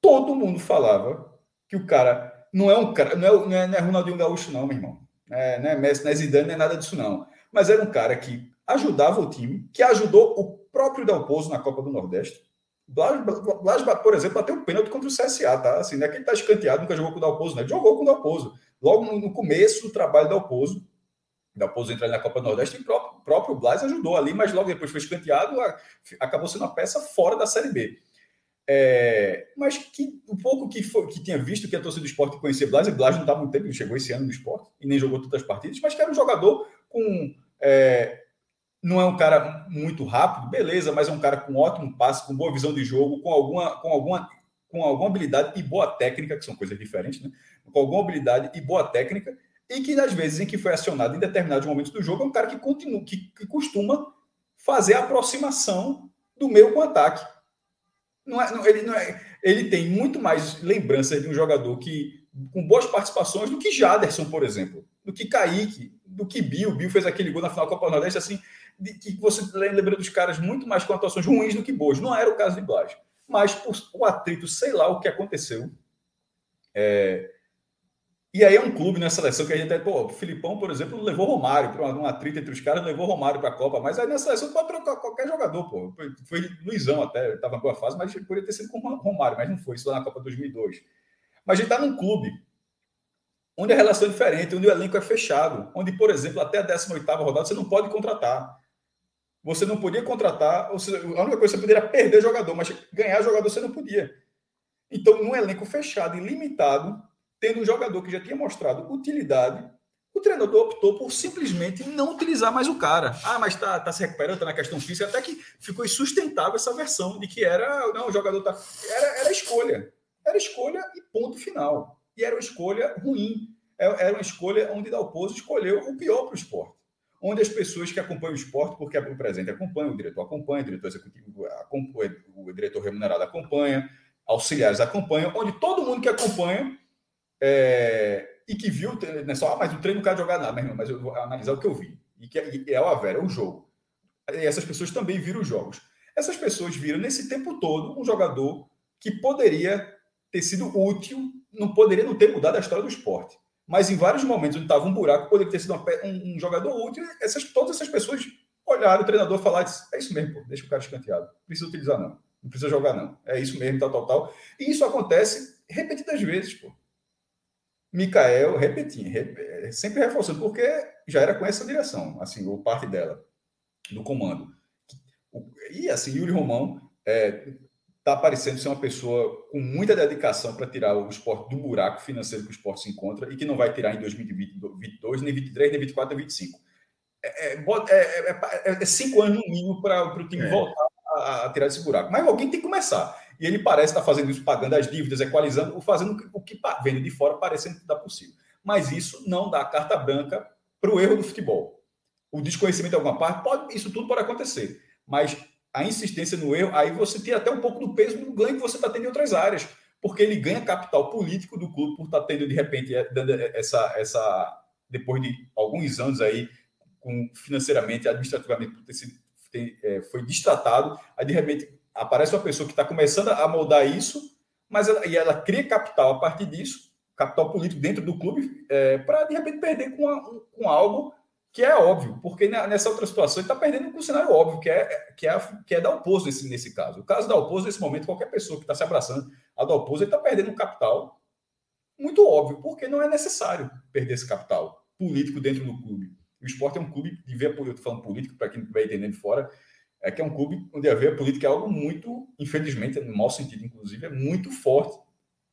Todo mundo falava que o cara não é um cara, não é, não é, não é Ronaldinho Gaúcho, não, meu irmão. É, não é Messi, não é Zidane, não é nada disso, não. Mas era um cara que ajudava o time, que ajudou o próprio Dalpozo na Copa do Nordeste Blas, Blas, por exemplo, bateu um pênalti contra o CSA, tá? Assim, não é que ele tá escanteado, nunca jogou com o Dalpozo, né? Jogou com o Dalpozo. Logo no, no começo do trabalho do Dalpozo, Dalpozo entrar na Copa do Nordeste, o próprio, próprio Blas ajudou ali, mas logo depois foi escanteado, acabou sendo uma peça fora da Série B. É, mas que o pouco que, foi, que tinha visto que a torcida do esporte conhecia Blas, e Blas não está muito tempo, ele chegou esse ano no esporte e nem jogou todas as partidas, mas que era um jogador com é, não é um cara muito rápido, beleza, mas é um cara com ótimo passe, com boa visão de jogo, com alguma, com alguma, com alguma habilidade e boa técnica, que são coisas diferentes, né? Com alguma habilidade e boa técnica, e que nas vezes em que foi acionado em determinados momentos do jogo é um cara que continua, que, que costuma fazer a aproximação do meio com ataque. Não é, não, ele, não é, ele tem muito mais lembranças de um jogador que com boas participações do que Jaderson, por exemplo, do que Kaique, do que Bill. Bill fez aquele gol na final da Copa do Nordeste, assim, de, que você lembra dos caras muito mais com atuações ruins do que boas. Não era o caso de Blas. Mas por, o atrito, sei lá o que aconteceu. É... E aí é um clube na seleção que a gente até, pô, o Filipão, por exemplo, levou Romário para um atrito entre os caras, levou Romário para a Copa, mas aí na seleção pode trocar qualquer jogador, pô. Foi Luizão até, estava boa fase, mas poderia ter sido com Romário, mas não foi, isso lá na Copa 2002. Mas a gente está num clube onde a relação é diferente, onde o elenco é fechado, onde, por exemplo, até a 18 rodada você não pode contratar. Você não podia contratar, seja, a única coisa que você poderia perder jogador, mas ganhar jogador você não podia. Então, num elenco fechado e limitado, tendo um jogador que já tinha mostrado utilidade, o treinador optou por simplesmente não utilizar mais o cara. Ah, mas tá, tá se recuperando, tá na questão física, até que ficou insustentável essa versão de que era, não, o jogador tá. Era, era escolha. Era escolha e ponto final. E era uma escolha ruim. É, era uma escolha onde Dalpozo escolheu o pior para o esporte onde as pessoas que acompanham o esporte, porque o presente acompanha, o diretor acompanha, o diretor executivo acompanha, o diretor remunerado acompanha, auxiliares acompanham, onde todo mundo que acompanha é, e que viu, não é só, ah, mas o treino não quer jogar nada, mas, mas eu vou analisar o que eu vi. E que é, é o Avera, é o jogo. E essas pessoas também viram os jogos. Essas pessoas viram nesse tempo todo um jogador que poderia ter sido útil, não poderia não ter mudado a história do esporte mas em vários momentos onde estava um buraco, poderia ter sido um, um, jogador útil. Essas, todas essas pessoas olharam o treinador falaram: é isso mesmo, pô, deixa o cara escanteado. Não precisa utilizar, não. Não precisa jogar, não. É isso mesmo, tal, tal, tal. E isso acontece repetidas vezes, pô. Mikael repetindo, é, sempre reforçando, porque já era com essa direção, assim, ou parte dela, do comando. E assim, Yuri Romão é, está parecendo ser uma pessoa com muita dedicação para tirar o esporte do buraco financeiro que o esporte se encontra e que não vai tirar em 2022, nem 23, nem 24, nem 25. É, é, é, é, é cinco anos no mínimo para o time voltar a, a, tirar esse buraco. Mas alguém tem que começar. E ele parece estar fazendo isso, pagando as dívidas, equalizando, fazendo o que vendo de fora, parecendo que dá possível. Mas isso não dá carta branca para o erro do futebol. O desconhecimento de alguma parte, pode, isso tudo pode acontecer. Mas a insistência no erro, aí você tira até um pouco do peso do ganho que você está tendo em outras áreas, porque ele ganha capital político do clube por estar tá tendo, de repente, é, é, essa, essa depois de alguns anos aí, com, financeiramente, administrativamente, ter sido, é, foi distratado, aí de repente aparece uma pessoa que está começando a moldar isso, mas ela, e ela cria capital a partir disso, capital político dentro do clube, é, para de repente perder com, a, com algo que é óbvio, porque nessa outra situação ele está perdendo com um cenário óbvio, que é, que é, que é da oposto nesse, nesse caso. O caso da oposto, nesse momento, qualquer pessoa que está se abraçando a da oposto, ele está perdendo um capital muito óbvio, porque não é necessário perder esse capital político dentro do clube. O esporte é um clube de ver, eu estou falando político, para quem vai entendendo de fora, é que é um clube onde a ver política é algo muito, infelizmente, no mau sentido, inclusive, é muito forte.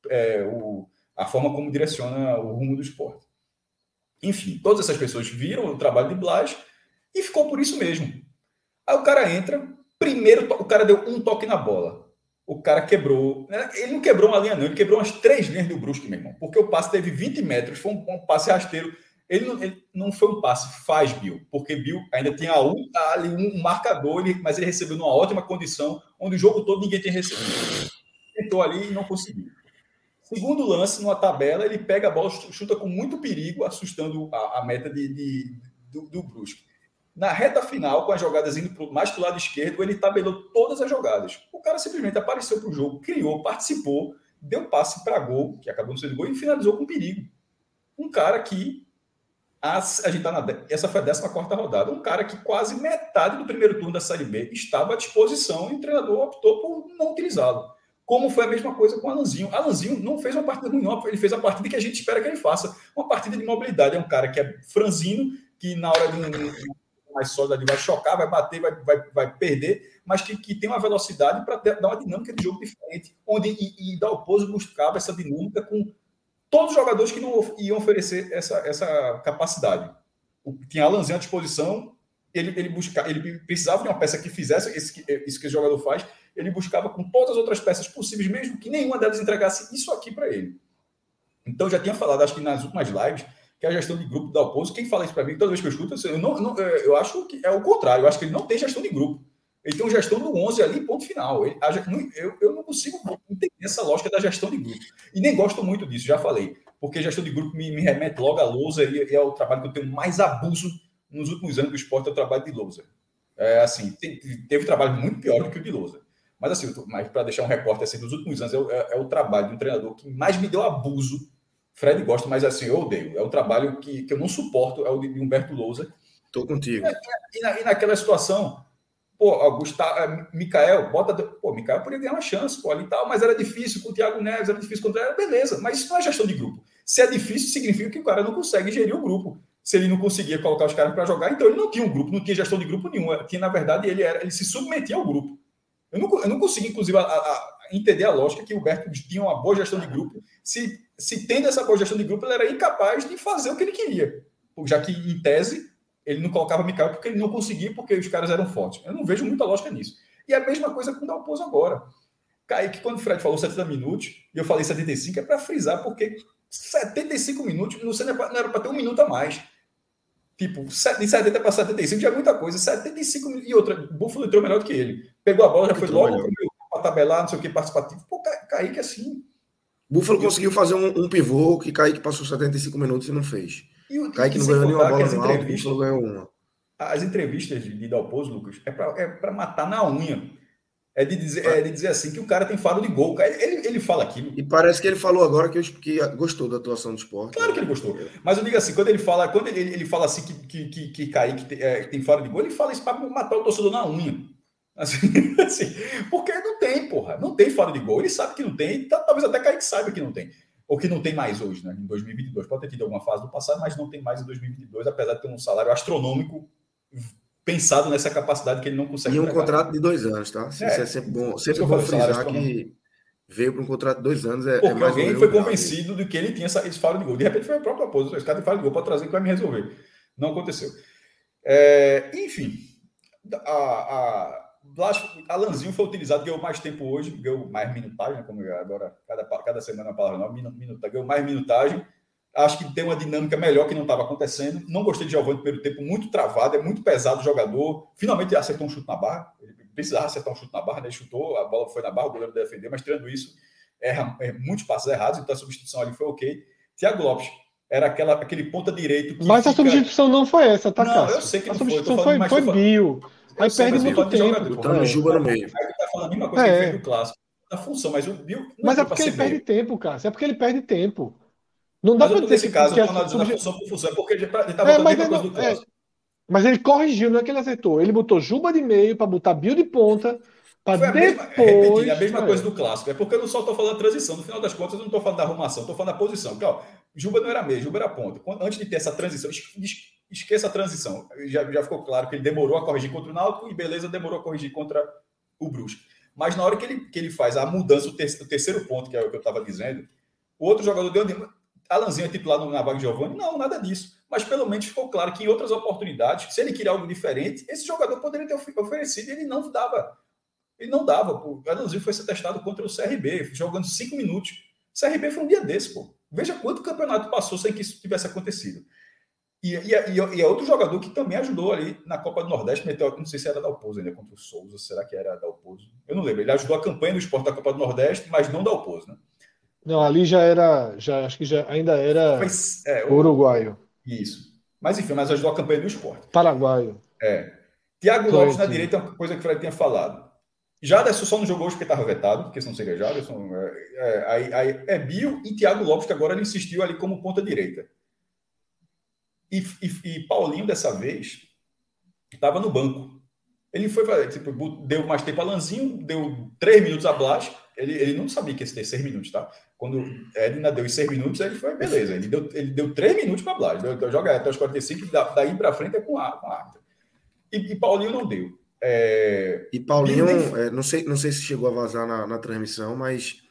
É, o, a forma como direciona o rumo do esporte. Enfim, todas essas pessoas viram o trabalho de Blas e ficou por isso mesmo. Aí o cara entra, primeiro o cara deu um toque na bola. O cara quebrou. Né? Ele não quebrou uma linha, não, ele quebrou umas três linhas do Brusque, meu irmão. Porque o passe teve 20 metros, foi um, um passe rasteiro. Ele não, ele não, foi um passe, faz Bill, porque Bill ainda tinha um, ali um marcador, ele, mas ele recebeu numa ótima condição, onde o jogo todo ninguém tinha recebido. Tentou ali e não conseguiu. Segundo lance, numa tabela, ele pega a bola, chuta com muito perigo, assustando a, a meta de, de do, do Brusque. Na reta final, com as jogadas indo pro, mais para o lado esquerdo, ele tabelou todas as jogadas. O cara simplesmente apareceu para o jogo, criou, participou, deu passe para gol, que acabou no sendo gol, e finalizou com perigo. Um cara que. A, gente está na. Essa foi a 14 rodada. Um cara que quase metade do primeiro turno da Série B estava à disposição e o treinador optou por não utilizá-lo. Como foi a mesma coisa com o Alanzinho. Alanzinho não fez uma partida ruim. Ele fez a partida que a gente espera que ele faça. Uma partida de mobilidade. É um cara que é franzino, que na hora de um, mais sólida ali, vai chocar, vai bater, vai, vai, vai perder, mas que, que tem uma velocidade para dar uma dinâmica de jogo diferente, onde e, e Dalpozo buscava essa dinâmica com todos os jogadores que não iam oferecer essa, essa capacidade. O, tinha Alanzinho à disposição, ele, ele, busca, ele precisava de uma peça que fizesse isso que, isso que esse jogador faz, ele buscava com todas as outras peças possíveis, mesmo que nenhuma delas entregasse isso aqui para ele. Então, já tinha falado, acho que nas últimas lives, que a gestão de grupo da Oposo. Quem fala isso para mim, toda vez que eu escuto, eu, não, não, é, eu acho que é o contrário. Eu acho que ele não tem gestão de grupo. Ele tem uma gestão do 11 ali, ponto final. Ele, eu, eu não consigo entender essa lógica da gestão de grupo. E nem gosto muito disso, já falei. Porque gestão de grupo me, me remete logo à lousa e é o trabalho que eu tenho mais abuso nos últimos anos do esporte, é o trabalho de lousa. É, assim, tem, teve trabalho muito pior do que o de lousa. Mas assim, mas para deixar um recorte assim, dos últimos anos, é, é, é o trabalho de um treinador que mais me deu abuso Fred gosta, mas assim, eu odeio. É o trabalho que, que eu não suporto, é o de Humberto Lousa. Tô contigo. E, e, na, e naquela situação, pô, Gustavo, é, Mikael, bota. Pô, Mikael podia ganhar uma chance, pô, ali e tal, mas era difícil com o Thiago Neves, era difícil contra ele, beleza, mas isso não é gestão de grupo. Se é difícil, significa que o cara não consegue gerir o grupo. Se ele não conseguia colocar os caras para jogar, então ele não tinha um grupo, não tinha gestão de grupo nenhum. Tinha, na verdade, ele era, ele se submetia ao grupo. Eu não, eu não consigo, inclusive, a, a, entender a lógica que o Humberto tinha uma boa gestão de grupo. Se, se tendo essa boa gestão de grupo, ele era incapaz de fazer o que ele queria. Já que, em tese, ele não colocava Mikael porque ele não conseguia, porque os caras eram fortes. Eu não vejo muita lógica nisso. E a mesma coisa com o Dalpozo agora. Kaique, quando o Fred falou 70 minutos, e eu falei 75, é para frisar, porque 75 minutos não era para ter um minuto a mais. Tipo, de 70 para 75 já é muita coisa. 75 e outra, Buffalo entrou melhor do que ele. Pegou a bola, já foi logo para tabelar, não sei o que, participativo. Pô, Kaique assim. Búfalo conseguiu fazer um, um, pivô que Kaique passou 75 minutos e não fez. E o, Kaique não ganhou nenhuma bola no alto, Búfalo ganhou uma. As entrevistas de, de Dalpozo, Lucas, é para é matar na unha. É de, dizer, é de dizer assim que o cara tem faro de gol. Ele, ele fala aquilo. E parece que ele falou agora que, que gostou da atuação do esporte. Claro que ele gostou. Mas eu digo assim, quando ele fala, quando ele, ele fala assim que, que, que, que Kaique tem, é, tem faro de gol, ele fala isso para matar o torcedor na unha. Assim, <laughs> assim, porque não tem, porra. Não tem fora de gol. Ele sabe que não tem. Tá, talvez até Kaique saiba que não tem. Ou que não tem mais hoje, né? Em 2022. Pode ter tido alguma fase do passado, mas não tem mais em 2022, apesar de ter um salário astronômico pensado nessa capacidade que ele não consegue. E um entregar. contrato de dois anos, tá? Isso é, é sempre bom. Sempre bom frisar que veio para um contrato de dois anos. É, é Porque é alguém foi convencido de que ele tinha essa, esse faro de gol. De repente foi o próprio aposto. Esse cara tem faro de gol para trazer que vai me resolver. Não aconteceu. É, enfim, a, a Alanzinho foi utilizado, ganhou mais tempo hoje, ganhou mais minutagem, como agora, cada, cada semana a palavra nova, minuta, ganhou mais minutagem. Acho que tem uma dinâmica melhor que não estava acontecendo. Não gostei de Giovanni no primeiro tempo, muito travado, é muito pesado o jogador. Finalmente acertou um chute na barra. Ele precisava acertar um chute na barra, né? ele chutou, a bola foi na barra, o goleiro defendeu, mas tirando isso, erra, é, muitos passos errados, então a substituição ali foi ok. Tiago Lopes era aquela, aquele ponta direito. mas fica... a substituição não foi essa, tá, Não, Cássio? eu sei que a não substituição foi. Foi, foi, foi Bill. Aí sei, perde muito tempo. Jogador, botando Juba no meio. Aí tá falando a mesma coisa é. que ele fez no clássico. Da função, mas o Bill. Mas é, é porque ele meio. perde tempo, cara. É porque ele perde tempo. Não dá para dizer nesse caso, eu tô analisando a função por função, é porque ele tá, ele tá é, botando a mesma coisa do é, clássico. Mas ele corrigiu, não é que ele acertou. Ele botou Juba de meio para botar Bill de ponta. Para depois. Mesma, a mesma coisa do clássico. É porque eu não só estou falando da transição. No final das contas, eu não estou falando da arrumação, estou falando da posição. Porque, ó, Juba não era meio, Juba era ponta. Antes de ter essa transição, esqueça a transição. Já, já ficou claro que ele demorou a corrigir contra o Náutico e beleza, demorou a corrigir contra o Brusque. Mas na hora que ele, que ele faz a mudança, o, ter, o terceiro ponto, que é o que eu estava dizendo, o outro jogador deu uma. Alanzinho é titular na vaga de Giovanni? Não, nada disso. Mas pelo menos ficou claro que em outras oportunidades, se ele queria algo diferente, esse jogador poderia ter oferecido e ele não dava. Ele não dava. O Alanzinho foi ser testado contra o CRB, jogando cinco minutos. O CRB foi um dia desse, pô. Veja quanto campeonato passou sem que isso tivesse acontecido. E, e, e, é outro jogador que também ajudou ali na Copa do Nordeste, meteu, não sei se era da Dalpozo ainda contra o Souza, será que era da Dalpozo? Eu não lembro. Ele ajudou a campanha do esporte da Copa do Nordeste, mas não da Dalpozo, né? Não, ali já era, já acho que já ainda era mas, é, o, uruguaio. Isso. Mas enfim, mas ajudou a campanha do esporte. Paraguaio. É. Tiago Lopes na direita é uma coisa que o Fred tinha falado. Jaderson só não jogou hoje porque estava vetado, porque senão seria Jaderson. É, é, aí, é Bio e Thiago Lopes, que agora ele insistiu ali como ponta direita. E, e, e Paulinho, dessa vez, estava no banco. Ele foi, tipo, deu mais tempo a Lanzinho, deu três minutos a Blas. Ele, ele não sabia que ia ter seis minutos, tá? Quando Edna deu os seis minutos, ele foi, beleza. Ele deu, ele deu três minutos para Blas. Joga até os 45, daí para frente é com a, com a E, e Paulinho não deu. É... E Paulinho, é, não, sei, não sei se chegou a vazar na, na transmissão, mas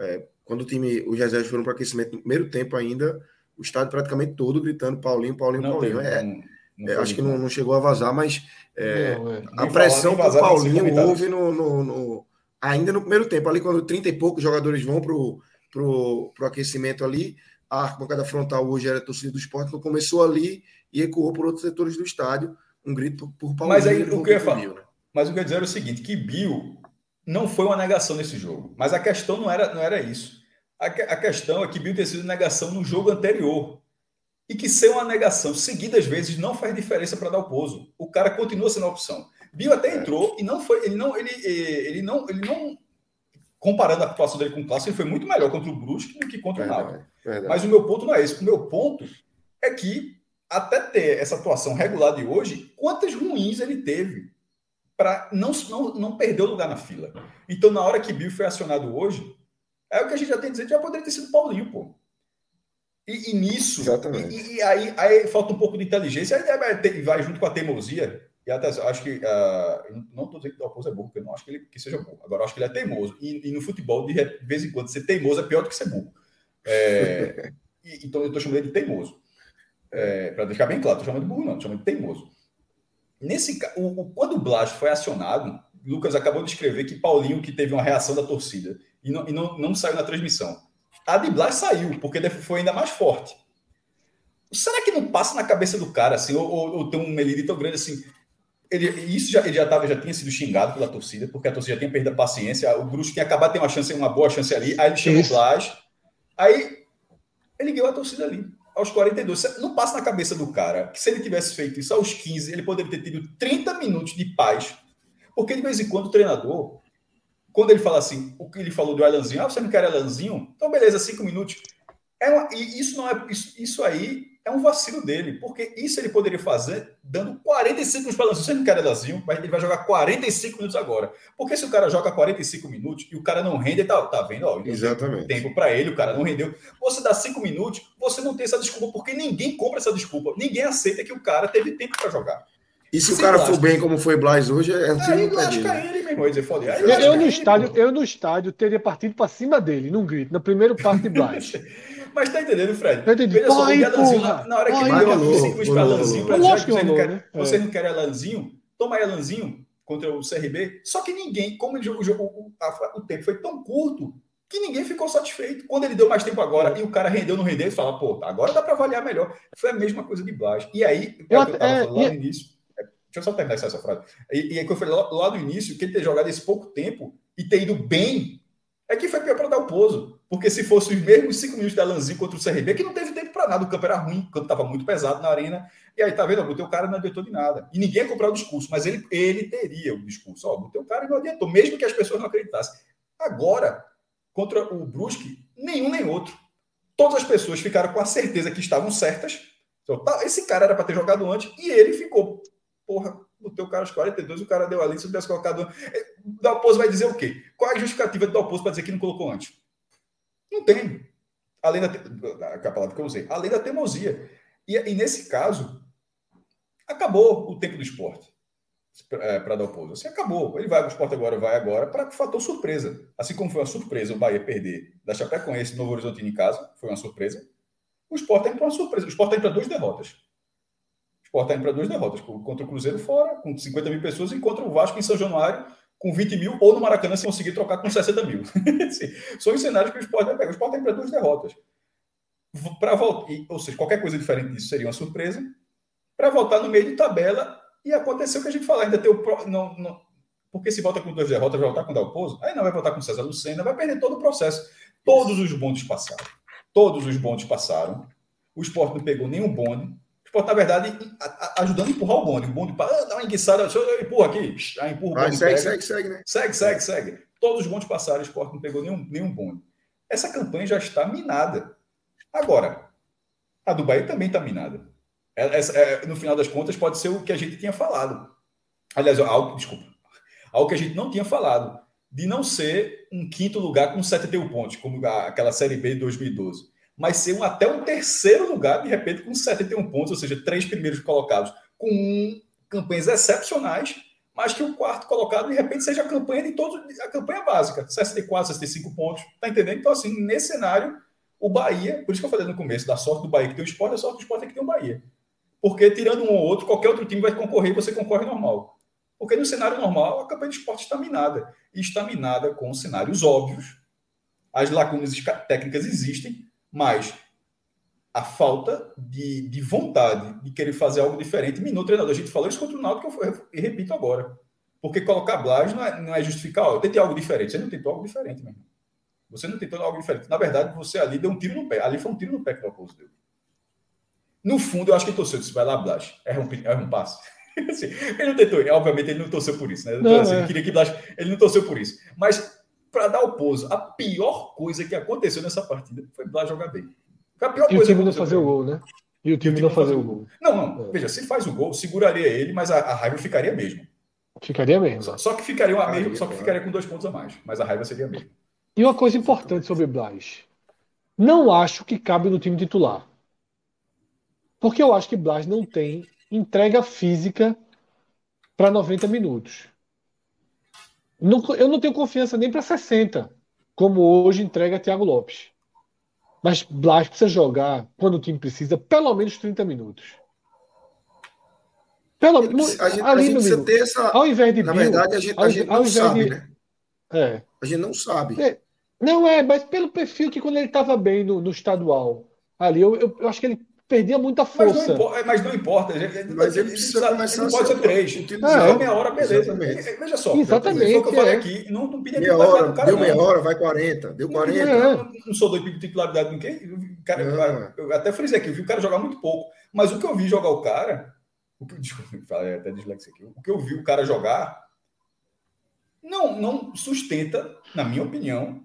é, quando o time, os reservas foram para aquecimento no primeiro tempo ainda, o estádio praticamente todo gritando Paulinho, Paulinho, não, Paulinho. é, não, não é, acho que não, não, chegou a vazar, mas é, é. a pressão que o Paulinho houve no, no, no, ainda no primeiro tempo, ali quando 30 e poucos jogadores vão para o aquecimento ali, a arquibancada frontal hoje era a torcida do esporte, então começou ali e ecoou por outros setores do estádio um grito por, Paulinho. Mas aí o que eu ia falar, né? mas o que eu ia dizer era o seguinte, que Bill não foi uma negação nesse jogo, mas a questão não era, não era isso. A, questão é que Bill ter sido negação no jogo anterior. E que ser uma negação seguidas vezes não faz diferença para dar o pouso. O cara continua sendo a opção. Bill até entrou e não foi. Ele não. Ele, ele não. Ele não comparando a atuação dele com o Clássico, ele foi muito melhor contra o Brusque do que contra o Náutico. Mas o meu ponto não é esse. O meu ponto é que até ter essa atuação regular de hoje, quantas ruins ele teve para não, não, não perder o lugar na fila. Então, na hora que Bill foi acionado hoje, é o que a gente já tem dizer, já poderia ter sido Paulinho, pô. E, e nisso, e, e, aí, aí falta um pouco de inteligência, aí vai, vai junto com a teimosia. E até acho que. Uh, não estou dizendo que o Dalpozo é burro, porque eu não acho que ele que seja burro. Agora, acho que ele é teimoso. E, e, no futebol, de vez em quando, ser teimoso é pior do que ser burro. É, <laughs> então, eu estou chamando ele de teimoso. É, para deixar bem claro, estou chamando de burro, não, estou chamando de teimoso. Nesse, o, o, quando o Blas foi acionado, Lucas acabou de escrever que Paulinho que teve uma reação da torcida e não, e não, não saiu na transmissão. A de Blas saiu, porque foi ainda mais forte. Será que não passa na cabeça do cara, assim, ou, ou, ou tem um meliri tão grande assim? Ele, isso já, ele já, tava, já tinha sido xingado pela torcida, porque a torcida já tinha perdido a paciência. O Brusque tinha acabado de ter uma chance, uma boa chance ali. Aí ele chegou o Blas. Aí ele ganhou a torcida ali aos 42. Não passa na cabeça do cara que se ele tivesse feito isso aos 15, ele poderia ter tido 30 minutos de paz. Porque de vez em quando o treinador, quando ele fala assim, o que ele falou do Alanzinho, ah, você não quer Alanzinho? Então beleza, cinco minutos. É uma, e isso não é isso, isso aí é um vacilo dele, porque isso ele poderia fazer dando 45 minutos para Lanzinho. Você não quer Lanzinho, mas ele vai jogar 45 minutos agora. Porque se o cara joga 45 minutos e o cara não rende, tá, tá vendo? Ó, Exatamente. Tempo para ele, o cara não rendeu. Você dá 5 minutos, você não tem essa desculpa, porque ninguém compra essa desculpa. Ninguém aceita que o cara teve tempo para jogar. E se, se o cara for bem como foi Blas hoje, é um time aí, lasca ele, meu irmão. Dizer, foda. Aí, eu, eu, no estádio, eu no estádio teria partido para cima dele, num grito, no primeiro parte de Blas. <laughs> Mas tá entendendo, Fred? Eu entendi. Veja só, Alanzinho, na, hora que ele deu a sequência para Alanzinho, para dizer que você não, quer, é. você não quer Alanzinho, toma aí Alanzinho contra o CRB. Só que ninguém, como o, jogo, o, tempo foi tão curto, que ninguém ficou satisfeito. Quando ele deu mais tempo agora e o cara rendeu no render, ele fala, pô, agora dá para avaliar melhor. Foi a mesma coisa de Blas. E aí, é eu, eu tava é, lá no início. É, deixa eu só terminar essa frase. E, e aí, que eu falei lá, lá no início, que ele ter jogado esse pouco tempo e ter ido bem, é que foi pior para dar o pouso. Porque se fosse os mesmos cinco minutos da Lanzinho contra o CRB, que não teve tempo para nada, o campo era ruim, o campo estava muito pesado na arena. E aí, tá vendo? O teu cara não adiantou de nada. E ninguém ia comprar o discurso, mas ele, ele teria o discurso. Ó, o teu cara não adiantou, mesmo que as pessoas não acreditassem. Agora, contra o Brusque, nenhum nem outro. Todas as pessoas ficaram com a certeza que estavam certas. Então, tá, esse cara era para ter jogado antes e ele ficou. Porra, o teu cara aos 42, o cara deu ali, se tivesse colocado. Dalpozo vai dizer o quê? Qual é a justificativa do Dalpozo para dizer que não colocou antes? Não tem. Além da, a palavra que eu usei, além da teimosia. E, e nesse caso, acabou o tempo do esporte. para dar o pouso. Assim, acabou. Ele vai, o esporte agora vai agora para o fator surpresa. Assim como foi uma surpresa o Bahia perder da Chapecoense Novo Horizonte em casa, foi uma surpresa. O esporte indo para uma surpresa. O esporte indo para duas derrotas. O esporte está para duas derrotas. Contra o Cruzeiro fora, com 50 mil pessoas, e contra o Vasco em São Januário, com 20 mil, ou no Maracanã, se conseguir trocar com 60 mil. <laughs> São os cenários que o esporte vai pegar. O esporte está para duas derrotas. Para voltar, ou seja, qualquer coisa diferente disso seria uma surpresa. Para voltar no meio de tabela, e aconteceu o que a gente fala, ainda tem o. Não, não, porque se volta com duas derrotas, vai voltar com o Dalpozo, aí não vai voltar com o César Lucena, vai perder todo o processo. Todos os bondes passaram. Todos os bondes passaram. O esporte não pegou nenhum bonde. Esporte, na verdade, ajudando a empurrar o bonde. O bonde para, ah, dá uma enguiçada, eu empurro aqui, aí empurra o bonde. Segue, segue, segue, né? Segue, segue, segue. Todos os bondes passaram, o esporte não pegou nenhum, nenhum bonde. Essa campanha já está minada. Agora, a do Bahia também está minada. É, é, no final das contas, pode ser o que a gente tinha falado. Aliás, algo, desculpa, algo que a gente não tinha falado, de não ser um quinto lugar com 71 pontos, como aquela Série B de 2012, mas ser um, até um terceiro lugar, de repente, com 71 pontos, ou seja, três primeiros colocados com campanhas excepcionais, mas que o quarto colocado, de repente, seja a campanha de todos, a campanha básica, 64, 65 pontos, tá entendendo? Então, assim, nesse cenário, o Bahia, por isso que eu falei no começo, da sorte do Bahia que tem o esporte, a sorte do esporte é que tem o Bahia. Porque tirando um ou outro, qualquer outro time vai concorrer e você concorre normal. Porque no cenário normal, a campanha de esporte está minada. E está minada com cenários óbvios. As lacunas técnicas existem, mas a falta de, de vontade de querer fazer algo diferente minou o treinador. A gente falou isso contra o Náutico, que eu, eu repito agora. Porque colocar Blas não é, não é justificar, ó, eu tentei algo diferente. Você não tentou algo diferente, meu irmão. Você não tentou algo diferente. Na verdade, você ali deu um tiro no pé. Ali foi um tiro no pé que o Alpozo deu. No fundo, eu acho que ele torceu. Disse, vai lá, Blas. Erra um, erra um passe. <laughs> assim, ele não tentou. Obviamente, ele não torceu por isso. Né? Não, assim, é. Ele queria que Blas... Ele não torceu por isso. Mas, para dar o pouso, a pior coisa que aconteceu nessa partida foi Blas jogar bem. Foi a pior e coisa o time não fazer o gol, né? E o time, e o time não fazer o gol. Não, não. É. Veja, se faz o gol, seguraria ele, mas a, a raiva ficaria mesmo. Ficaria mesmo. Só, só que ficaria a mesmo, só que ficaria com dois pontos a mais. Mas a raiva seria a mesma. E uma coisa importante sobre Blas. Não acho que cabe no time titular. Porque eu acho que Blas não tem entrega física para 90 minutos. Não, eu não tenho confiança nem para 60, como hoje entrega Thiago Lopes. Mas Blas precisa jogar, quando o time precisa, pelo menos 30 minutos. Pelo menos. A gente, ali a gente precisa ter essa. Ao invés de Na Bill, verdade, a gente, a gente não sabe, de, né? É. A gente não sabe. É, não é, mas pelo perfil que quando ele estava bem no, no estadual, ali, eu, eu, eu, acho que ele perdia muita força. Mas não importa. Mas não importa mas ele precisa começar ele pode ser três. É, meia hora, beleza. Exatamente. Veja só. Exatamente. Foi o que eu falei é. aqui. Não, não meia hora, cara, deu meia hora, vai 40. Deu 40. É. Não, não sou doido de titularidade ninguém. Cara, eu até frisei aqui, eu vi o cara jogar muito pouco. Mas o que eu vi jogar o cara. O que, <laughs> desculpa, falei até dislexia aqui. O que eu vi o cara jogar não, não sustenta, na minha opinião,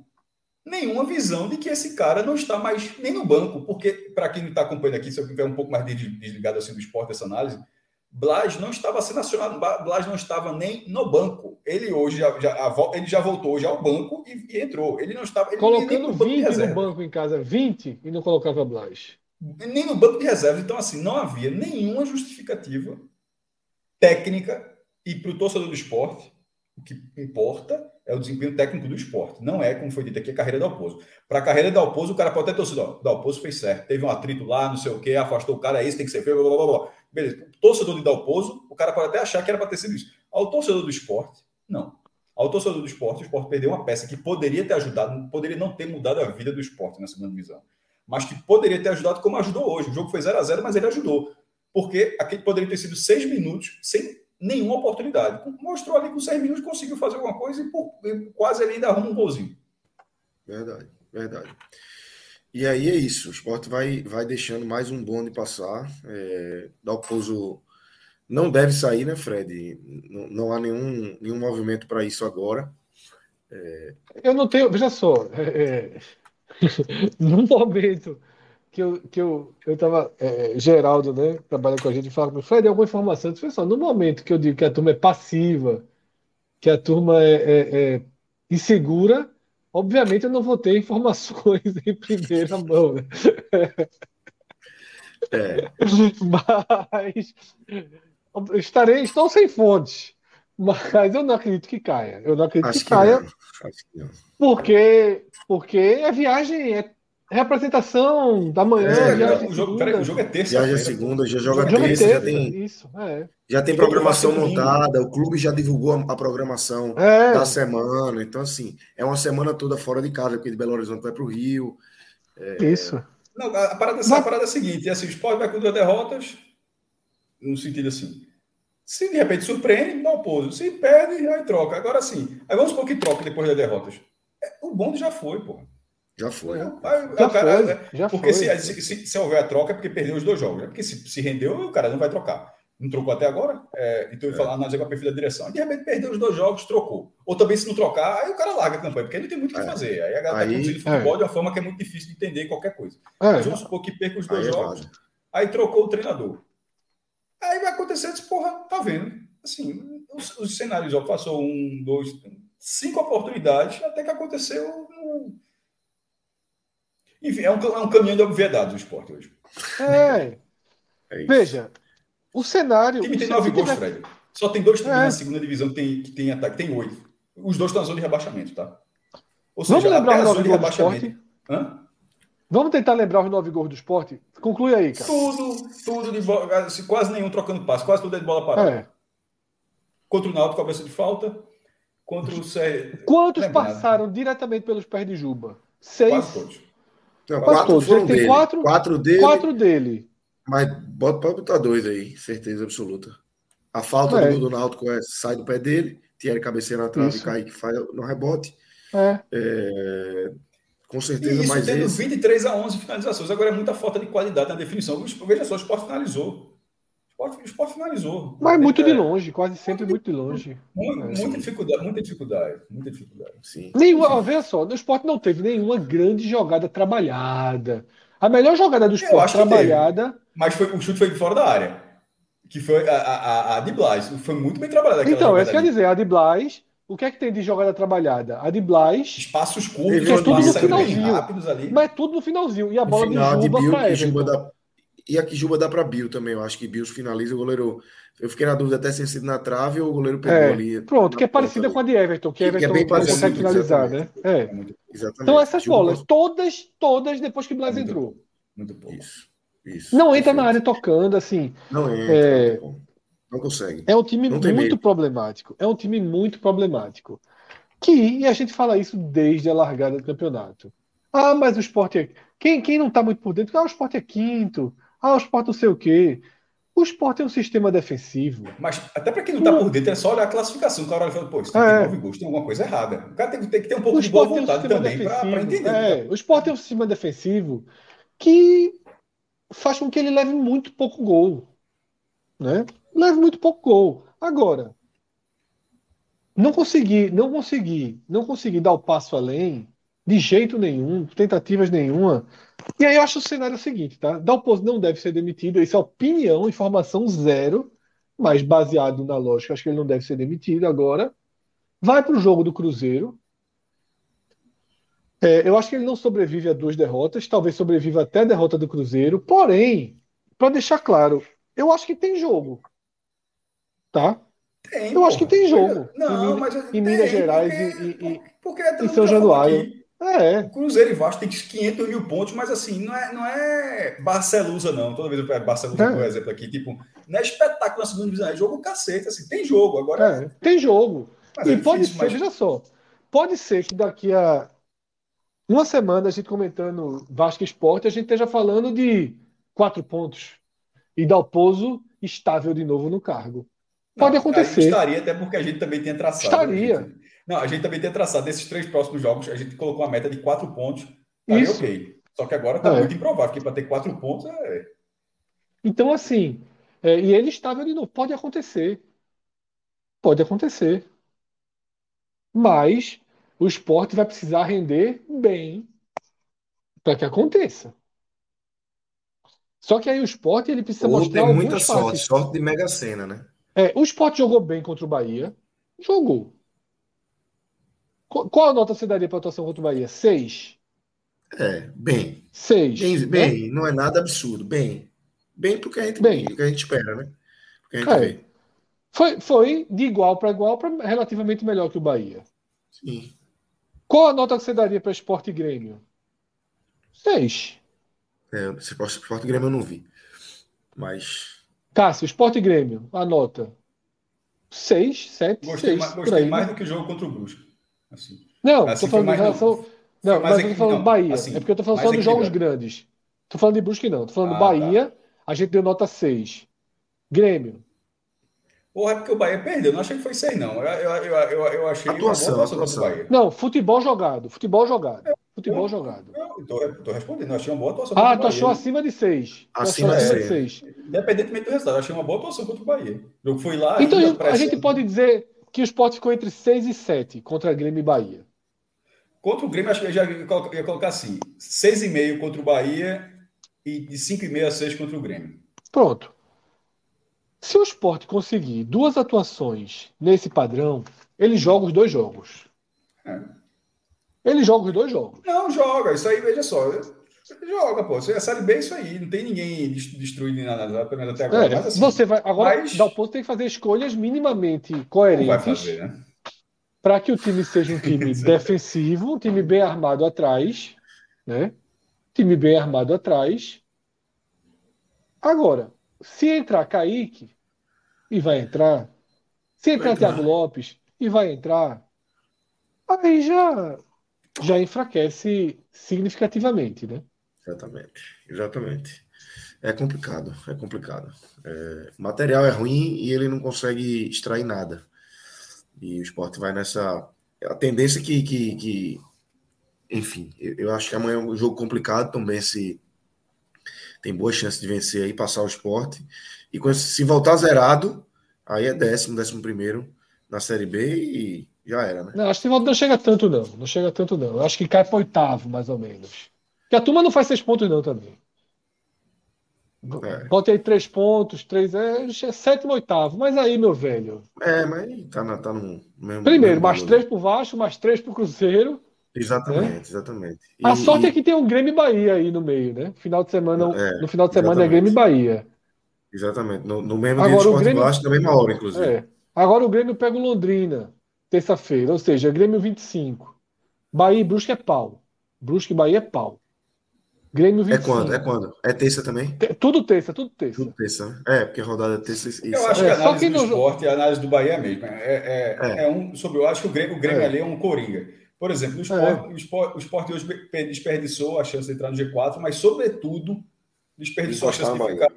nenhuma visão de que esse cara não está mais nem no banco, porque, para quem não está acompanhando aqui, se eu tiver um pouco mais desligado assim do esporte, dessa análise, Blas não estava sendo acionado, Blas não estava nem no banco. Ele hoje já, já ele já voltou já ao banco e, e entrou. Ele não estava. Ele Colocando 20 no banco em casa, 20 e não colocava Blas. Nem no banco de reserva. Então, assim, não havia nenhuma justificativa técnica e para o torcedor do esporte, o que importa é o desempenho técnico do esporte. Não é, como foi dito aqui, a carreira do Alpozo. Para a carreira do Alpozo, o cara pode ter torcido, ó, o Alpozo fez certo, teve um atrito lá, não sei o quê, afastou o cara, é isso tem que ser feito, blá, blá, blá. Beleza. O torcedor de Dalpozo, o cara pode até achar que era para ter sido isso. Ao torcedor do esporte, não. Ao torcedor do esporte, o esporte perdeu uma peça que poderia ter ajudado, poderia não ter mudado a vida do esporte na segunda divisão, mas que poderia ter ajudado como ajudou hoje. O jogo foi 0 a 0 mas ele ajudou. Porque aquele poderia ter sido seis minutos sem nenhuma oportunidade. Mostrou ali com seis minutos conseguiu fazer alguma coisa e, por, quase ele ainda arruma um golzinho. Verdade, verdade. E aí é isso. O esporte vai, vai deixando mais um bonde passar. É, Dalpozo não deve sair, né, Fred? Não, não há nenhum, nenhum movimento para isso agora. É... Eu não tenho, veja só, é, é <laughs> no momento que eu, que eu, eu tava, é, Geraldo, né, trabalhando com a gente, falava, Fred, alguma informação? Eu disse, no momento que eu digo que a turma é passiva, que a turma é, é, é insegura, obviamente eu não vou ter informações <laughs> em primeira mão, né? É. Mas estarei, estou sem fontes. Mas eu não acredito que caia. Eu não acredito que que caia, que porque porque é viagem, é representação da manhã, É, viagem o, jogo, peraí, o jogo é terça. Já é segunda, já joga Jogo é terça, já terça, tem, isso, é. já tem programação montada, o clube já divulgou a, a programação É, da semana. Então, assim, é uma semana toda fora de casa, porque de Belo Horizonte vai para o Rio. isso. Não, a, a parada, a parada é a seguinte: é assim, o Sport vai com duas derrotas, no sentido assim. Se de repente surpreende, dá o pouso. Se perde, aí troca. Agora sim, aí vamos supor que troca depois das derrotas. É, o bonde já foi, pô. Já foi. Já o cara- foi, é, já porque foi. se, se, se- se houver a troca é porque perdeu os dois jogos. É porque se, se rendeu, o cara não vai trocar. Não trocou até agora? É, então ele fala, analisar com a perfil da direção. De repente perdeu os dois jogos, trocou. Ou também se não trocar, aí o cara larga a campanha, porque ele não tem muito o que É. fazer. Aí a galera Aí- tá conduzindo futebol de uma forma que é muito difícil de entender qualquer coisa. É, Mas vamos supor que perca os dois Aí é jogos, aí trocou o treinador. Aí vai acontecer, disse, porra, tá vendo? Assim, os, os cenários, ó, passou um, dois, cinco oportunidades, até que aconteceu. um- Enfim, é um, é um caminho de obviedade o esporte hoje. é. É isso. Veja, o cenário. O time tem nove gols, Fred. Só tem dois times É. na segunda divisão que tem, que tem ataque, tem oito. Os dois estão na zona de rebaixamento, tá? Ou Vamos seja, lembrar até os a nove zona de gols do rebaixamento. Vamos tentar lembrar os nove gols do esporte? Conclui aí, cara. Tudo, tudo de bola, quase nenhum trocando passe, quase tudo é de bola parada. É. Contra o Náutico, cabeça de falta. Contra o CR, Quantos nada. passaram diretamente pelos pés de Juba? Seis. quase todos. Não, Quase quatro todos. foram dele. quatro- Quatro dele, Quatro dele. mas bota, pode botar dois aí, certeza absoluta. A falta É. do gol do Náutico é, sai do pé dele, Thierry cabeceia na trave, Isso. Kaique faz no rebote. É. É, com E certeza isso mais tendo esse. 23 a 11 finalizações. Agora é muita falta de qualidade na definição. Veja só, o Sport finalizou. O Sport, o Sport finalizou. Mas muito de É, longe, quase sempre muito de longe. É, Muita sim. dificuldade, muita dificuldade. Muita dificuldade. Sim. Nenhuma, veja só, o esporte não teve nenhuma grande jogada trabalhada. A melhor jogada do esporte que teve. trabalhada. Mas foi, o chute foi de fora da área. Que foi a, a, a, de Blas. Foi muito bem trabalhada aquela Então, é jogada isso que eu ia ali. dizer, a de Blas. O que é que tem de jogada trabalhada? A de Blas, Espaços curtos, Teve os tudo no finalzinho. rápidos ali. mas tudo no finalzinho. E a No bola final de Juba para Juba Everton. E aqui Juba dá para Bill também. Eu acho que Bill finaliza o goleiro. Eu fiquei na dúvida até se tinha sido na trave ou o goleiro pegou É, ali. pronto, que é na parecida ali. com a de Everton, que Que- é Everton bem não parecido, consegue finalizar, né? exatamente. É. É muito. Então essas Juba bolas, todas, todas depois que Blas É muito entrou. muito pouco. Isso. Isso. Não entra na Perfeito. área tocando, assim. Não entra. É. não consegue. É um time muito problemático. É um time muito problemático. Que, e a gente fala isso desde a largada do campeonato. Ah, mas o esporte é. Quem, quem não está muito por dentro? Ah, o esporte é quinto. Ah, o esporte não sei o quê. O esporte é um sistema defensivo. Mas até para quem não está por dentro, é só olhar a classificação. O cara olha e fala, pô, isso tem É. nove gols, tem alguma coisa errada. O cara tem, tem que ter um pouco de boa esporte tem um vontade também para entender. É, o esporte é um sistema defensivo que faz com que ele leve muito pouco gol. Né? Leve muito pouco gol. Agora, não consegui, não consegui, não consegui dar o passo além de jeito nenhum, tentativas nenhuma. E aí eu acho o cenário seguinte, tá? Dalpozo não deve ser demitido, isso é opinião, informação zero, mas baseado na lógica, acho que ele não deve ser demitido agora. Vai para o jogo do Cruzeiro. É, eu acho que ele não sobrevive a duas derrotas, talvez sobreviva até a derrota do Cruzeiro. Porém, para deixar claro, eu acho que tem jogo. Tá? Tem, Eu acho que tem jogo. Não, Em mas em tem, Minas Gerais porque, e- e- porque é em São Januário. É, O Cruzeiro e Vasco tem 500 mil pontos, mas assim, não é, não é Barcelusa, não. Toda vez eu pego Barcelusa, É. por exemplo, aqui, tipo, não é espetáculo na segunda divisão, é jogo cacete, assim, tem jogo. Agora, é, tem jogo. mas E é pode difícil, ser, mas- veja só, pode ser que daqui a uma semana a gente comentando Vasco Esporte, a gente esteja falando de quatro pontos e Dalpozo estável de novo no cargo. Pode Não, acontecer. Estaria, até porque a gente também tem traçado. Estaria. A gente- não, a gente também tem traçado nesses três próximos jogos, a gente colocou uma meta de quatro pontos. Estaria Isso. ok. Só que agora tá É. muito improvável, porque para ter quatro pontos é. Então, assim, é, e ele estável de novo. Pode acontecer. Pode acontecer. Mas o esporte vai precisar render bem para que aconteça. Só que aí o esporte ele precisa Ou mostrar tem muita sorte, faces. sorte de mega sena, né? É, o esporte jogou bem contra o Bahia. Jogou. Qu- Qual a nota você daria para a atuação contra o Bahia? Seis. É, bem. Seis. Bem, né? bem, não é nada absurdo. Bem. Bem porque a gente, Bem. porque a gente espera, né? Porque a gente É. vê. Foi, foi de igual para igual para relativamente melhor que o Bahia. Sim. Qual a nota que você daria para Esporte e Grêmio? Seis. É, Esporte, Esporte Grêmio eu não vi. Mas. Cássio, Esporte e Grêmio, a nota. Seis, sete, Gostei, seis. mais, gostei aí, mais né? do que o jogo contra o Brusque. Assim. Não, Assim, tô falando em relação. Não, mas eu tô falando não, Bahia. assim, é porque eu tô falando só dos jogos equilibrado. grandes. Tô falando de Brusque, não. Tô falando do Ah, Bahia, a gente deu nota 6. Grêmio. Porra, é porque o Bahia perdeu. Não achei que foi seis, não. Eu, eu, eu, eu, eu achei Atuação, uma boa atuação atuação. contra o Bahia. Não, futebol jogado. Futebol jogado. Futebol jogado. Eu tô, tô respondendo. Eu achei uma boa atuação Ah, tu achou acima de 6. Acima de de seis. 6. Independentemente do resultado, eu achei uma boa atuação contra o Bahia. O jogo foi lá. Então a gente pode dizer que o Sport ficou entre 6 e 7 contra Grêmio e Bahia. Contra o Grêmio, acho que eu já ia colocar, assim: 6,5 contra o Bahia e de 5,5 a 6 contra o Grêmio. Pronto. Se o Sport conseguir duas atuações nesse padrão, ele joga os dois jogos. É. Ele joga os dois jogos. Não, joga. Isso aí, veja só. Joga, pô. A Série B, é isso aí. Não tem ninguém des- destruído nem nada, pelo menos até agora. É, Mas assim, você vai agora mas- dá o ponto tem que fazer escolhas minimamente coerentes né? para que o time seja um time <laughs> defensivo, um time bem armado atrás, né? Time bem armado atrás. Agora, se entrar Kaique e vai entrar, se entrar entrar. Thiago Lopes e vai entrar, aí já já enfraquece significativamente, né? Exatamente. Exatamente. É complicado. É complicado. É, material é ruim e ele não consegue extrair nada. E o esporte vai nessa. A tendência que. que, que- enfim, eu, acho que amanhã é um jogo complicado também. Se tem boa chance de vencer aí, passar o esporte. E se voltar zerado, aí é décimo, décimo primeiro na Série B e já era, né? Não, acho que não chega tanto, não. Não chega tanto, não. Eu acho que cai para oitavo, mais ou menos. Porque a turma não faz seis pontos, não, também. É. Bota aí três pontos, três. É, é sétimo, oitavo. Mas aí, meu velho. É, mas tá, na, tá no mesmo. Primeiro, mesmo mais valor. três pro Vasco, mais três pro Cruzeiro. Exatamente, exatamente. A E- sorte e- é que tem um Grêmio e Bahia aí no meio, né? Final de semana, É, no final de semana é exatamente. Grêmio e Bahia. Exatamente. No, no mesmo Agora, dia o do Grêmio- Vasco, na mesma hora, inclusive. É. Agora o Grêmio pega o Londrina, terça-feira. Ou seja, Grêmio 25. Bahia e Brusque é pau. Brusque e Bahia é pau. Grêmio É 25. quando? É quando? É terça também? Te- Tudo terça, tudo terça. Tudo terça, né? É, porque a rodada é terça e Eu e acho É, que a só análise que do esporte e a análise do Bahia é a mesma. É, é, É. é um sobre. Eu acho que o Grêmio, o Grêmio É. ali é um coringa. Por exemplo, o esporte, o esporte, o esporte hoje pe- desperdiçou a chance de entrar no G4, mas, sobretudo, desperdiçou a chance de ficar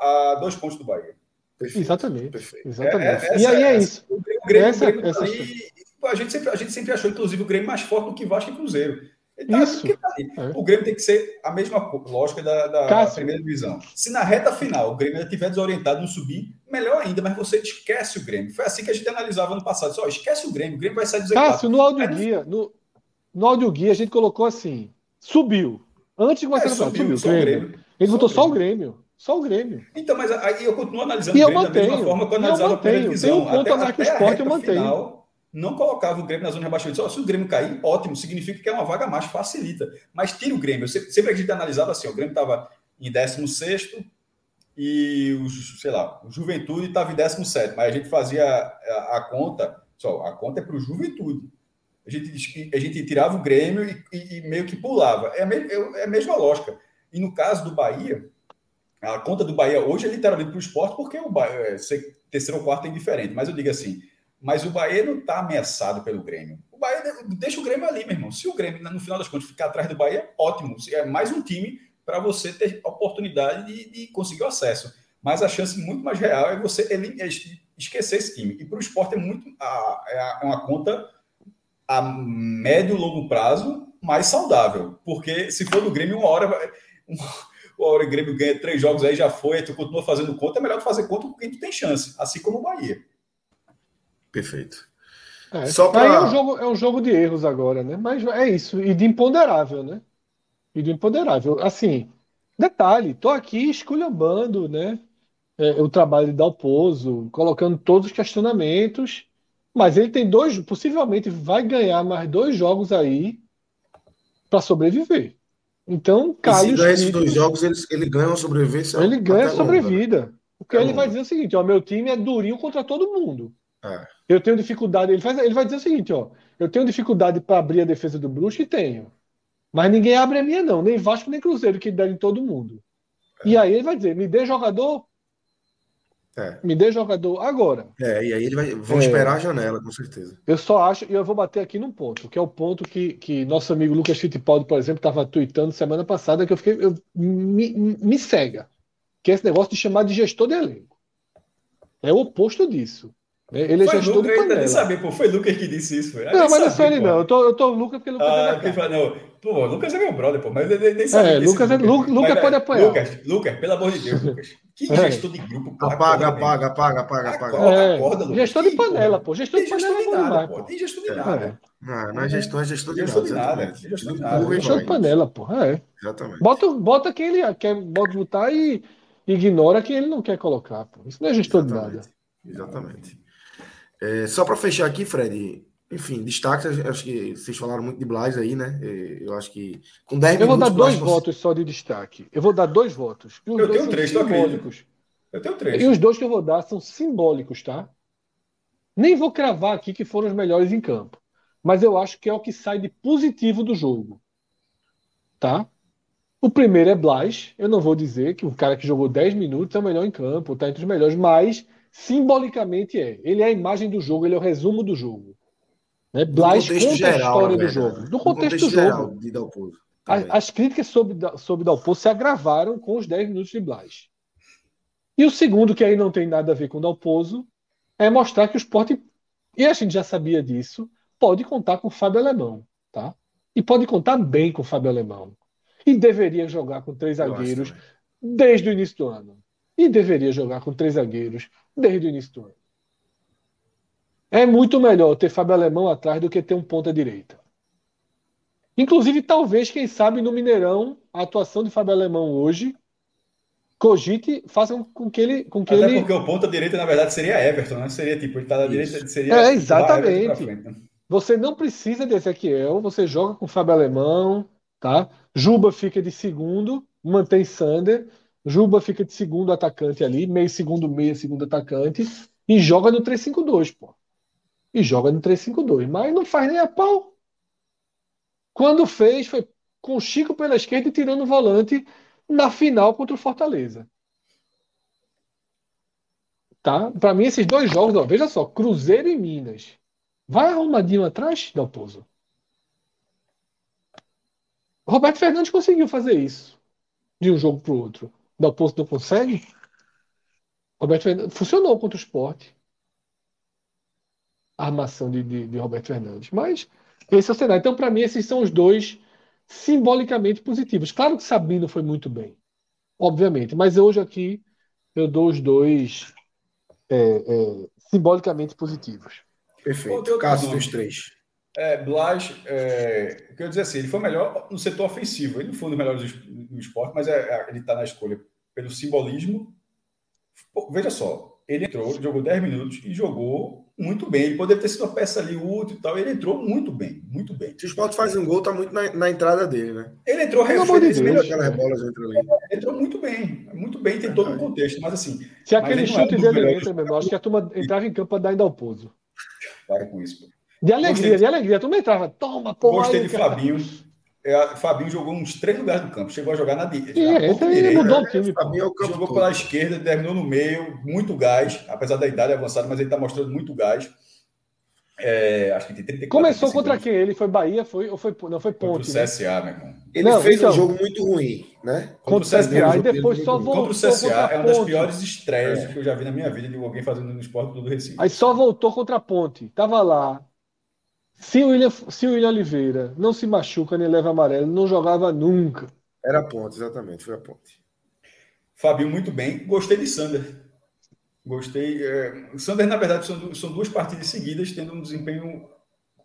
a dois pontos do Bahia. Perfeito, Exatamente. perfeito. Exatamente. É- é- e aí é essa- isso. O Grêmio, o Grêmio, Essa- o Grêmio essa tá ali, a, gente sempre, a gente sempre achou, inclusive, o Grêmio mais forte do que Vasco e Cruzeiro. Ele tá Isso. tá. É. O Grêmio tem que ser a mesma lógica da, da Cássio. primeira divisão. Se na reta final o Grêmio ainda estiver desorientado no subir, melhor ainda, mas você esquece o Grêmio. Foi assim que a gente analisava no passado. Só esquece o Grêmio, o Grêmio vai sair do Z4. Cássio, no áudio guia, no, no áudio guia a gente colocou assim: subiu. Antes de começar É, subiu, subiu. só o Grêmio. Grêmio. Ele Só botou só o Grêmio. Grêmio. Só o Grêmio. Então, mas aí eu continuo analisando E o eu Grêmio da mesma mantenho. forma que eu E eu analisava a primeira mantenho. divisão. Tem um ponto a mais que o até a Sport, eu mantenho. final, não colocava o Grêmio na zona de rebaixamento. Só se o Grêmio cair, ótimo, significa que é uma vaga mais, facilita. Mas tira o Grêmio. Eu sempre, sempre a gente analisava assim, o Grêmio estava em 16 e o, sei lá, o Juventude estava em 17. Mas a gente fazia a, a conta, só, a conta é para o Juventude. A gente, a gente tirava o Grêmio e, e- e meio que pulava. É a, me- é a mesma lógica. E no caso do Bahia, a conta do Bahia hoje é literalmente para o esporte, porque o Bahia, é, terceiro ou quarto é indiferente. Mas eu digo assim, mas o Bahia não está ameaçado pelo Grêmio. O Bahia deixa o Grêmio ali, meu irmão. Se o Grêmio, no final das contas, ficar atrás do Bahia, ótimo. É mais um time para você ter oportunidade de, de conseguir o acesso. Mas a chance muito mais real é você é esquecer esse time. E para o esporte é muito. a- é é uma conta a médio e longo prazo mais saudável. Porque se for do Grêmio, uma hora. Uma hora o Grêmio ganha três jogos aí, já foi, tu continua fazendo conta, é melhor tu fazer conta com quem tu tem chance, assim como o Bahia. Perfeito. É. Só pra- Aí é um, jogo, é um jogo de erros agora, né? Mas é isso. E de imponderável, né? E de imponderável. Assim, detalhe, tô aqui esculhambando, né? é, o trabalho de Dalpozo, colocando todos os questionamentos. Mas ele tem dois, possivelmente vai ganhar mais dois jogos aí para sobreviver. Então, E cale se ganhar esses dois jogos, ele, ele ganha uma sobrevivência. ele ganha até longa, né? sobrevida. Porque é ele vai dizer o seguinte: ó, meu time é durinho contra todo mundo. É. Eu tenho dificuldade. Ele, faz, ele vai dizer o seguinte: ó, eu tenho dificuldade para abrir a defesa do Brusque e tenho. Mas ninguém abre a minha, não. Nem Vasco, nem Cruzeiro, que derem todo mundo. É. E aí ele vai dizer: me dê jogador. É. Me dê jogador agora. É, e aí ele vai. Vão é. esperar a janela, com certeza. Eu só acho, e eu vou bater aqui num ponto, que é o ponto que, que nosso amigo Lucas Fittipaldi, por exemplo, estava tweetando semana passada, que eu fiquei. Eu, me, me cega. Que é esse negócio de chamar de gestor de elenco. É o oposto disso. É, ele é foi gestor Lucas, de panela. Eu saber, pô, foi Lucas que disse isso. Foi. Não, mas não é só ele, não. Eu tô, eu tô Lucas porque Lucas ah, é fala, não. Pô, Lucas é meu brother, pô, mas ele nem sabe. É, Lucas, é, Lucas, Lucas pode apoiar. Lucas, Lucas, pelo amor de Deus, Lucas. Que é. gestor de grupo, pô. Apaga, apaga, apaga, apaga, apaga. É, acorda, Lucas. Gestor de panela, pô. Gestor de panela é nada, pô. Tem gestor de nada. Não, não é gestor, é gestor de gestor nada. Gestor de nada. Gestor de panela, pô. É. Exatamente. Bota, bota quem ele quer botar e ignora quem ele não quer colocar, pô. Isso não é gestor de nada. Exatamente. É, só para fechar aqui, Fred, enfim, destaque, acho que vocês falaram muito de Blas aí, né? É, eu acho que com 10 Eu vou dar dois votos só de destaque. Eu vou dar dois votos. eu tenho três, simbólicos. Eu tenho três. E os dois que eu vou dar são simbólicos, tá? Nem vou cravar aqui que foram os melhores em campo. Mas eu acho que é o que sai de positivo do jogo. Tá? O primeiro é Blas. Eu não vou dizer que o cara que jogou 10 minutos é o melhor em campo, tá entre os melhores, mas simbolicamente é. Ele é a imagem do jogo, ele é o resumo do jogo. Né? Blas conta geral, a história do jogo. Do contexto, contexto do jogo. De Dalpozo, as, críticas sobre, sobre Dalpozo se agravaram com os 10 minutos de Blas. E o segundo, que aí não tem nada a ver com Dalpozo, é mostrar que o esporte, e a gente já sabia disso, pode contar com o Fábio Alemão. Tá? E pode contar bem com o Fábio Alemão. E deveria jogar com três zagueiros desde o início do ano. E deveria jogar com três zagueiros desde o início do ano. É muito melhor ter Fábio Alemão atrás do que ter um ponta direita. Inclusive, talvez, quem sabe, no Mineirão, a atuação de Fábio Alemão hoje cogite, façam com que ele. Com que Até ele... porque o ponta direita, na verdade, seria Everton, né? Seria tipo, ele tá na direita, seria. É, exatamente. Frente, né? Você não precisa de Ezequiel, você joga com Fábio Alemão, tá? Juba fica de segundo, mantém Sander. Juba fica de segundo atacante ali, meio segundo, meio segundo atacante, e joga no 3-5-2, pô. E joga no 3-5-2, mas não faz nem a pau. Quando fez, foi com o Chico pela esquerda e tirando o volante na final contra o Fortaleza. Tá? Para mim, esses dois jogos, ó, veja só, Cruzeiro e Minas. Vai arrumadinho atrás, Dalpozo. Roberto Fernandes conseguiu fazer isso de um jogo para o outro. Dalpozo não consegue? Roberto Fernandes funcionou contra o esporte. A armação de, de, de Roberto Fernandes. Mas esse é o cenário. Então, para mim, esses são os dois simbolicamente positivos. Claro que Sabino foi muito bem, obviamente, mas hoje aqui eu dou os dois é, é, simbolicamente positivos. Perfeito. Caso dos três. É, Blas, é, o que eu dizer assim, ele foi melhor no setor ofensivo. Ele não foi um dos melhores do, esporte, mas é, é ele está na escolha pelo simbolismo. Pô, veja só, ele entrou, jogou 10 minutos e jogou muito bem. Ele poderia ter sido uma peça ali útil e tal. Ele entrou muito bem, muito bem. Se o esporte faz um gol, tá muito na, na entrada dele, né? Ele entrou melhor aquelas bolas entrou ali. Entrou muito bem, muito bem, tem todo o contexto, mas assim. Se aquele chute dele entra, mesmo, acho que a turma entrava em campo para dar ainda ao pouso. Para com isso, pô. De alegria, Gostei. de alegria. Tu me entrava, toma, porra. Gostei de Fabinho. É, Fabinho jogou uns três lugares do campo. Chegou a jogar na, direita. É, então direita. Mudou o time. Fabinho é o campo jogou pela esquerda, terminou no meio, muito gás, apesar da idade avançada, mas ele está mostrando muito gás. É, acho que tem 34. Começou contra quem? Ele foi Bahia, foi ou foi não foi Ponte? Contra o CSA, né? meu irmão. Ele não, fez então, um jogo muito ruim, né? Contra, contra o CSA e depois só voltou. Contra o CSA é uma das piores estreias é. que eu já vi na minha vida de alguém fazendo no esporte do Recife. Aí só voltou contra a Ponte. Tava lá, se o, William, se o William Oliveira não se machuca nem leva amarelo, não jogava nunca. Era a ponte, exatamente, foi a ponte. Fabinho, muito bem. Gostei de Sander. Gostei. É... Sander, na verdade, são, são duas partidas seguidas tendo um desempenho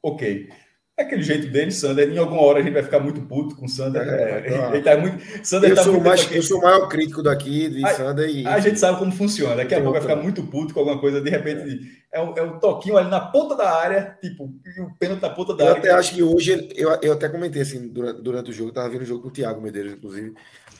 ok. É aquele jeito dele, Sander. Em alguma hora a gente vai ficar muito puto com o Sander. É, é, ele tá muito. Sander eu, tá sou muito mais, eu sou o maior crítico daqui de a, Sander. E... A gente sabe como funciona. Daqui a pouco vai ficar muito puto com alguma coisa. De repente, é, é, um, é um toquinho ali na ponta da área, tipo, e o pênalti na ponta da eu área. Eu até acho que hoje, eu, eu até comentei assim durante, durante o jogo, eu tava vendo o jogo com o Thiago Medeiros, inclusive.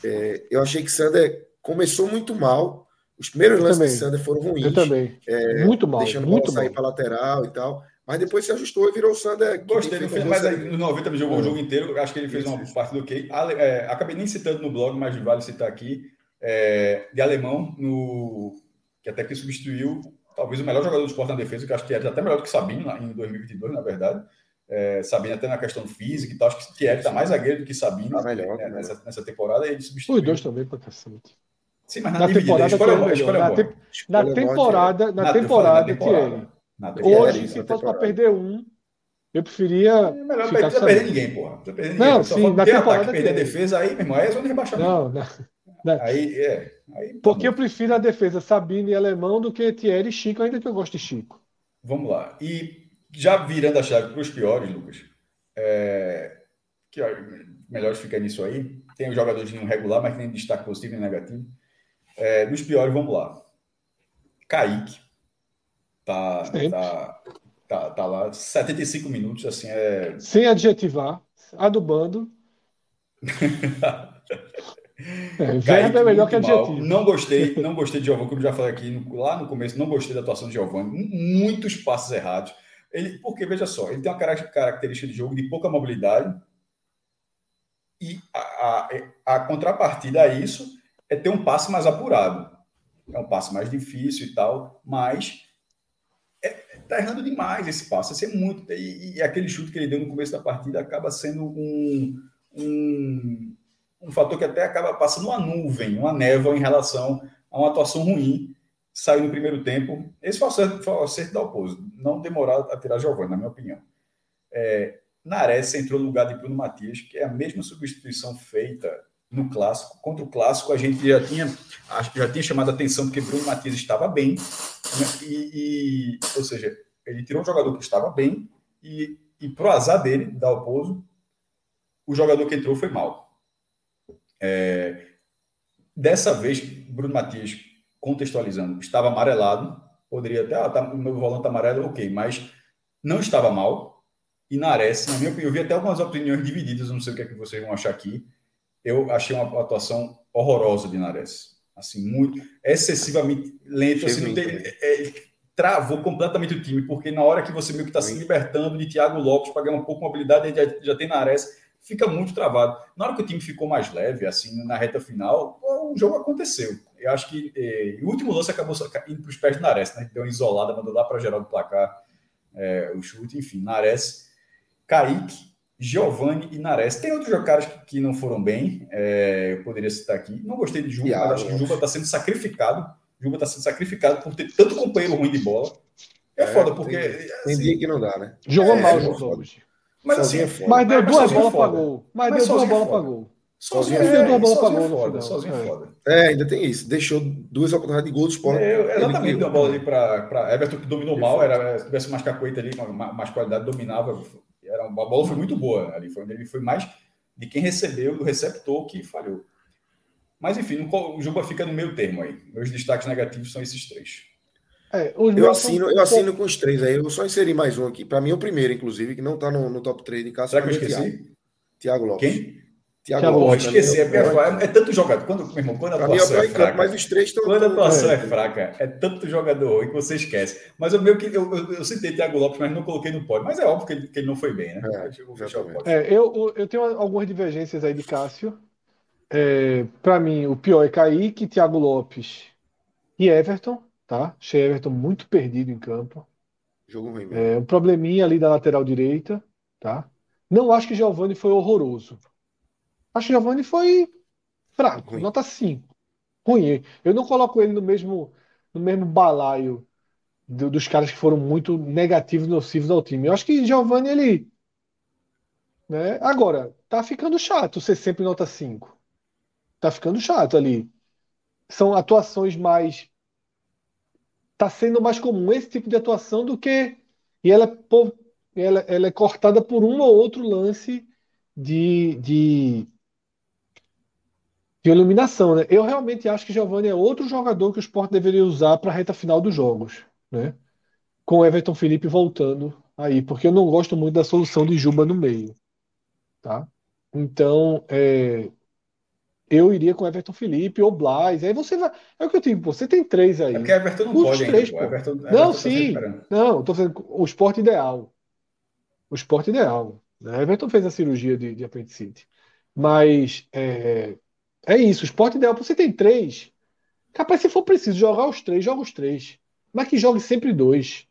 É, eu achei que Sander começou muito mal Os primeiros Eu lances também. de Sander foram ruins. Eu também. É, muito mal, deixando muito bola sair para lateral e tal. Mas depois se ajustou e virou o Sander. que Gostei, não feito fez, mas aí, no 90 me jogou É. o jogo inteiro. Acho que ele fez Isso, uma isso. partida ok. Ale- é, acabei nem citando no blog, mas vale citar aqui. é, de alemão, no, que até que substituiu talvez o melhor jogador do esporte na defesa, que acho que era até melhor do que Sabino em 2022, na verdade. É, Sabino até na questão física e tal. Acho que Thierry está mais zagueiro do que Sabino Tá melhor, né, melhor. nessa, nessa temporada. E ele substituiu. Os dois também pra cacete. Sim, mas na, Na dividida, temporada escolha que. Na temporada, na Na- temporada, na temporada. Thierry. Hoje, se fosse para perder um, eu preferia. É melhor ficar não perder Sabino. ninguém, porra. Não perder Não. Só sim, na temporada ataque, perder a tem. defesa, aí, meu irmão, aí é zona de rebaixamento. Não, não. não. Aí, é. Aí, tá Porque eu prefiro a defesa Sabino e Alemão do que Thierry e Chico, ainda que eu goste de Chico. Vamos lá. E já virando a chave para os piores, Lucas, é, que ó, melhor ficar nisso aí. Tem os jogadores de regular, mas que nem destaque positivo e negativo. É, dos piores, vamos lá. Kaique. Tá, tá, tá, tá lá. 75 minutos, assim, é. Sem adjetivar, adubando. <laughs> É, verbo é melhor que muito mal. adjetivo. Não gostei, não gostei de Giovanni, como eu já falei aqui no- lá no começo, não gostei da atuação de Giovanni. Muitos passos errados. Ele, porque, veja só, ele tem uma cara- característica de jogo de pouca mobilidade. E a, a, a contrapartida a isso é ter um passe mais apurado. É um passe mais difícil e tal, mas tá errando demais esse passe. Assim, é muito. E, e aquele chute que ele deu no começo da partida acaba sendo um, um, um fator que até acaba passando uma nuvem, uma névoa em relação a uma atuação ruim. Saiu no primeiro tempo. Esse foi o acerto, foi o acerto da Oposo. Não demorar a tirar Giovanni, na minha opinião. É, Nares entrou no lugar de Bruno Matias, que é a mesma substituição feita no clássico. Contra o clássico, a gente já tinha, já tinha chamado a atenção porque Bruno Matias estava bem, né? e, e- ou seja, ele tirou um jogador que estava bem e, e pro azar dele, da Oposo, o jogador que entrou foi mal. É, dessa vez, Bruno Matias, contextualizando, estava amarelado, poderia até, ah, tá, meu volante amarelo, ok, mas não estava mal. E Nares, na minha opinião, eu vi até algumas opiniões divididas, não sei o que é que vocês vão achar aqui. Eu achei uma atuação horrorosa de Nares. Assim, muito excessivamente lento. Assim, tem- é, ele travou completamente o time, porque na hora que você meio que está se libertando de Thiago Lopes para ganhar um pouco de mobilidade, ele já, já tem Nares, fica muito travado. Na hora que o time ficou mais leve, assim, na reta final, o jogo aconteceu. Eu acho que eh, o último lance acabou indo para os pés do Nares, né? Deu uma isolada, mandou lá para geral do placar eh, o chute, enfim, Nares, Kaique, Giovanni e Nares. Tem outros caras que, que não foram bem, eh, eu poderia citar aqui. Não gostei de Juba, mas acho que. Juba está sendo sacrificado. Juba está sendo sacrificado por ter tanto companheiro ruim de bola. É, É, foda, porque. tem- Tem assim, dia que não dá, né? Jogou É, mal é os foda. jogos. mas Sozinho assim, é foda. Mas deu Mas duas é bolas para gol. Mas, Mas deu duas sozinho é bolas para foda. gol. sozinho, Sozinho é, é duas bolas é gol foda, sozinho é É. foda. É, ainda tem isso. Deixou duas oportunidades de gol do esporte. É, Ele exatamente, deu uma bola ali para Everton, que dominou mal, era, se tivesse mais cacoeta ali, mais qualidade, dominava. A bola foi muito boa ali, foi onde ele foi mais de quem recebeu, do receptor que falhou. Mas enfim, no- o Juba fica no meio termo aí. Meus destaques negativos são esses três. É, os Eu são assino, um eu assino com os três aí. Eu só inseri mais um aqui. Para mim, é o primeiro, inclusive, que não está no, no top 3 de casa. Será que eu Thiago. esqueci? Thiago Lopes. Quem? Thiago Lopes. Lopes. esqueci, é, é, é tanto jogador. Quando, meu irmão, quando a é atuação é campo, fraca. mas os três estão. Quando a atuação é fraca, é tanto jogador ruim que você esquece. Mas eu meio que eu, eu, eu citei Thiago Lopes, mas não coloquei no pódio. Mas é óbvio que ele, que ele não foi bem, né? É, eu. É, eu, eu tenho algumas divergências aí de Cássio. É, para mim, o pior é Kaique, Thiago Lopes e Everton, tá? Achei Everton muito perdido em campo. Jogo ruim mesmo. É um probleminha ali da lateral direita, tá? Não acho que Giovani foi horroroso. Acho que Giovani foi fraco, Ruim. nota 5. Ruim. Eu não coloco ele no mesmo, no mesmo balaio do- dos caras que foram muito negativos, nocivos ao time. Eu acho que Giovani, ele. Né? Agora, tá ficando chato ser sempre nota 5. Tá ficando chato ali. São atuações mais. Tá sendo mais comum esse tipo de atuação do que. E ela é, ela, ela é cortada por um ou outro lance de, de, de iluminação, né? Eu realmente acho que Giovani é outro jogador que o Sport deveria usar para a reta final dos jogos, né? Com o Everton Felipe voltando aí, porque eu não gosto muito da solução de Juba no meio, tá? Então, é, eu iria com Everton Felipe ou Blas. Aí você vai. É o que eu digo, pô, você tem três aí. É porque Everton não Os pode três, ainda. pô. Everton, Everton Não, tá sim. Não, eu tô fazendo o esporte ideal. O esporte ideal. Né? Everton fez a cirurgia de, de apendicite. Mas é, é isso, o esporte ideal. Você tem três. Capaz, se for preciso jogar os três, joga os três. Mas que jogue sempre dois.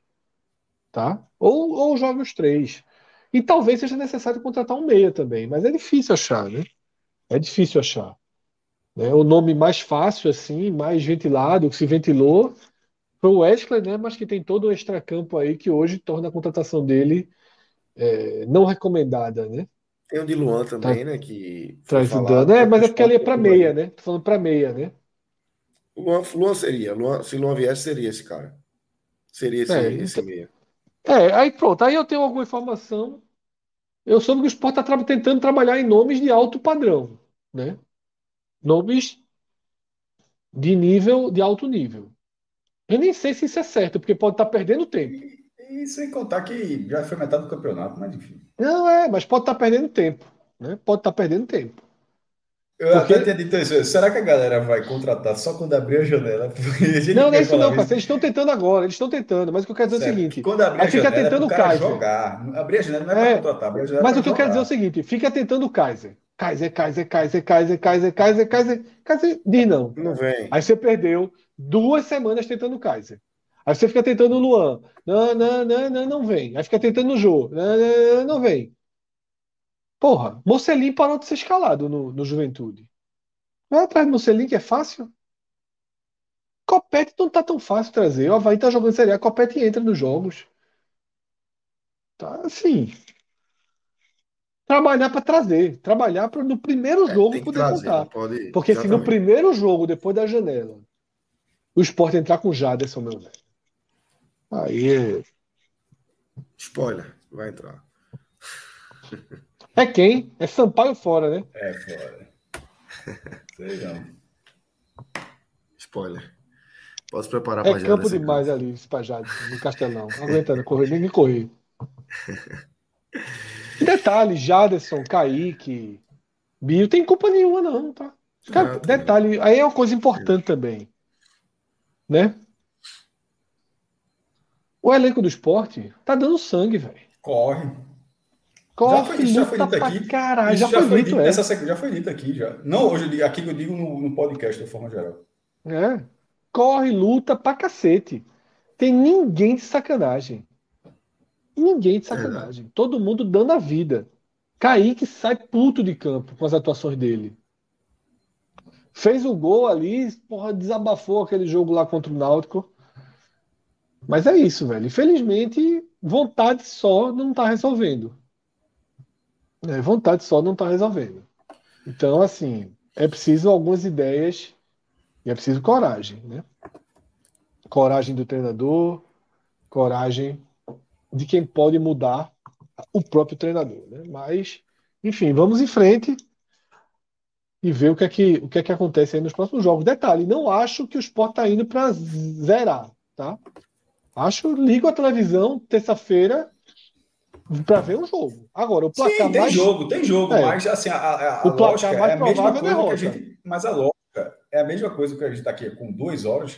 Tá? Ou, ou jogue os três. E talvez seja necessário contratar um meia também. Mas é difícil achar, né? É difícil achar. Né? O nome mais fácil, assim, mais ventilado, que se ventilou, foi o Wesley, né? Mas que tem todo o extracampo aí que hoje torna a contratação dele é, não recomendada, né? Tem o de Luan também, né? Que Tá foi falado, ajudando. É, mas é porque ali é para meia, né? Tô falando para meia, né? Luan, Luan seria. Luan, se Luan viesse, seria esse cara. Seria esse, É, esse então- meia. É, aí pronto. Aí eu tenho alguma informação. Eu soube que o Sport está tentando trabalhar em nomes de alto padrão, né? Nomes de nível, de alto nível. Eu nem sei se isso é certo, porque pode estar perdendo tempo. E, sem contar que já foi metade do campeonato, mas enfim. Não é, mas pode estar perdendo tempo, né? Pode estar perdendo tempo. Eu Porque- até tinha dito isso. Será que a galera vai contratar só quando abrir a janela? <laughs> A Não, não é isso não, parceiro. Eles estão tentando agora, eles estão tentando. Mas o que eu quero dizer é o Certo, seguinte: quando abrir a fica janela tentando é o Kaiser. jogar. Abrir a janela não é É, para contratar, abrir a janela Mas é o que eu pra quero dizer é o jogar. seguinte: fica tentando o Kaiser. Kaiser, Kaiser, Kaiser, Kaiser, Kaiser, Kaiser, Kaiser, Kaiser, diz não. Não vem. Aí você perdeu duas semanas tentando o Kaiser. Aí você fica tentando o Luan. Não, não, não, não, não vem. Aí fica tentando o Jô. Não, não, não, não vem. Porra, Mocelin parou de ser escalado no, no Juventude. Vai atrás do Mocelin, que é fácil. Copete não tá tão fácil trazer. O Avaí tá jogando Série A, Copete entra nos jogos. Tá assim. Trabalhar para trazer. Trabalhar para no primeiro É, jogo poder trazer, contar. pode. Porque se no primeiro jogo, depois da janela, o Sport entrar com o Jaderson, meu velho. Aí Spoiler, vai entrar. é quem? É Sampaio fora, né? É, fora. Não. Spoiler. Posso preparar pra É campo dessa demais ali, pra Jaderson, no Castelão. Aguentando correr, nem, nem correr. E detalhe, Jaderson, Kaique, Bio, tem culpa nenhuma, não, tá? Cara, não. detalhe, aí é uma coisa importante também. Né? O elenco do esporte tá dando sangue, velho. Corre. Corre, foi- isso já foi dito aqui. caralho. Já, foi dito, é. sequ- já foi dito aqui já. Não hoje, aqui eu digo no, no podcast de forma geral. É. Corre, luta pra cacete. Tem ninguém de sacanagem. Ninguém de sacanagem. Todo mundo dando a vida. Kaique sai puto de campo com as atuações dele. Fez o gol ali, porra, desabafou aquele jogo lá contra o Náutico. Mas é isso, velho. Infelizmente, vontade só não tá resolvendo. É, vontade só não tá resolvendo. Então, assim, é preciso algumas ideias e é preciso coragem, né? Coragem do treinador, coragem de quem pode mudar o próprio treinador, né? Mas, enfim, vamos em frente e ver o que é que, o que, é que acontece aí nos próximos jogos. Detalhe, não acho que o Sport está indo para zerar, tá? Acho, ligo a televisão terça-feira para ver um jogo. Agora, o placar Sim, tem mais jogo, tem jogo, É. mas assim, a, a, a O placar mais é a mesma é coisa que a derrota. gente. Mas a lógica é a mesma coisa que a gente está aqui com duas horas,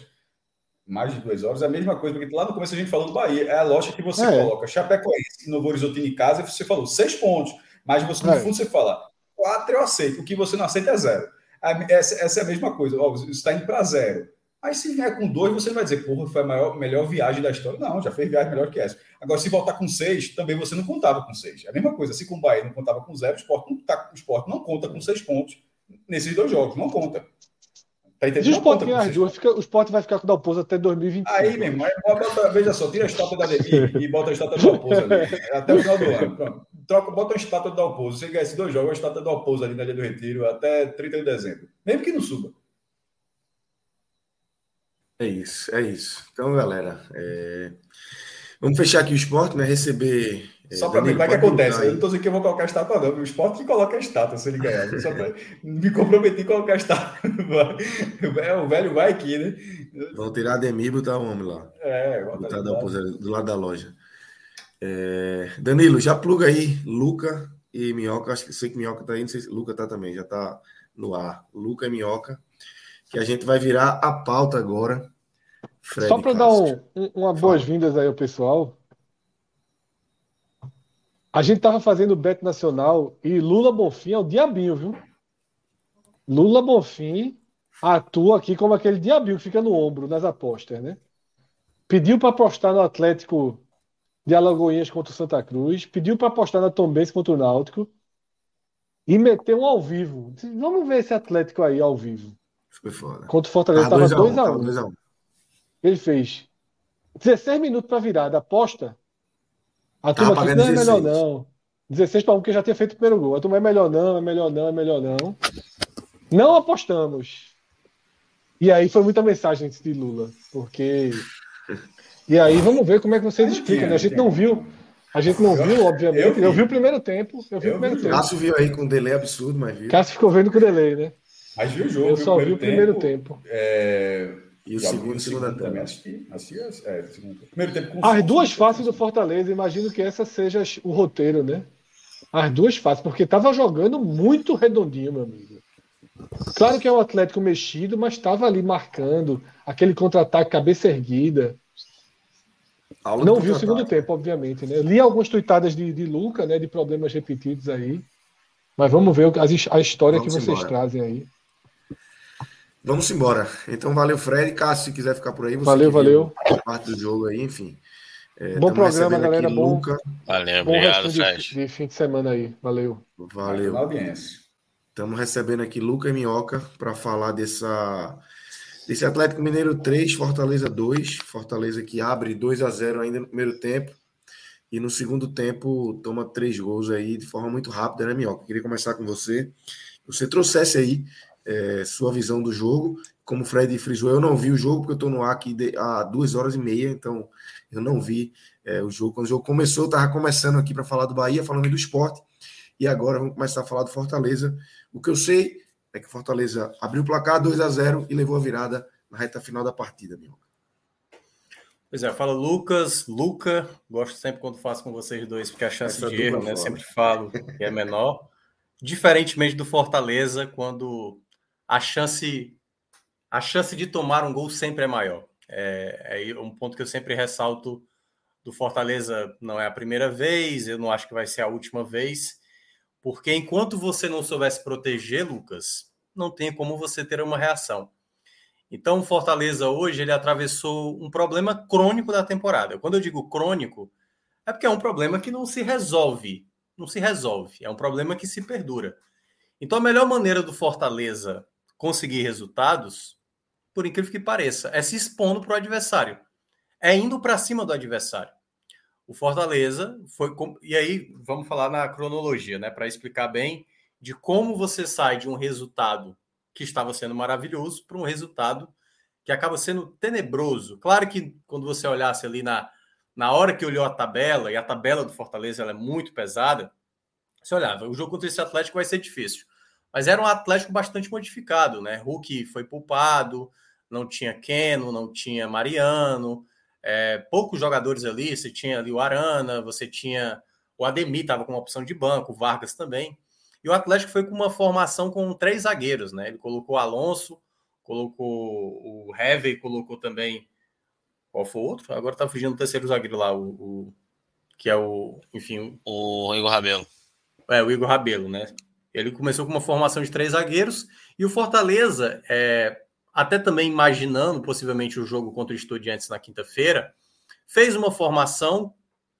mais de duas horas, é a mesma coisa, porque lá no começo a gente falou do Bahia. É a lógica que você É. coloca Chapecoense Novo Horizonte em casa, e você falou seis pontos, mas você, no É. fundo você fala quatro eu aceito, o que você não aceita é zero. A- Essa, essa é a mesma coisa, ó, você está indo para zero. Aí se vier com dois, você não vai dizer, porra, foi a maior, melhor viagem da história. Não, já fez viagem melhor que essa. Agora, se voltar com seis, também você não contava com seis. É a mesma coisa. Se com o Bahia não contava com zero, o Sport não, tá, o Sport não conta com seis pontos nesses dois jogos. Não conta. Tá entendendo? Se o Não Sport ganhar as duas, fica- o Sport vai ficar com o Dalpozo até 2025. Aí, meu irmão, aí bota, veja só, tira a estátua da Demi e bota a estátua do Alpozo ali. Até o final do ano. Pronto. Troca, bota a estátua do Alpozo. Você ganha esses dois jogos, a estátua do Alpozo ali na Ilha do Retiro até 30 de dezembro. Mesmo que não suba. É isso, é isso. Então, galera, é, vamos fechar aqui o esporte, né? Receber. é, Só para como é que acontece. Eu não tô dizendo que eu vou colocar a estátua, não. O esporte que coloca a estátua se ele ganhar. Só pra <laughs> me comprometer em colocar a estátua. É, o velho vai aqui, né? Vão tirar a Demi e botar o homem lá. É, bota Botar lá. opos- do lado da loja. É, Danilo, já pluga aí, Luca e Minhoca. Acho que sei que Minhoca tá aí, não sei se Luca tá também. Já tá no ar, Luca e Minhoca, que a gente vai virar a pauta agora. Fred Só para dar um, um, uma boas-vindas aí ao pessoal. A gente tava fazendo o Bet Nacional e Lula Bonfim é o diabinho, viu? Lula Bonfim atua aqui como aquele diabinho que fica no ombro nas apostas, né? Pediu para apostar no Atlético de Alagoinhas contra o Santa Cruz, pediu para apostar na Tombense contra o Náutico e meteu um ao vivo. Vamos ver esse Atlético aí ao vivo. Foi foda. Contra o Fortaleza estava 2x1. Ele fez 16 minutos para virada. Aposta. A turma aqui não é melhor não. 16 para 1, porque já tinha feito o primeiro gol. A turma é melhor não, é melhor não, é melhor não. Não apostamos. E aí foi muita mensagem de Lula, porque. E aí vamos ver como é que vocês explicam, né? A gente não viu. A gente não viu, obviamente. Eu vi, eu vi o primeiro tempo. Eu vi eu o primeiro vi. tempo. Cássio viu aí com um delay absurdo, mas viu. Cássio ficou vendo com delay, né? Mas viu o jogo. Eu só vi o primeiro tempo. É... E o segundo, segundo tempo. Também assisti. assisti é, primeiro tempo com As duas faces do Fortaleza, imagino que essa seja o roteiro, né? As duas faces, porque estava jogando muito redondinho, meu amigo. Claro que é um Atlético mexido, mas estava ali marcando aquele contra-ataque cabeça erguida. Aula não vi o segundo tempo, obviamente. Né? Li algumas tuitadas de, de Luca, né, de problemas repetidos aí. Mas vamos ver a, a história vamos que vocês embora. trazem aí. Vamos embora. Então, valeu, Fred. Cássio, se quiser ficar por aí, você valeu, valeu. parte do jogo aí, enfim. É, bom programa, galera. Bom, Luca. Valeu, bom obrigado, Fred. De, de, fim de semana aí. Valeu. Valeu. audiência. Estamos recebendo aqui Luca e Minhoca para falar dessa, desse Atlético Mineiro 3, Fortaleza 2. Fortaleza que abre 2 a 0 ainda no primeiro tempo. E no segundo tempo toma três gols aí de forma muito rápida, né, Minhoca? Queria começar com você. Você trouxesse aí é, sua visão do jogo. Como o Fred frisou, eu não vi o jogo, porque eu estou no ar aqui de, há duas horas e meia, então eu não vi é, o jogo. Quando o jogo começou, eu estava começando aqui para falar do Bahia, falando do esporte. E agora vamos começar a falar do Fortaleza. O que eu sei é que o Fortaleza abriu o placar 2 a 0 e levou a virada na reta final da partida, meu. Pois é, fala Lucas, Luca, gosto sempre quando faço com vocês dois, porque a chance Essa de erro, né? Sempre falo que é menor. Diferentemente do Fortaleza, quando a chance a chance de tomar um gol sempre é maior. É, é um ponto que eu sempre ressalto do Fortaleza. Não é a primeira vez, eu não acho que vai ser a última vez. Porque enquanto você não soubesse proteger, Lucas, não tem como você ter uma reação. Então, o Fortaleza hoje ele atravessou um problema crônico da temporada. Quando eu digo crônico, é porque é um problema que não se resolve. Não se resolve. É um problema que se perdura. Então, a melhor maneira do Fortaleza conseguir resultados, por incrível que pareça, é se expondo para o adversário. É indo para cima do adversário. O Fortaleza foi. E aí, vamos falar na cronologia, né? Para explicar bem de como você sai de um resultado que estava sendo maravilhoso para um resultado que acaba sendo tenebroso. Claro que quando você olhasse ali na, na hora que olhou a tabela, e a tabela do Fortaleza é muito pesada, você olhava, o jogo contra esse Atlético vai ser difícil. Mas era um Atlético bastante modificado, né? Hulk foi poupado, não tinha Keno, não tinha Mariano, é, poucos jogadores ali. Você tinha ali o Arana, você tinha o Ademir, estava com uma opção de banco, o Vargas também. E o Atlético foi com uma formação com três zagueiros, né? Ele colocou o Alonso, colocou o Heavy, colocou também. Qual foi o outro? Agora tá fugindo o terceiro zagueiro lá, o, o que é o, enfim, o Igor Rabelo. É, o Igor Rabelo, né? Ele começou com uma formação de três zagueiros e o Fortaleza, é, até também imaginando possivelmente o jogo contra o Estudiantes na quinta-feira, fez uma formação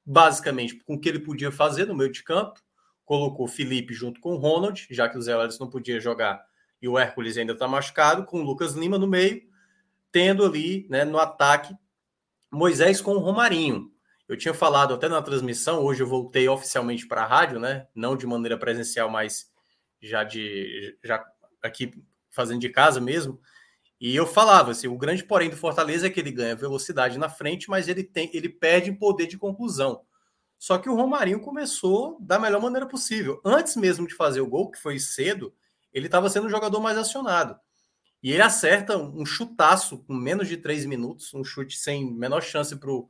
basicamente com o que ele podia fazer no meio de campo, colocou Felipe junto com o Ronald, já que o Zé Lelis não podia jogar e o Hércules ainda está machucado, com o Lucas Lima no meio, tendo ali né, no ataque Moisés com o Romarinho. Eu tinha falado até na transmissão, hoje eu voltei oficialmente para a rádio, né? Não de maneira presencial, mas já de já aqui fazendo de casa mesmo. E eu falava assim, o grande porém do Fortaleza é que ele ganha velocidade na frente, mas ele tem, ele perde poder de conclusão. Só que o Romarinho começou da melhor maneira possível. Antes mesmo de fazer o gol, que foi cedo, ele estava sendo o jogador mais acionado. E ele acerta um chutaço com menos de três minutos, um chute sem menor chance para o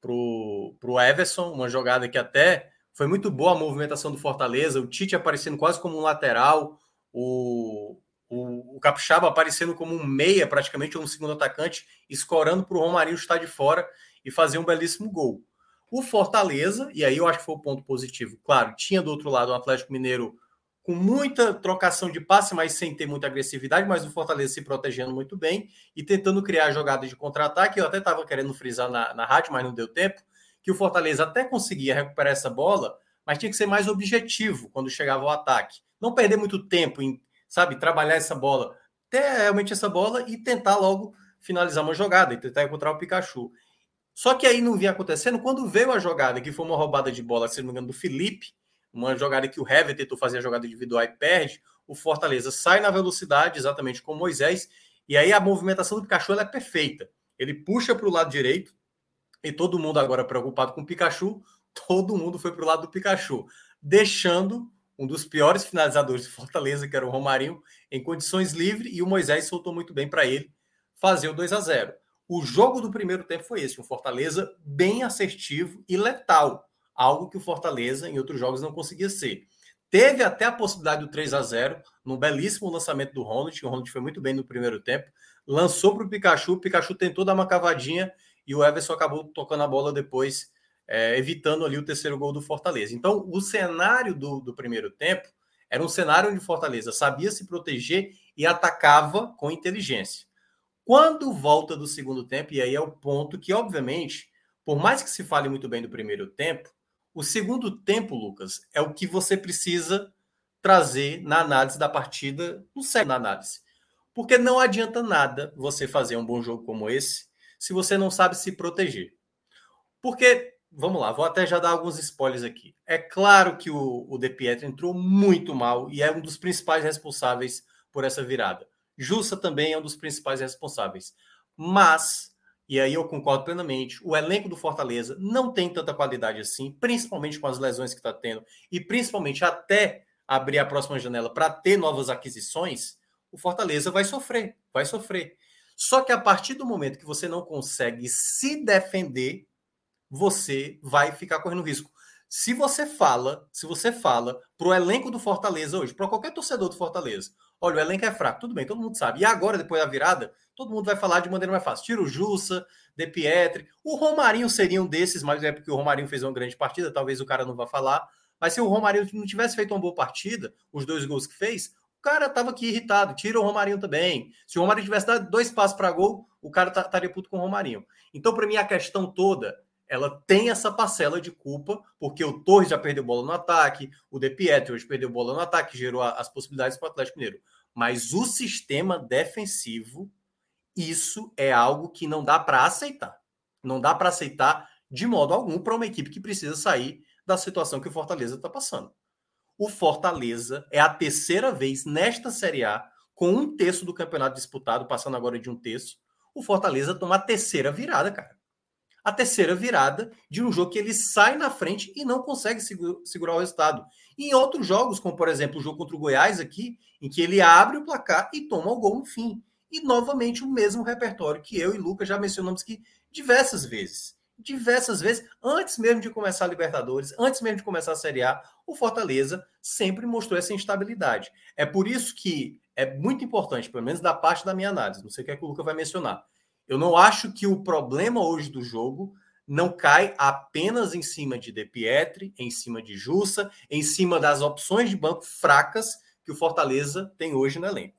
pro, pro Everson, uma jogada que até foi muito boa a movimentação do Fortaleza, o Tite aparecendo quase como um lateral, o, o, o Capixaba aparecendo como um meia, praticamente, ou um segundo atacante, escorando para o Romarinho estar de fora e fazer um belíssimo gol. O Fortaleza, e aí eu acho que foi o ponto positivo, claro, tinha do outro lado o Atlético Mineiro com muita trocação de passe, mas sem ter muita agressividade, mas o Fortaleza se protegendo muito bem e tentando criar jogadas de contra-ataque. Eu até estava querendo frisar na, na rádio, mas não deu tempo, que o Fortaleza até conseguia recuperar essa bola, mas tinha que ser mais objetivo quando chegava ao ataque. Não perder muito tempo em, sabe, trabalhar essa bola, ter realmente essa bola e tentar logo finalizar uma jogada e tentar encontrar o Pikachu. Só que aí não vinha acontecendo quando veio a jogada, que foi uma roubada de bola, se não me engano, do Felipe, uma jogada que o Hever tentou fazer a jogada individual e perde, o Fortaleza sai na velocidade, exatamente com Moisés, e aí a movimentação do Pikachu é perfeita. Ele puxa para o lado direito, e todo mundo agora preocupado com o Pikachu, <laughs> todo mundo foi para o lado do Pikachu, deixando um dos piores finalizadores de Fortaleza, que era o Romarinho, em condições livres, e o Moisés soltou muito bem para ele fazer o 2 a 0 O jogo do primeiro tempo foi esse, um Fortaleza bem assertivo e letal algo que o Fortaleza em outros jogos não conseguia ser. Teve até a possibilidade do 3 a 0 no belíssimo lançamento do Ronald, o Ronald foi muito bem no primeiro tempo, lançou para o Pikachu, o Pikachu tentou dar uma cavadinha e o Everson acabou tocando a bola depois, é, evitando ali o terceiro gol do Fortaleza. Então, o cenário do, do primeiro tempo era um cenário onde o Fortaleza sabia se proteger e atacava com inteligência. Quando volta do segundo tempo, e aí é o ponto que, obviamente, por mais que se fale muito bem do primeiro tempo, o segundo tempo, Lucas, é o que você precisa trazer na análise da partida, no sério na análise. Porque não adianta nada você fazer um bom jogo como esse se você não sabe se proteger. Porque, vamos lá, vou até já dar alguns spoilers aqui. É claro que o, o De Pietro entrou muito mal e é um dos principais responsáveis por essa virada. Jussa também é um dos principais responsáveis. Mas e aí eu concordo plenamente. O elenco do Fortaleza não tem tanta qualidade assim, principalmente com as lesões que está tendo, e principalmente até abrir a próxima janela para ter novas aquisições, o Fortaleza vai sofrer, vai sofrer. Só que a partir do momento que você não consegue se defender, você vai ficar correndo risco. Se você fala, se você fala para o elenco do Fortaleza hoje, para qualquer torcedor do Fortaleza, olha, o elenco é fraco, tudo bem, todo mundo sabe. E agora, depois da virada, todo mundo vai falar de maneira mais fácil. Tira o Jussa, De Pietri. O Romarinho seria um desses, mas é porque o Romarinho fez uma grande partida, talvez o cara não vá falar. Mas se o Romarinho não tivesse feito uma boa partida, os dois gols que fez, cara tava aqui irritado. Tira o Romarinho também. Se o Romarinho tivesse dado dois passos para gol, o cara estaria puto com o Romarinho. Então, para mim, a questão toda ela tem essa parcela de culpa, porque o Torres já perdeu bola no ataque, o De Pietri hoje perdeu bola no ataque, gerou as possibilidades para o Atlético Mineiro. Mas o sistema defensivo isso é algo que não dá para aceitar. Não dá para aceitar de modo algum para uma equipe que precisa sair da situação que o Fortaleza está passando. O Fortaleza é a terceira vez nesta Série A, com um terço do campeonato disputado, passando agora de um terço. O Fortaleza toma a terceira virada, cara. A terceira virada de um jogo que ele sai na frente e não consegue segurar o resultado. Em outros jogos, como por exemplo o jogo contra o Goiás aqui, em que ele abre o placar e toma o gol no fim. E novamente o mesmo repertório que eu e Lucas já mencionamos aqui diversas vezes. Diversas vezes, antes mesmo de começar a Libertadores, antes mesmo de começar a Série A, o Fortaleza sempre mostrou essa instabilidade. É por isso que é muito importante, pelo menos da parte da minha análise, não sei o que, é que o Lucas vai mencionar. Eu não acho que o problema hoje do jogo não cai apenas em cima de De Pietri, em cima de Jussa, em cima das opções de banco fracas que o Fortaleza tem hoje no elenco.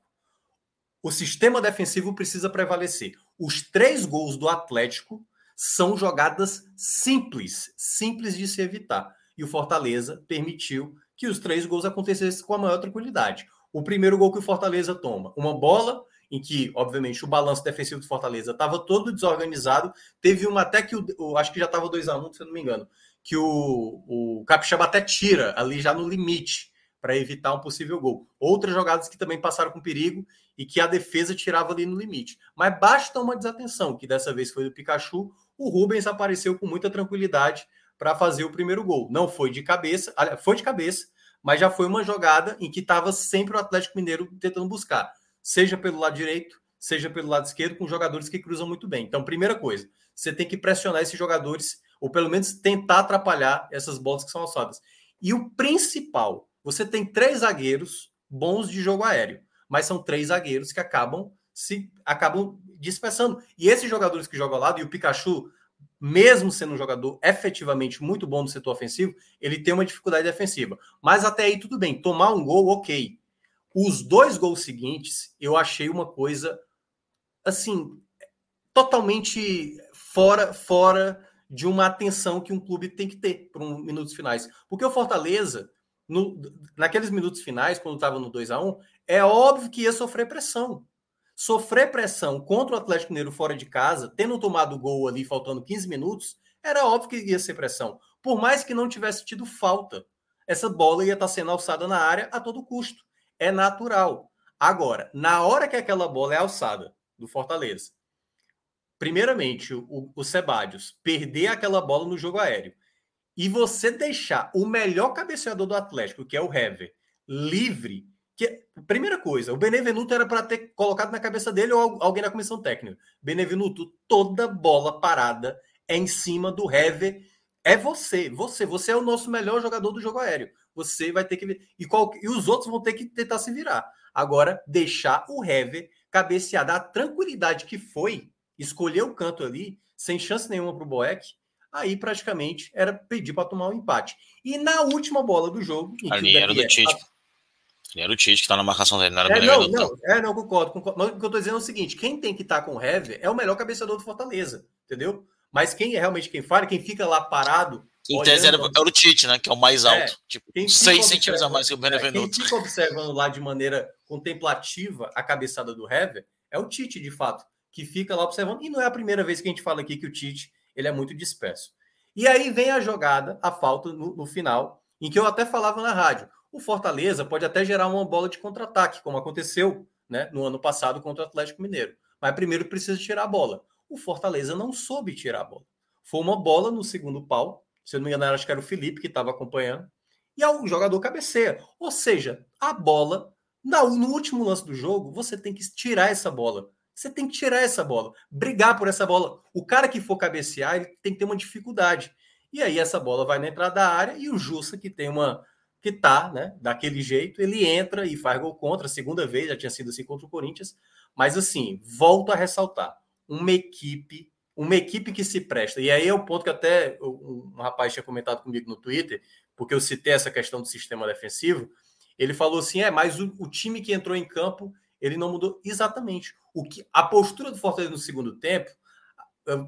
O sistema defensivo precisa prevalecer. Os três gols do Atlético são jogadas simples, simples de se evitar. E o Fortaleza permitiu que os três gols acontecessem com a maior tranquilidade. O primeiro gol que o Fortaleza toma, uma bola em que, obviamente, o balanço defensivo do Fortaleza estava todo desorganizado. Teve uma até que, o, acho que já estava 2 a 1 um, se eu não me engano, que o, o Capixaba até tira ali já no limite para evitar um possível gol. Outras jogadas que também passaram com perigo e que a defesa tirava ali no limite. Mas basta uma desatenção, que dessa vez foi do Pikachu, o Rubens apareceu com muita tranquilidade para fazer o primeiro gol. Não foi de cabeça, foi de cabeça, mas já foi uma jogada em que estava sempre o Atlético Mineiro tentando buscar, seja pelo lado direito, seja pelo lado esquerdo, com jogadores que cruzam muito bem. Então, primeira coisa, você tem que pressionar esses jogadores, ou pelo menos tentar atrapalhar essas bolas que são alçadas. E o principal, você tem três zagueiros bons de jogo aéreo, mas são três zagueiros que acabam se acabam dispersando. E esses jogadores que jogam ao lado, e o Pikachu, mesmo sendo um jogador efetivamente muito bom no setor ofensivo, ele tem uma dificuldade defensiva. Mas até aí tudo bem, tomar um gol, ok. Os dois gols seguintes, eu achei uma coisa assim, totalmente fora fora de uma atenção que um clube tem que ter para um minutos finais. Porque o Fortaleza, no, naqueles minutos finais, quando estava no 2 a 1 é óbvio que ia sofrer pressão. Sofrer pressão contra o Atlético Mineiro fora de casa, tendo tomado gol ali faltando 15 minutos, era óbvio que ia ser pressão. Por mais que não tivesse tido falta, essa bola ia estar sendo alçada na área a todo custo. É natural. Agora, na hora que aquela bola é alçada do Fortaleza, primeiramente, o, o Sebadios perder aquela bola no jogo aéreo e você deixar o melhor cabeceador do Atlético, que é o Hever, livre, que primeira coisa, o Benevenuto era para ter colocado na cabeça dele ou alguém na comissão técnica. Benevenuto, toda bola parada é em cima do Hever. É você, você, você é o nosso melhor jogador do jogo aéreo. Você vai ter que e, qual, e os outros vão ter que tentar se virar. Agora, deixar o Hever cabecear, da tranquilidade que foi escolher o canto ali, sem chance nenhuma para o Boeck, aí praticamente era pedir para tomar um empate. E na última bola do jogo. Ali era do é, Tite. Ali era o Tite que está na marcação dele, não era é, não, não, é, não, concordo, concordo. Mas o que eu estou dizendo é o seguinte: quem tem que estar tá com o Hever é o melhor cabeceador do Fortaleza, entendeu? Mas quem é realmente quem fala, quem fica lá parado. Em tese era, era, o Tite, né? Que é o mais é, alto. É, tipo, 6 centímetros a mais que o Benevenuto. É, quem fica observando lá de maneira contemplativa a cabeçada do Hever é o Tite, de fato que fica lá observando. E não é a primeira vez que a gente fala aqui que o Tite ele é muito disperso. E aí vem a jogada, a falta no, no final, em que eu até falava na rádio. O Fortaleza pode até gerar uma bola de contra-ataque, como aconteceu né, no ano passado contra o Atlético Mineiro. Mas primeiro precisa tirar a bola. O Fortaleza não soube tirar a bola. Foi uma bola no segundo pau. Se eu não me engano, acho que era o Felipe que estava acompanhando. E o jogador cabeceia. Ou seja, a bola, no último lance do jogo, você tem que tirar essa bola. Você tem que tirar essa bola, brigar por essa bola. O cara que for cabecear, ele tem que ter uma dificuldade. E aí essa bola vai na entrada da área e o Jussa, que tem uma. que tá, né, daquele jeito, ele entra e faz gol contra, segunda vez, já tinha sido assim contra o Corinthians. Mas assim, volto a ressaltar: uma equipe, uma equipe que se presta. E aí é o ponto que até um rapaz tinha comentado comigo no Twitter, porque eu citei essa questão do sistema defensivo. Ele falou assim: é, mas o, o time que entrou em campo ele não mudou exatamente. O que a postura do Fortaleza no segundo tempo,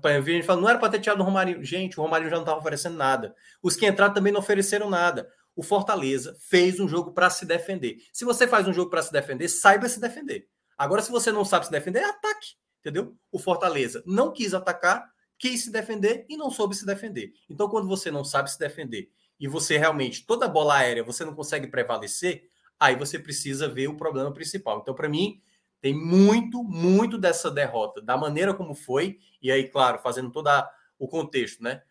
a gente fala, não era para ter tirado o Romarinho. Gente, o Romarinho já não estava oferecendo nada. Os que entraram também não ofereceram nada. O Fortaleza fez um jogo para se defender. Se você faz um jogo para se defender, saiba se defender. Agora, se você não sabe se defender, é ataque. Entendeu? O Fortaleza não quis atacar, quis se defender e não soube se defender. Então, quando você não sabe se defender e você realmente, toda bola aérea, você não consegue prevalecer, aí você precisa ver o problema principal. Então, para mim, tem muito, muito dessa derrota, da maneira como foi, e aí, claro, fazendo todo o contexto, né?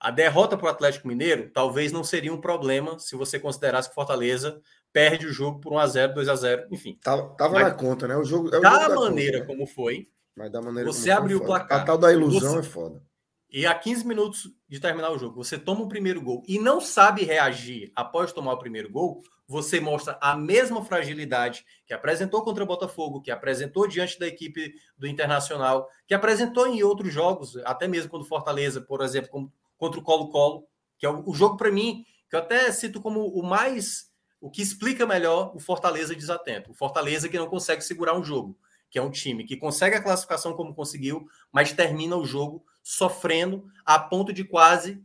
A derrota para o Atlético Mineiro talvez não seria um problema se você considerasse que Fortaleza perde o jogo por 1x0, 2x0, enfim. Tava, tava Mas, na conta, né? O jogo, é o da jogo maneira conta, como foi. Mas da maneira você abriu o placar. A tal da ilusão você, é foda. E a 15 minutos de terminar o jogo, você toma o primeiro gol e não sabe reagir após tomar o primeiro gol, você mostra a mesma fragilidade que apresentou contra o Botafogo, que apresentou diante da equipe do Internacional, que apresentou em outros jogos, até mesmo quando Fortaleza, por exemplo, contra o Colo-Colo, que é o jogo para mim, que eu até cito como o mais o que explica melhor o Fortaleza desatento. O Fortaleza que não consegue segurar um jogo, que é um time que consegue a classificação como conseguiu, mas termina o jogo sofrendo a ponto de quase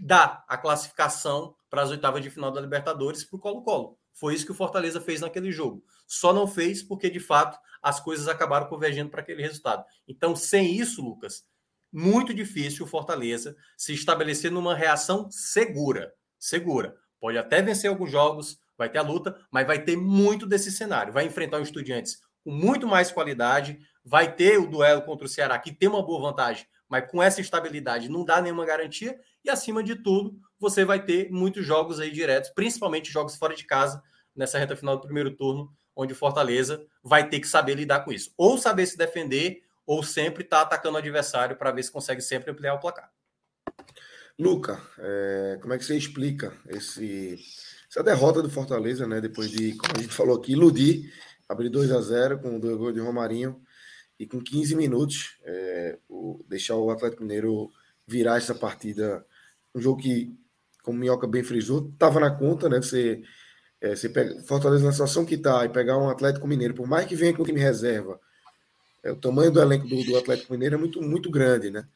dar a classificação para as oitavas de final da Libertadores para o Colo-Colo. Foi isso que o Fortaleza fez naquele jogo. Só não fez porque, de fato, as coisas acabaram convergendo para aquele resultado. Então, sem isso, Lucas, muito difícil o Fortaleza se estabelecer numa reação segura. Segura. Pode até vencer alguns jogos, vai ter a luta, mas vai ter muito desse cenário. Vai enfrentar um Estudiantes com muito mais qualidade, vai ter o duelo contra o Ceará, que tem uma boa vantagem, mas com essa estabilidade não dá nenhuma garantia. E acima de tudo, você vai ter muitos jogos aí diretos, principalmente jogos fora de casa, nessa reta final do primeiro turno, onde o Fortaleza vai ter que saber lidar com isso. Ou saber se defender, ou sempre estar tá atacando o adversário para ver se consegue sempre ampliar o placar. Luca, é, como é que você explica esse, essa derrota do Fortaleza, né? Depois de, como a gente falou aqui, iludir, abrir 2 a 0 com o gol de Romarinho e com 15 minutos é, o, deixar o Atlético Mineiro virar essa partida. Um jogo que, como Minhoca bem frisou, estava na conta, né? Você, é, você pega Fortaleza na situação que está e pegar um Atlético Mineiro, por mais que venha com o time reserva, é, o tamanho do elenco do, do, Atlético Mineiro é muito, muito grande, né?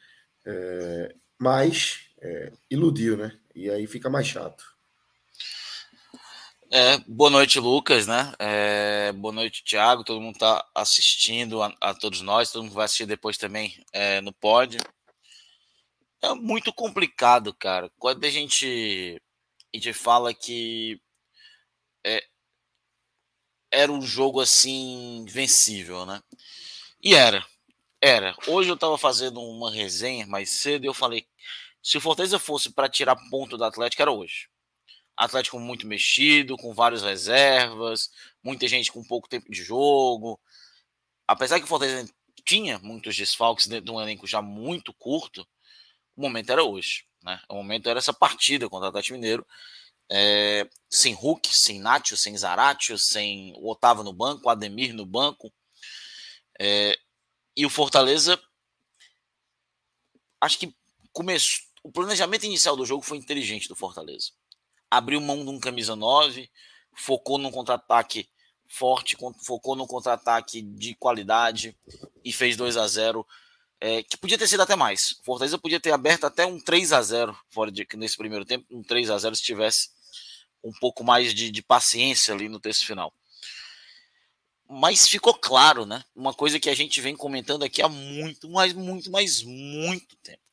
É, mas é, iludiu, né? E aí fica mais chato. É, boa noite, Lucas, né? É, boa noite, Thiago. Todo mundo está assistindo a, a, todos nós, todo mundo vai assistir depois também é, no pod. É muito complicado, cara. Quando a gente, a gente fala que é, era um jogo assim vencível, né? E era, era. Hoje eu estava fazendo uma resenha mais cedo e eu falei: se o Fortaleza fosse para tirar ponto do Atlético, era hoje Atlético muito mexido, com várias reservas, muita gente com pouco tempo de jogo. Apesar que o Fortaleza tinha muitos desfalques dentro de um elenco já muito curto, o momento era hoje. Né? O momento era essa partida contra o Atlético Mineiro. É, sem Hulk, sem Nacho, sem Zaratio, sem o Otávio no banco, o Ademir no banco. É, e o Fortaleza, acho que começou. O planejamento inicial do jogo foi inteligente do Fortaleza abriu mão de um camisa 9, focou num contra-ataque forte, focou no contra-ataque de qualidade e fez 2 a 0 é, que podia ter sido até mais. Fortaleza podia ter aberto até um 3 a 0 fora de, nesse primeiro tempo, um 3 a 0 se tivesse um pouco mais de, de paciência ali no texto final. Mas ficou claro, né? Uma coisa que a gente vem comentando aqui há muito, mas muito, mas muito tempo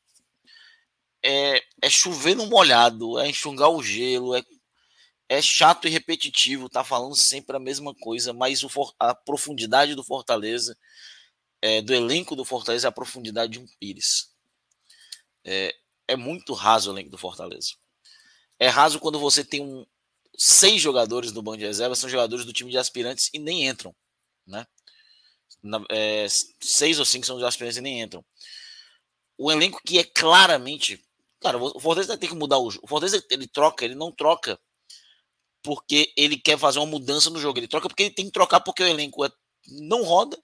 é, é chover no molhado, é enxugar o gelo, é, é chato e repetitivo, tá falando sempre a mesma coisa, mas o, a profundidade do Fortaleza, é, do elenco do Fortaleza, é a profundidade de um Pires. É, é muito raso o elenco do Fortaleza. É raso quando você tem um, seis jogadores do banco de reserva, são jogadores do time de aspirantes e nem entram, né? Na, é, seis ou cinco são de aspirantes e nem entram. O elenco que é claramente Cara, o Fortaleza tem que mudar o jogo. O Fortaleza ele troca, ele não troca porque ele quer fazer uma mudança no jogo. Ele troca porque ele tem que trocar porque o elenco é, não roda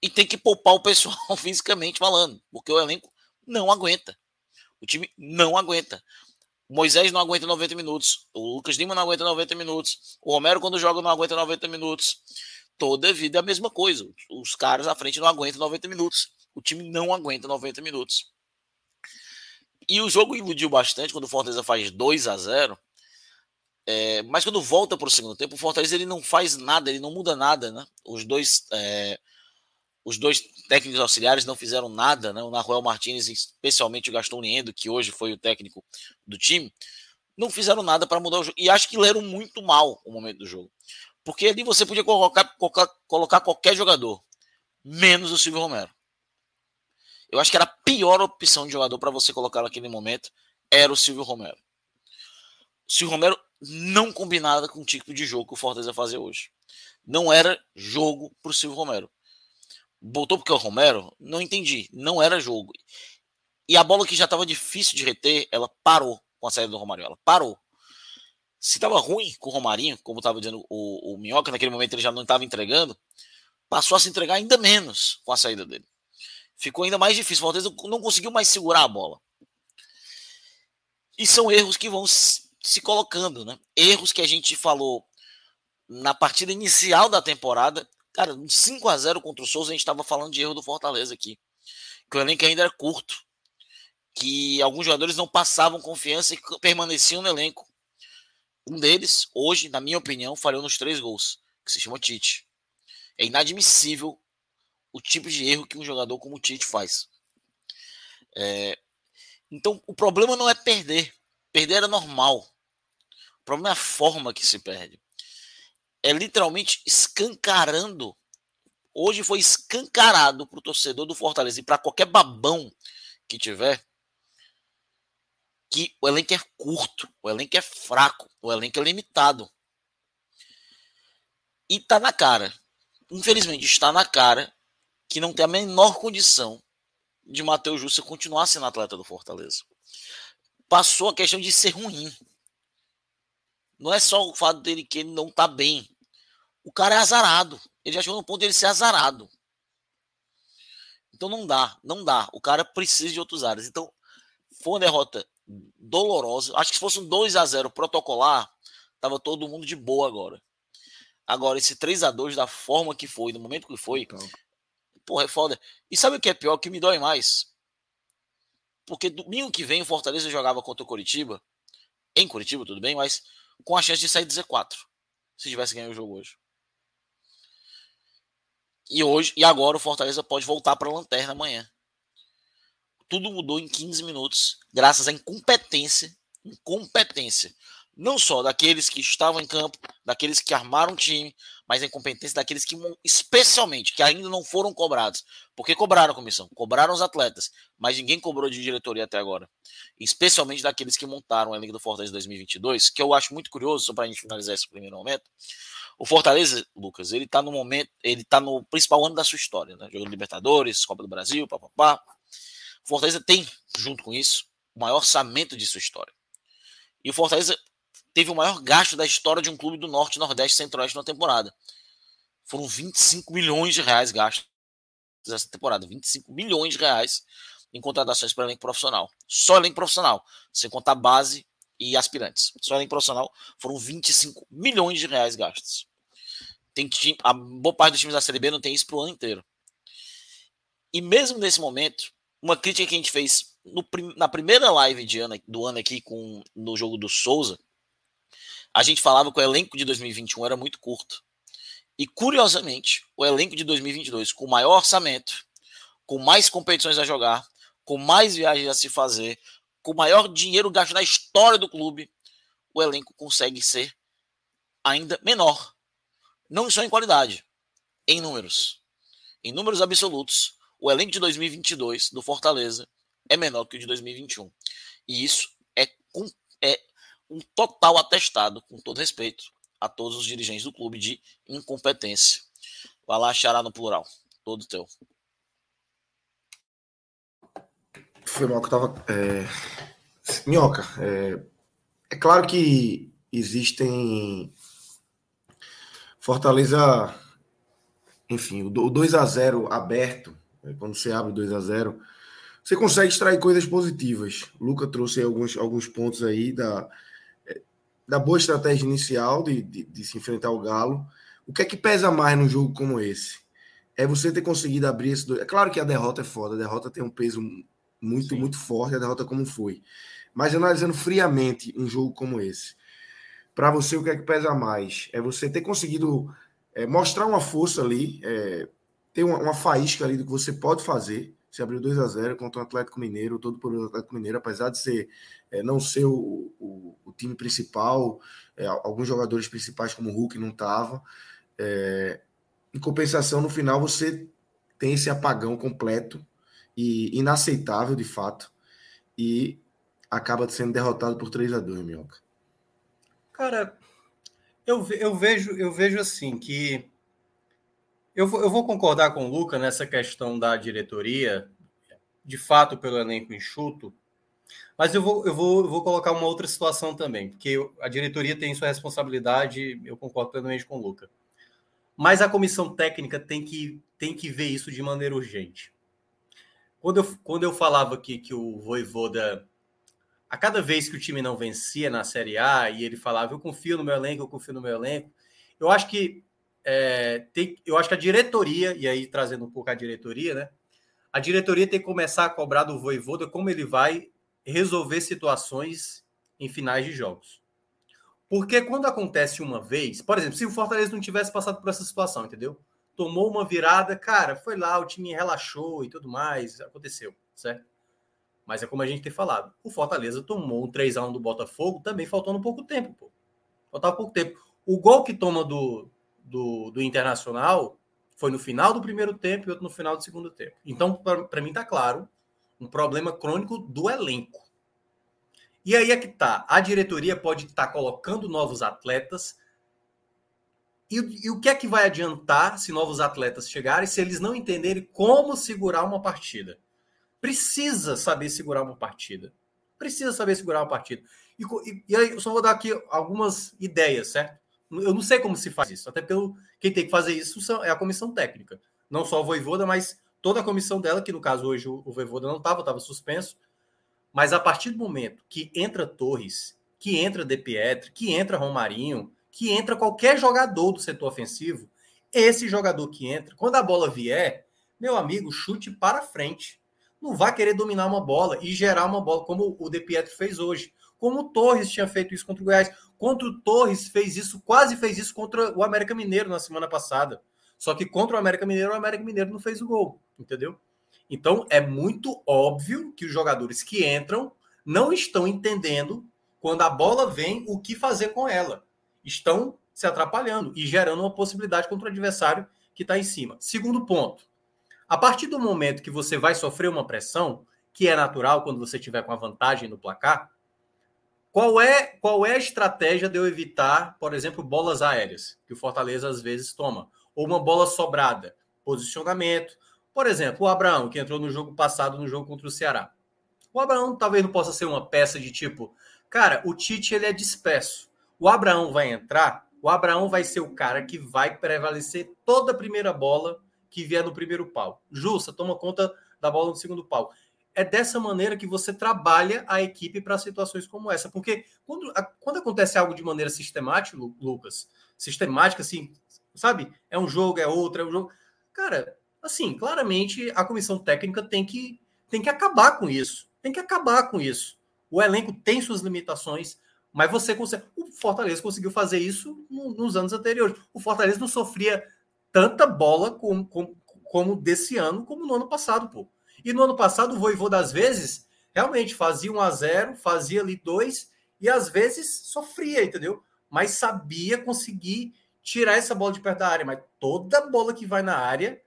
e tem que poupar o pessoal <laughs> fisicamente falando, porque o elenco não aguenta. O time não aguenta. O Moisés não aguenta 90 minutos. O Lucas Lima não aguenta 90 minutos. O Romero, quando joga, não aguenta 90 minutos. Toda vida é a mesma coisa. Os caras à frente não aguentam 90 minutos. O time não aguenta 90 minutos. E o jogo iludiu bastante quando o Fortaleza faz 2 a 0 é, mas quando volta para o segundo tempo, o Fortaleza ele não faz nada, ele não muda nada, né? Os dois, é, os dois técnicos auxiliares não fizeram nada, né? O Naruel Martinez, especialmente o Gaston Niendo, que hoje foi o técnico do time, não fizeram nada para mudar o jogo. E acho que leram muito mal o momento do jogo. Porque ali você podia colocar, colocar, colocar qualquer jogador, menos o Silvio Romero. Eu acho que era a pior opção de jogador para você colocar naquele momento era o Silvio Romero. O Silvio Romero não combinava com o tipo de jogo que o Fortaleza fazia hoje. Não era jogo para o Silvio Romero. Botou porque é o Romero? Não entendi. Não era jogo. E a bola que já estava difícil de reter, ela parou com a saída do Romário. Ela parou. Se estava ruim com o Romarinho, como estava dizendo o, o Minhoca, naquele momento ele já não estava entregando, passou a se entregar ainda menos com a saída dele ficou ainda mais difícil. O Fortaleza não conseguiu mais segurar a bola. E são erros que vão se colocando, né? Erros que a gente falou na partida inicial da temporada. Cara, 5 a 0 contra o Souza, a gente estava falando de erro do Fortaleza aqui. Que o elenco ainda era curto. Que alguns jogadores não passavam confiança e permaneciam no elenco. Um deles, hoje, na minha opinião, falhou nos três gols, que se chama Tite. É inadmissível o tipo de erro que um jogador como o Tite faz. É, então, o problema não é perder. Perder é normal. O problema é a forma que se perde. É literalmente escancarando. Hoje foi escancarado para o torcedor do Fortaleza e para qualquer babão que tiver que o elenco é curto, o elenco é fraco, o elenco é limitado. E tá na cara. Infelizmente, está na cara que não tem a menor condição de Matheus Jussa continuar sendo atleta do Fortaleza. Passou a questão de ser ruim. não é só o fato dele que ele não tá bem. O cara é azarado. Ele já chegou no ponto de ele ser azarado. Então não dá, não dá. O cara precisa de outros áreas. Então, foi uma derrota dolorosa. Acho que se fosse um 2 a 0 protocolar, tava todo mundo de boa agora. Agora, esse 3 a 2 da forma que foi, no momento que foi, então. Porra, é foda. E sabe o que é pior? Que me dói mais? Porque domingo que vem o Fortaleza jogava contra o Coritiba. Em Curitiba, tudo bem, mas com a chance de sair de Z4. Se tivesse ganho o jogo hoje. E hoje e agora o Fortaleza pode voltar para a lanterna amanhã. Tudo mudou em 15 minutos, graças à incompetência, incompetência não só daqueles que estavam em campo, daqueles que armaram o time, mas a incompetência daqueles que, especialmente, que ainda não foram cobrados. Porque cobraram a comissão, cobraram os atletas, mas ninguém cobrou de diretoria até agora. Especialmente daqueles que montaram o elenco do Fortaleza 2022, que eu acho muito curioso, só para a gente finalizar esse primeiro momento. O Fortaleza, Lucas, ele tá no momento, ele tá no principal ano da sua história, né? Jogando Libertadores, Copa do Brasil, papapá. O Fortaleza tem, junto com isso, o maior orçamento de sua história. E o Fortaleza teve o maior gasto da história de um clube do Norte, Nordeste e Centro-Oeste na temporada. Foram 25 milhões de reais gastos nessa temporada. 25 milhões de reais em contratações para elenco profissional. Só elenco profissional, sem contar base e aspirantes. Só elenco profissional foram 25 milhões de reais gastos. Tem time, a boa parte dos times da Série B não tem isso para o ano inteiro. E mesmo nesse momento, uma crítica que a gente fez no, na primeira live de ano, do ano aqui com, no jogo do Souza, a gente falava que o elenco de 2021 era muito curto. E curiosamente, o elenco de 2022, com maior orçamento, com mais competições a jogar, com mais viagens a se fazer, com maior dinheiro gasto na história do clube, o elenco consegue ser ainda menor. Não só em qualidade, em números. Em números absolutos, o elenco de 2022 do Fortaleza é menor que o de 2021. E isso é, é um total atestado, com todo respeito, a todos os dirigentes do clube de incompetência. Vai lá, Xará no plural. Todo teu. Foi mal que eu tava. É... Minhoca, é... é claro que existem. Fortaleza. Enfim, o 2 a 0 aberto, né, quando você abre 2 a 0 você consegue extrair coisas positivas. O Luca trouxe alguns, alguns pontos aí da, da boa estratégia inicial de, de, de, se enfrentar o Galo. O que é que pesa mais num jogo como esse? É você ter conseguido abrir esse. É claro que a derrota é foda, a derrota tem um peso muito, Sim. muito forte, a derrota como foi. Mas analisando friamente um jogo como esse, para você, o que é que pesa mais? É você ter conseguido é, mostrar uma força ali, é, ter uma, uma faísca ali do que você pode fazer se abriu 2 a 0 contra o Atlético Mineiro, todo por Atlético Mineiro, apesar de ser é, não ser o, o, o time principal, é, alguns jogadores principais como o Hulk não estavam. É, em compensação, no final você tem esse apagão completo e inaceitável de fato e acaba sendo derrotado por 3 a 2 Minhoca. Cara, eu, eu vejo eu vejo assim que eu vou, eu vou concordar com o Luca nessa questão da diretoria, de fato, pelo elenco enxuto, mas eu vou, eu vou, eu vou colocar uma outra situação também, porque a diretoria tem sua responsabilidade, eu concordo plenamente com o Luca. Mas a comissão técnica tem que, tem que ver isso de maneira urgente. Quando eu, quando eu falava que, que o Voivoda, a cada vez que o time não vencia na Série A, e ele falava, eu confio no meu elenco, eu confio no meu elenco, eu acho que é, tem, eu acho que a diretoria, e aí trazendo um pouco a diretoria, né? A diretoria tem que começar a cobrar do Voivoda como ele vai resolver situações em finais de jogos. Porque quando acontece uma vez, por exemplo, se o Fortaleza não tivesse passado por essa situação, entendeu? Tomou uma virada, cara, foi lá, o time relaxou e tudo mais, aconteceu, certo? Mas é como a gente tem falado, o Fortaleza tomou um 3 a 1 do Botafogo, também faltando pouco tempo, pô. Faltava pouco tempo. O gol que toma do, do, do Internacional foi no final do primeiro tempo e outro no final do segundo tempo. Então, para mim, está claro um problema crônico do elenco. E aí é que tá. A diretoria pode estar tá colocando novos atletas. E, e, o que é que vai adiantar se novos atletas chegarem se eles não entenderem como segurar uma partida? Precisa saber segurar uma partida. precisa saber segurar uma partida. E, e, e aí eu só vou dar aqui algumas ideias, certo? Eu não sei como se faz isso, até porque quem tem que fazer isso é a comissão técnica. Não só o Voivoda, mas toda a comissão dela, que no caso hoje o, o Voivoda não estava, estava suspenso. Mas a partir do momento que entra Torres, que entra De Pietri, que entra Romarinho, que entra qualquer jogador do setor ofensivo, esse jogador que entra, quando a bola vier, meu amigo, chute para frente. Não vai querer dominar uma bola e gerar uma bola, como o De Pietro fez hoje. Como o Torres tinha feito isso contra o Goiás. Contra o Torres fez isso, quase fez isso contra o América Mineiro na semana passada. Só que contra o América Mineiro, o América Mineiro não fez o gol, entendeu? Então é muito óbvio que os jogadores que entram não estão entendendo quando a bola vem o que fazer com ela. Estão se atrapalhando e gerando uma possibilidade contra o adversário que está em cima. Segundo ponto, a partir do momento que você vai sofrer uma pressão, que é natural quando você tiver com a vantagem no placar, qual é, qual é a estratégia de eu evitar, por exemplo, bolas aéreas, que o Fortaleza às vezes toma, ou uma bola sobrada, posicionamento. Por exemplo, o Abraão, que entrou no jogo passado, no jogo contra o Ceará. O Abraão talvez não possa ser uma peça de tipo, cara, o Tite ele é disperso. O Abraão vai entrar, o Abraão vai ser o cara que vai prevalecer toda a primeira bola que vier no primeiro pau. Justa, toma conta da bola no segundo pau. É dessa maneira que você trabalha a equipe para situações como essa. Porque quando, quando acontece algo de maneira sistemática, Lucas, sistemática, assim, sabe? É um jogo, é outro, é um jogo. Cara, assim, claramente a comissão técnica tem que, tem que acabar com isso. Tem que acabar com isso. O elenco tem suas limitações, mas você consegue. O Fortaleza conseguiu fazer isso nos anos anteriores. O Fortaleza não sofria tanta bola como, como, como desse ano, como no ano passado, pô. E no ano passado, o Voivô das vezes realmente fazia um a zero, fazia ali dois, e às vezes sofria, entendeu? Mas sabia conseguir tirar essa bola de perto da área. Mas toda bola que vai na área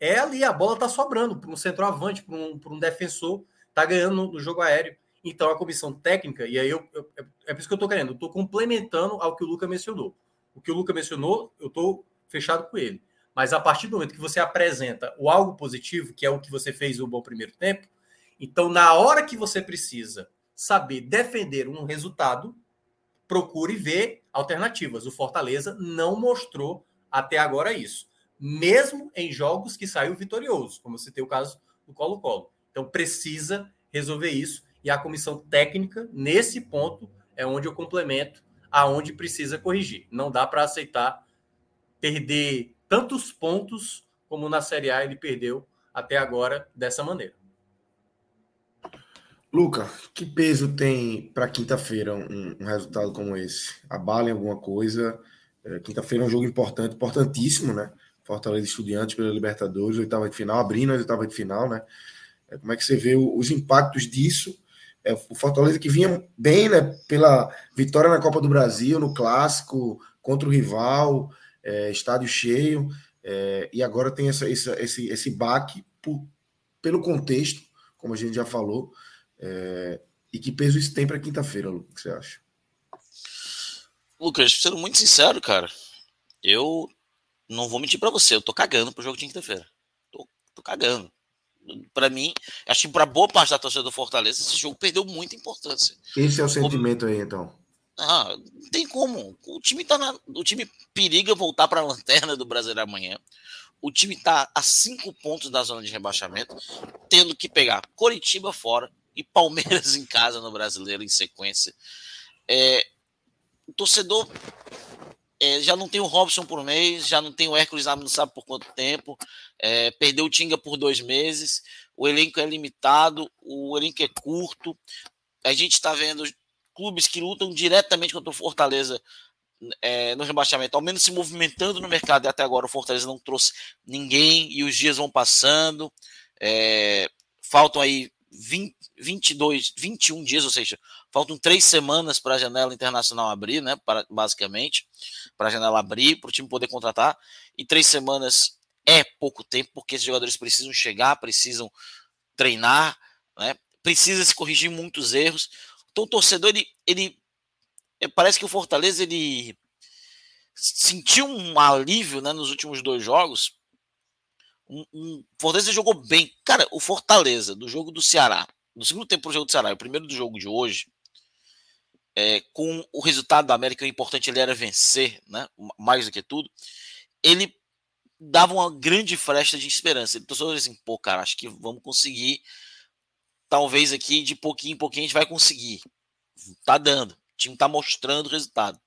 é ali, a bola tá sobrando para um centroavante, para um, um defensor, tá ganhando no, jogo aéreo. Então a comissão técnica, e aí eu, eu, é por isso que eu tô querendo, eu tô complementando ao que o Luca mencionou. O que o Luca mencionou, eu tô fechado com ele. Mas a partir do momento que você apresenta o algo positivo, que é o que você fez no bom primeiro tempo, então na hora que você precisa saber defender um resultado, procure ver alternativas. O Fortaleza não mostrou até agora isso, mesmo em jogos que saiu vitorioso, como você tem o caso do Colo-Colo. Então precisa resolver isso e a comissão técnica nesse ponto é onde eu complemento aonde precisa corrigir. Não dá para aceitar perder tantos pontos como na Série A ele perdeu até agora dessa maneira. Luca, que peso tem para quinta-feira um, um, resultado como esse? Abala em alguma coisa? É, quinta-feira é um jogo importante, importantíssimo, né? Fortaleza Estudiantes pela Libertadores, oitava de final, abrindo a oitava de final, né? É, como é que você vê o, os impactos disso? É, o Fortaleza que vinha bem, né? Pela vitória na Copa do Brasil, no clássico, contra o rival, é, estádio cheio, é, e agora tem essa, essa, esse, esse baque por, pelo contexto, como a gente já falou. É, e que peso isso tem para quinta-feira, Lu? O que você acha? Lucas, sendo muito sincero, cara, eu não vou mentir para você, eu tô cagando pro jogo de quinta-feira. Tô, tô cagando. Para mim, acho que para boa parte da torcida do Fortaleza, esse jogo perdeu muita importância. Esse é o sentimento aí, então. Ah, não tem como. O time tá na, o time periga voltar para a lanterna do Brasileiro amanhã. O time está a cinco pontos da zona de rebaixamento, tendo que pegar Coritiba fora e Palmeiras <laughs> em casa no Brasileiro em sequência. É, o torcedor é, já não tem o Robson por mês, já não tem o Hércules não sabe por quanto tempo, é, perdeu o Tinga por dois meses, o elenco é limitado, o elenco é curto. A gente está vendo clubes que lutam diretamente contra o Fortaleza é, no rebaixamento, ao menos se movimentando no mercado, e até agora o Fortaleza não trouxe ninguém e os dias vão passando. É, faltam aí 20, 22, 21 dias, ou seja, faltam três semanas para a janela internacional abrir, né? Para, basicamente, para a janela abrir, para o time poder contratar, e três semanas é pouco tempo, porque esses jogadores precisam chegar, precisam treinar, né? Precisa se corrigir muitos erros. Então o torcedor, ele, ele é, parece que o Fortaleza ele sentiu um alívio né, nos últimos dois jogos. Um, um, Fortaleza jogou bem. Cara, o Fortaleza, do jogo do Ceará, do segundo tempo para o jogo do Ceará, o primeiro do jogo de hoje, é, com o resultado da América, o importante ele era vencer, né? Mais do que tudo, ele dava uma grande fresta de esperança. Ele pensou assim, pô, cara, acho que vamos conseguir. Talvez aqui de pouquinho em pouquinho a gente vai conseguir. Tá dando. O time tá mostrando resultado.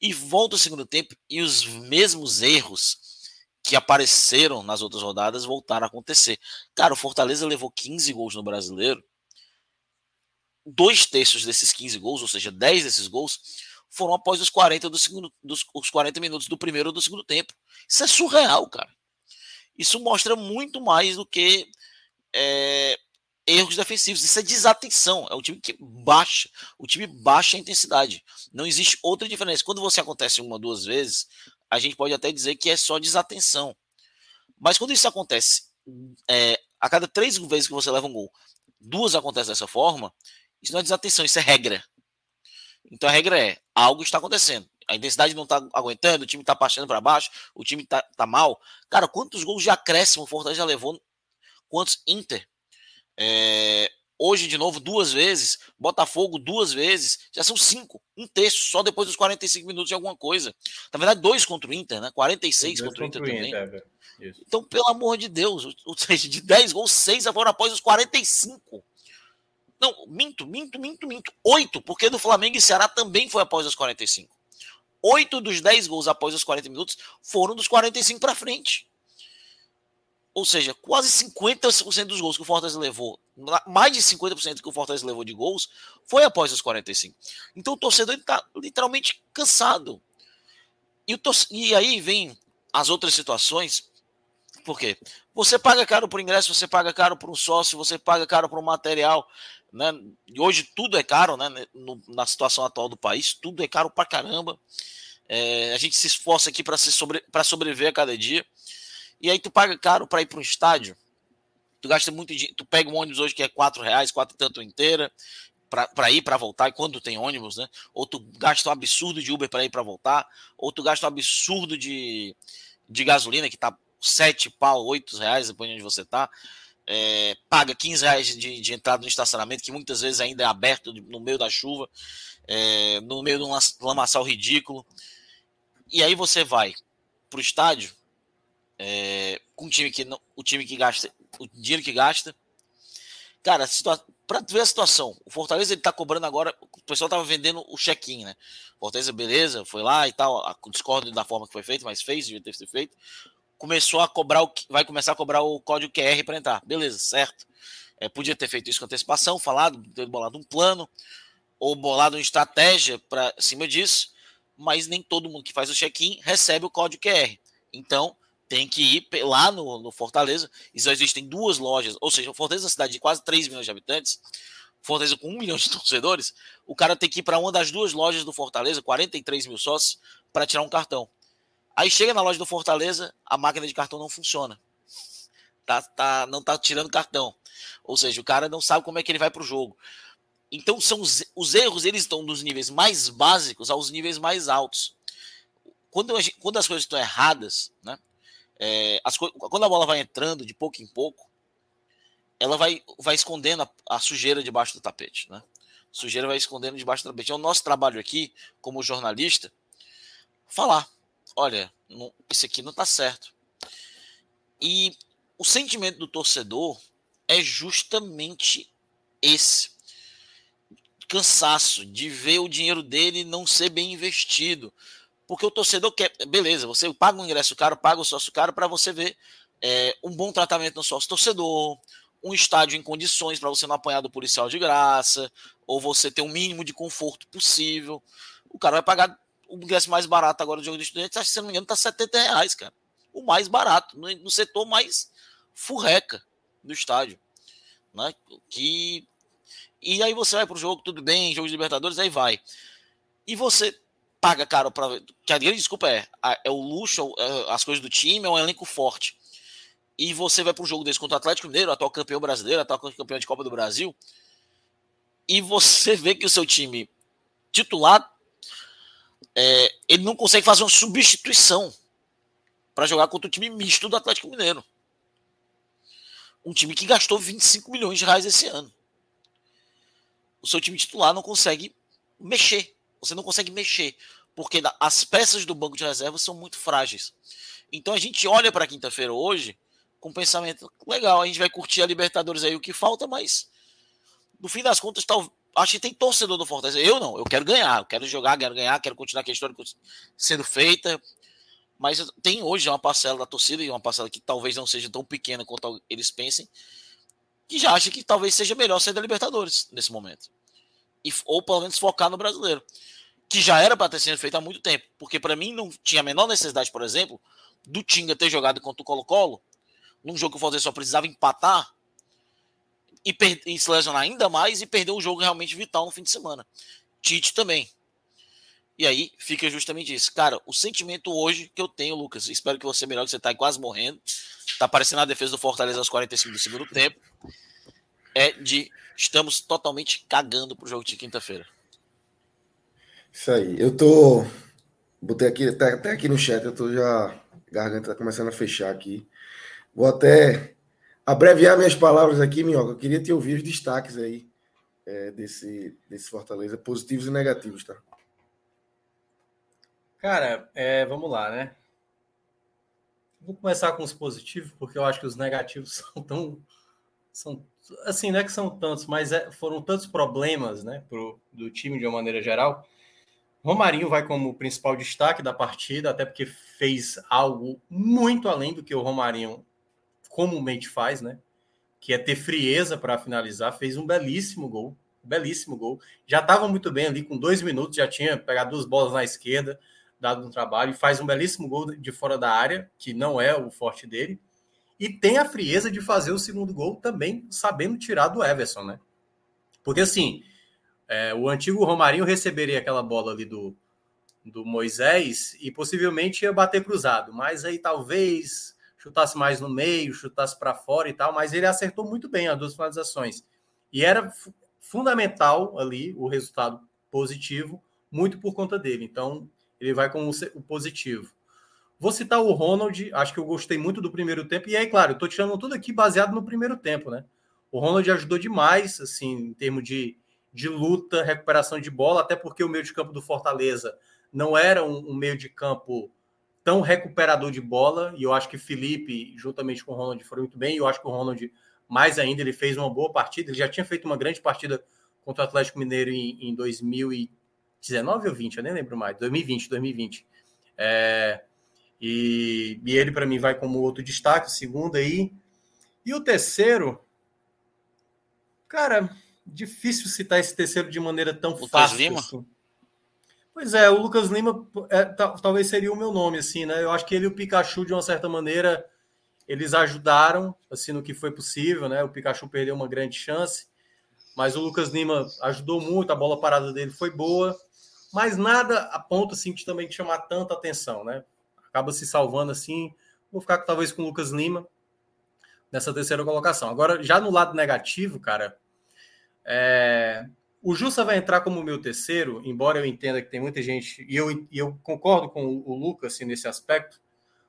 E volta o segundo tempo e os mesmos erros que apareceram nas outras rodadas voltaram a acontecer. Cara, o Fortaleza levou 15 gols no brasileiro. Dois terços desses 15 gols, ou seja, 10 desses gols, foram após os 40 do segundo, dos os 40 minutos do primeiro ou do segundo tempo. Isso é surreal, cara. Isso mostra muito mais do que é, erros defensivos. Isso é desatenção. É o time que baixa. O time baixa a intensidade. Não existe outra diferença. Quando você acontece uma, duas vezes, a gente pode até dizer que é só desatenção. Mas quando isso acontece é, a cada três vezes que você leva um gol, duas acontecem dessa forma, isso não é desatenção, isso é regra. Então a regra é: algo está acontecendo. A intensidade não está aguentando, o time está passando para baixo, o time está tá mal. Cara, quantos gols de acréscimo o Fortaleza já levou? Quantos Inter? É, hoje, de novo, duas vezes. Botafogo, duas vezes. Já são cinco. Um terço, só depois dos 45 minutos de alguma coisa. Na verdade, dois contra o Inter, né? 46 contra o Inter também. Inter, é, então, pelo amor de Deus, ou seja, de 10 gols, 6 foram após os 45. Não, minto, minto, minto, minto. Oito, porque do Flamengo e Ceará também foi após os 45. Oito dos 10 gols após os 40 minutos foram dos 45 para frente. Ou seja, quase 50% dos gols que o Fortaleza levou, mais de 50% que o Fortaleza levou de gols, foi após os 45. Então o torcedor está literalmente cansado. E, e aí vem as outras situações por quê? Você paga caro por ingresso, você paga caro por um sócio, você paga caro por um material. Né? E hoje tudo é caro, né? No, na situação atual do país, tudo é caro pra caramba. É, a gente se esforça aqui para sobre, sobreviver a cada dia. E aí tu paga caro para ir para um estádio. Tu gasta muito dinheiro. Tu pega um ônibus hoje que é quatro reais, quatro tanto inteira, para ir para voltar, quando tem ônibus, né? Ou tu gasta um absurdo de Uber para ir para voltar, ou tu gasta um absurdo de, de gasolina que tá sete pau, oito reais, dependendo de onde você tá, é, paga 15 reais de, de, entrada no estacionamento, que muitas vezes ainda é aberto no meio da chuva, é, no meio de um lamaçal ridículo. E aí você vai pro estádio é, com um time que não, o time que gasta, o dinheiro que gasta. Cara, para ver a situação, o Fortaleza ele tá cobrando agora, o pessoal tava vendendo o check-in, né? Fortaleza, beleza, foi lá e tal, discordo da forma que foi feito, mas fez, devia ter sido feito começou a cobrar o vai começar a cobrar o código QR para entrar. Beleza, certo. É, podia ter feito isso com antecipação, falado, ter bolado um plano, ou bolado uma estratégia para cima disso, mas nem todo mundo que faz o check-in recebe o código QR. Então, tem que ir lá no, no Fortaleza. E só existem duas lojas, ou seja, Fortaleza é uma cidade de quase 3 milhões de habitantes, Fortaleza com 1 milhão de <laughs> torcedores, o cara tem que ir para uma das duas lojas do Fortaleza, 43 mil sócios, para tirar um cartão. Aí chega na loja do Fortaleza, a máquina de cartão não funciona. Tá, tá, não tá tirando cartão. Ou seja, o cara não sabe como é que ele vai para o jogo. Então são os, os, erros eles estão dos níveis mais básicos aos níveis mais altos. Quando, quando as coisas estão erradas, né? É, as, quando a bola vai entrando de pouco em pouco, ela vai, vai escondendo a, a sujeira debaixo do tapete, né? A sujeira vai escondendo debaixo do tapete. É o nosso trabalho aqui, como jornalista, falar olha, não, esse aqui não está certo. E o sentimento do torcedor é justamente esse cansaço de ver o dinheiro dele não ser bem investido. Porque o torcedor quer, beleza, você paga um ingresso caro, paga o sócio caro para você ver é, um bom tratamento no sócio torcedor, um estádio em condições para você não apanhar do policial de graça, ou você ter o um mínimo de conforto possível. O cara vai pagar o ingresso mais barato agora do jogo de que se não me engano, tá 70 reais, cara. O mais barato, no, no setor mais furreca do estádio. Né? Que... E aí você vai pro jogo, tudo bem, jogo de Libertadores, aí vai. E você paga caro para que a grande desculpa é é o luxo, é, as coisas do time, é um elenco forte. E você vai para um jogo desse contra o Atlético Mineiro, atual campeão brasileiro, atual campeão de Copa do Brasil, e você vê que o seu time titular é, ele não consegue fazer uma substituição para jogar contra o time misto do Atlético Mineiro. Um time que gastou 25 milhões de reais esse ano. o seu time titular não consegue mexer. Você não consegue mexer, porque as peças do banco de reserva são muito frágeis. Então a gente olha para quinta-feira hoje com pensamento legal, a gente vai curtir a Libertadores aí o que falta, mas no fim das contas, tal, acho que tem torcedor do Fortaleza. Eu não, eu quero ganhar, eu quero jogar, quero ganhar, quero continuar a história sendo feita. Mas tem hoje uma parcela da torcida, e uma parcela que talvez não seja tão pequena quanto eles pensem, que já acha que talvez seja melhor ser da Libertadores nesse momento. E, ou pelo menos focar no brasileiro. Que já era para ter sido feito há muito tempo. Porque para mim não tinha a menor necessidade, por exemplo, do Tinga ter jogado contra o Colo-Colo, num jogo que o Fortaleza só precisava empatar e, e se lesionar ainda mais e perder um jogo realmente vital no fim de semana. Tite também. E aí fica justamente isso. Cara, o sentimento hoje que eu tenho, Lucas, espero que você melhor, que você tá quase morrendo. Tá aparecendo a defesa do Fortaleza aos 45 do segundo tempo. É de estamos totalmente cagando pro jogo de quinta-feira. Isso aí. Eu tô. Botei aqui, tá até aqui no chat, eu tô já. Garganta tá começando a fechar aqui. Vou até abreviar minhas palavras aqui, Minhoca. Eu queria te ouvir os destaques aí é, desse, desse Fortaleza, positivos e negativos, tá? Cara, é, vamos lá, né? Vou começar com os positivos, porque eu acho que os negativos <laughs> são tão. São, assim, não é que são tantos, mas é, foram tantos problemas né, pro, do time de uma maneira geral. Romarinho vai como principal destaque da partida, até porque fez algo muito além do que o Romarinho comumente faz, né? Que é ter frieza para finalizar. Fez um belíssimo gol, belíssimo gol. Já estava muito bem ali, com dois minutos, já tinha pegado duas bolas na esquerda, dado um trabalho, faz um belíssimo gol de fora da área, que não é o forte dele. E tem a frieza de fazer o segundo gol também, sabendo tirar do Everson, né? Porque assim, é, o antigo Romarinho receberia aquela bola ali do, do Moisés e possivelmente ia bater cruzado, mas aí talvez chutasse mais no meio, chutasse para fora e tal, mas ele acertou muito bem as duas finalizações. E era fundamental ali o resultado positivo, muito por conta dele. Então, ele vai com o positivo. Vou citar o Ronald, acho que eu gostei muito do primeiro tempo. E aí, claro, eu estou tirando tudo aqui baseado no primeiro tempo, né? O Ronald ajudou demais, assim, em termos de, de luta, recuperação de bola, até porque o meio de campo do Fortaleza não era um, um meio de campo tão recuperador de bola, e eu acho que Felipe, juntamente com o Ronald, foram muito bem, e eu acho que o Ronald, mais ainda, ele fez uma boa partida, ele já tinha feito uma grande partida contra o Atlético Mineiro em, em 2019 ou 20, eu nem lembro mais, 2020, 2020. É, e, e ele, para mim, vai como outro destaque, o segundo aí. E o terceiro, cara, difícil citar esse terceiro de maneira tão Lucas fácil. Lima? Assim. Pois é, o Lucas Lima é, talvez seria o meu nome, assim, né? Eu acho que ele e o Pikachu, de uma certa maneira, eles ajudaram, assim, no que foi possível, né? O Pikachu perdeu uma grande chance, mas o Lucas Lima ajudou muito, a bola parada dele foi boa, mas nada a ponto, assim, de também chamar tanta atenção, né? Acaba se salvando, assim, vou ficar talvez com o Lucas Lima nessa terceira colocação. Agora, já no lado negativo, cara, é, o Jussa vai entrar como meu terceiro, embora eu entenda que tem muita gente, e eu, e eu concordo com o Lucas assim, nesse aspecto.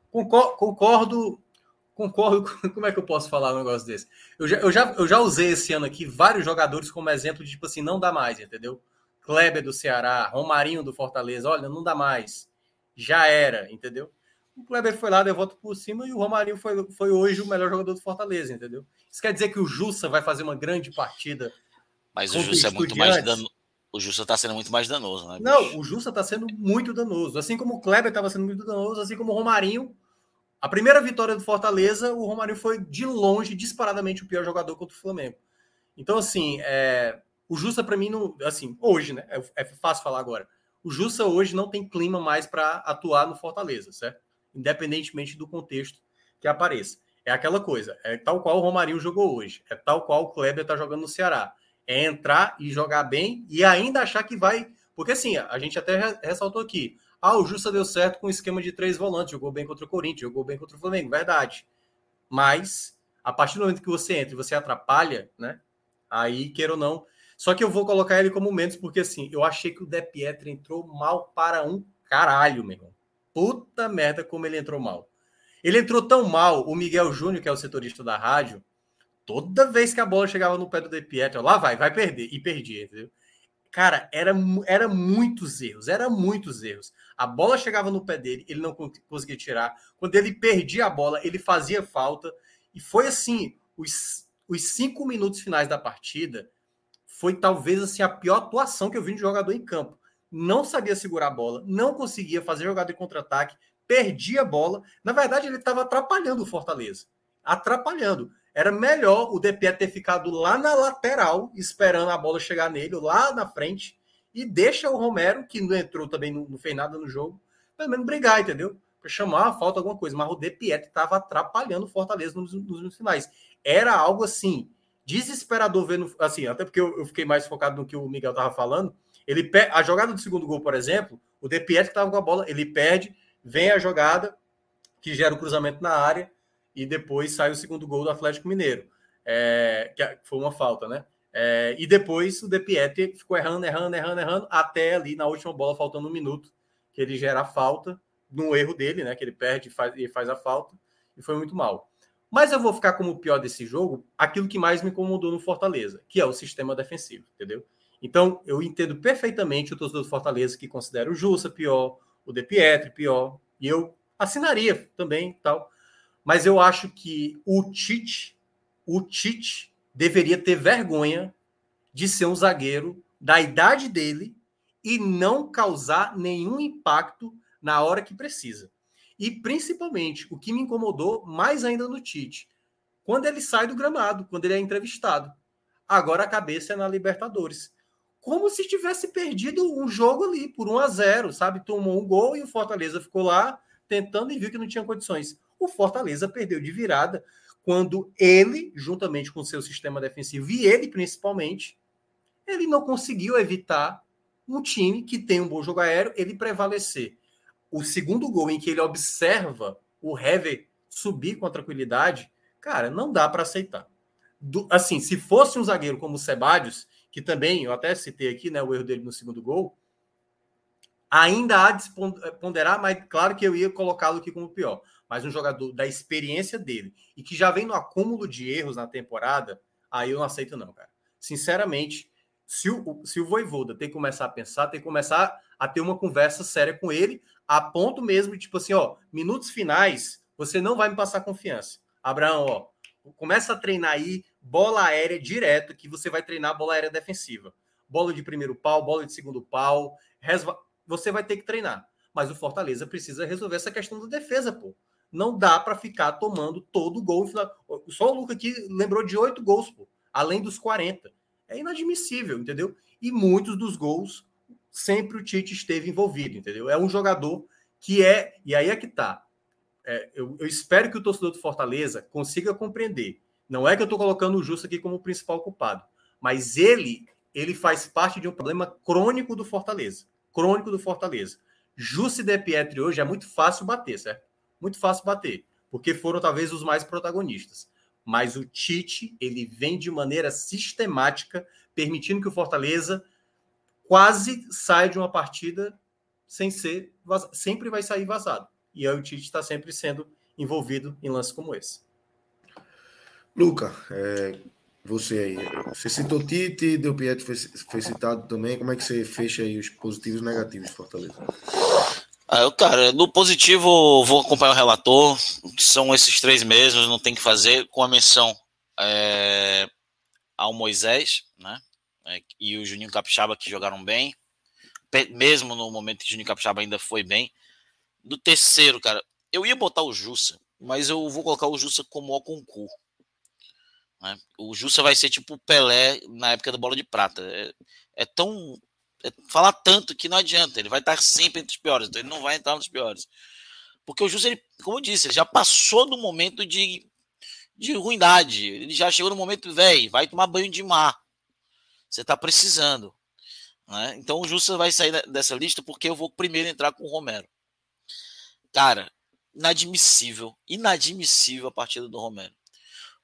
Concordo, concordo, <laughs> concordo. Como é que eu posso falar um negócio desse? Eu já, eu, já, eu já usei esse ano aqui vários jogadores como exemplo de tipo assim, não dá mais, entendeu? Kleber do Ceará, Romarinho do Fortaleza, olha, não dá mais. Já era, entendeu? O Kleber foi lá, deu volta por cima e o Romarinho foi, foi hoje o melhor jogador do Fortaleza, entendeu? Isso quer dizer que o Jussa vai fazer uma grande partida mas o Jussa é muito mais danoso. O Jussa está sendo muito mais danoso, né? Não, o Jussa está sendo muito danoso. Assim como o Kleber estava sendo muito danoso, assim como o Romarinho. A primeira vitória do Fortaleza, o Romarinho foi de longe, disparadamente, o pior jogador contra o Flamengo. Então, assim, é... o Jussa, para mim, não. Assim, hoje, né? É, é fácil falar agora. O Jussa hoje não tem clima mais para atuar no Fortaleza, certo? Independentemente do contexto que apareça. É aquela coisa, é tal qual o Romarinho jogou hoje, é tal qual o Kleber está jogando no Ceará é entrar e jogar bem e ainda achar que vai. Porque assim, a gente até ressaltou aqui. Ah, o Justa deu certo com o esquema de três volantes, jogou bem contra o Corinthians, jogou bem contra o Flamengo, verdade. Mas, a partir do momento que você entra e você atrapalha, né? Aí, queira ou não. Só que eu vou colocar ele como menos, porque assim, eu achei que o De Pietro entrou mal para um caralho, meu irmão. Puta merda, como ele entrou mal. Ele entrou tão mal, o Miguel Júnior, que é o setorista da rádio, Toda vez que a bola chegava no pé do De Pietro, lá vai, vai perder. E perdia, entendeu? Cara, era, era muitos erros, era muitos erros. A bola chegava no pé dele, ele não conseguia tirar. Quando ele perdia a bola, ele fazia falta. E foi assim, os, os cinco minutos finais da partida, foi talvez assim a pior atuação que eu vi de jogador em campo. Não sabia segurar a bola, não conseguia fazer jogada de contra-ataque, perdia a bola. Na verdade, ele estava atrapalhando o Fortaleza. Atrapalhando. Era melhor o DP ter ficado lá na lateral, esperando a bola chegar nele, lá na frente, e deixa o Romero, que não entrou também, não, fez nada no jogo, pelo menos brigar, entendeu? Para chamar a falta alguma coisa. Mas o De estava atrapalhando o Fortaleza nos, nos, finais. Era algo assim, desesperador vendo, assim, até porque eu, eu fiquei mais focado no que o Miguel estava falando. Ele a jogada do segundo gol, por exemplo, o De Pietro estava com a bola, ele perde, vem a jogada que gera o cruzamento na área e depois sai o segundo gol do Atlético Mineiro, é, que foi uma falta, né? É, e depois o De Pietri ficou errando, errando, errando, errando, até ali na última bola, faltando um minuto, que ele gera a falta, no erro dele, né? Que ele perde e faz, e faz a falta, e foi muito mal. Mas eu vou ficar como o pior desse jogo, aquilo que mais me incomodou no Fortaleza, que é o sistema defensivo, entendeu? Então, eu entendo perfeitamente o torcedor do Fortaleza que considera o Jussa pior, o De Pietri pior, e eu assinaria também tal. Mas eu acho que o Tite, o Tite deveria ter vergonha de ser um zagueiro da idade dele e não causar nenhum impacto na hora que precisa. E principalmente, o que me incomodou mais ainda no Tite, quando ele sai do gramado, quando ele é entrevistado. Agora a cabeça é na Libertadores. Como se tivesse perdido um jogo ali por 1 a 0, sabe? Tomou um gol e o Fortaleza ficou lá tentando e viu que não tinha condições o Fortaleza perdeu de virada quando ele, juntamente com seu sistema defensivo, e ele principalmente, ele não conseguiu evitar um time que tem um bom jogo aéreo, ele prevalecer. O segundo gol em que ele observa o Hever subir com tranquilidade, cara, não dá para aceitar. Do, assim, se fosse um zagueiro como o Sebadios, que também, eu até citei aqui, né, o erro dele no segundo gol, ainda há de ponderar, mas claro que eu ia colocá-lo aqui como pior mas um jogador da experiência dele e que já vem no acúmulo de erros na temporada, aí eu não aceito, não, cara. Sinceramente, se o, se o Voivoda tem que começar a pensar, tem que começar a ter uma conversa séria com ele, a ponto mesmo tipo assim, ó, minutos finais, você não vai me passar confiança. Abraão, ó, começa a treinar aí bola aérea direto, que você vai treinar bola aérea defensiva. Bola de primeiro pau, bola de segundo pau, você vai ter que treinar. Mas o Fortaleza precisa resolver essa questão da defesa, pô não dá para ficar tomando todo o gol. Só o Luca aqui lembrou de oito gols, pô, além dos 40. É inadmissível, entendeu? E muitos dos gols sempre o Tite esteve envolvido, entendeu? É um jogador que é. E aí é que tá. É, eu, eu, espero que o torcedor do Fortaleza consiga compreender. Não é que eu estou colocando o Justo aqui como o principal culpado, mas ele ele faz parte de um problema crônico do Fortaleza. Crônico do Fortaleza. Justo e De Pietri hoje é muito fácil bater, certo? muito fácil bater, porque foram talvez os mais protagonistas. Mas o Tite, ele vem de maneira sistemática, permitindo que o Fortaleza quase saia de uma partida sem ser vazado. sempre vai sair vazado. E aí o Tite está sempre sendo envolvido em lances como esse. Luca, é, você aí, você citou Tite, Del Pietro foi, foi citado também. Como é que você fecha aí os positivos e negativos de Fortaleza? Ah, eu, cara, no positivo, vou acompanhar o relator. São esses três mesmos, não tem que fazer, com a menção é, ao Moisés, né? É, e o Juninho Capixaba que jogaram bem, mesmo no momento que o Juninho Capixaba ainda foi bem. Do terceiro, cara, eu ia botar o Jussa, mas eu vou colocar o Jussa como o concurso. Né? O Jussa vai ser tipo o Pelé na época da bola de prata. É, é tão falar tanto que não adianta, ele vai estar sempre entre os piores, então ele não vai entrar nos piores. Porque o Justo, ele, como eu disse, ele já passou do momento de, de ruindade, ele já chegou no momento, velho, vai tomar banho de mar. Você está precisando. Né? Então o Justo vai sair dessa lista porque eu vou primeiro entrar com o Romero. Cara, inadmissível, inadmissível a partida do Romero.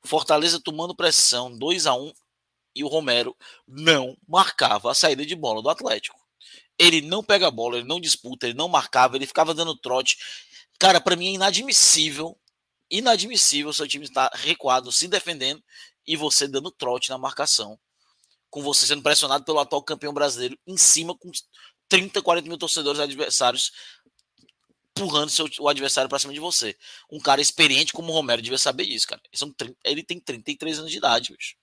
Fortaleza tomando pressão, 2 a 1 e o Romero não marcava a saída de bola do Atlético. Ele não pega a bola, ele não disputa, ele não marcava, ele ficava dando trote. Cara, para mim é inadmissível, inadmissível seu time estar recuado, se defendendo e você dando trote na marcação, com você sendo pressionado pelo atual campeão brasileiro em cima com 30, 40 mil torcedores adversários empurrando seu, o adversário para cima de você. Um cara experiente como o Romero devia saber disso, cara. Ele tem 33 anos de idade, bicho.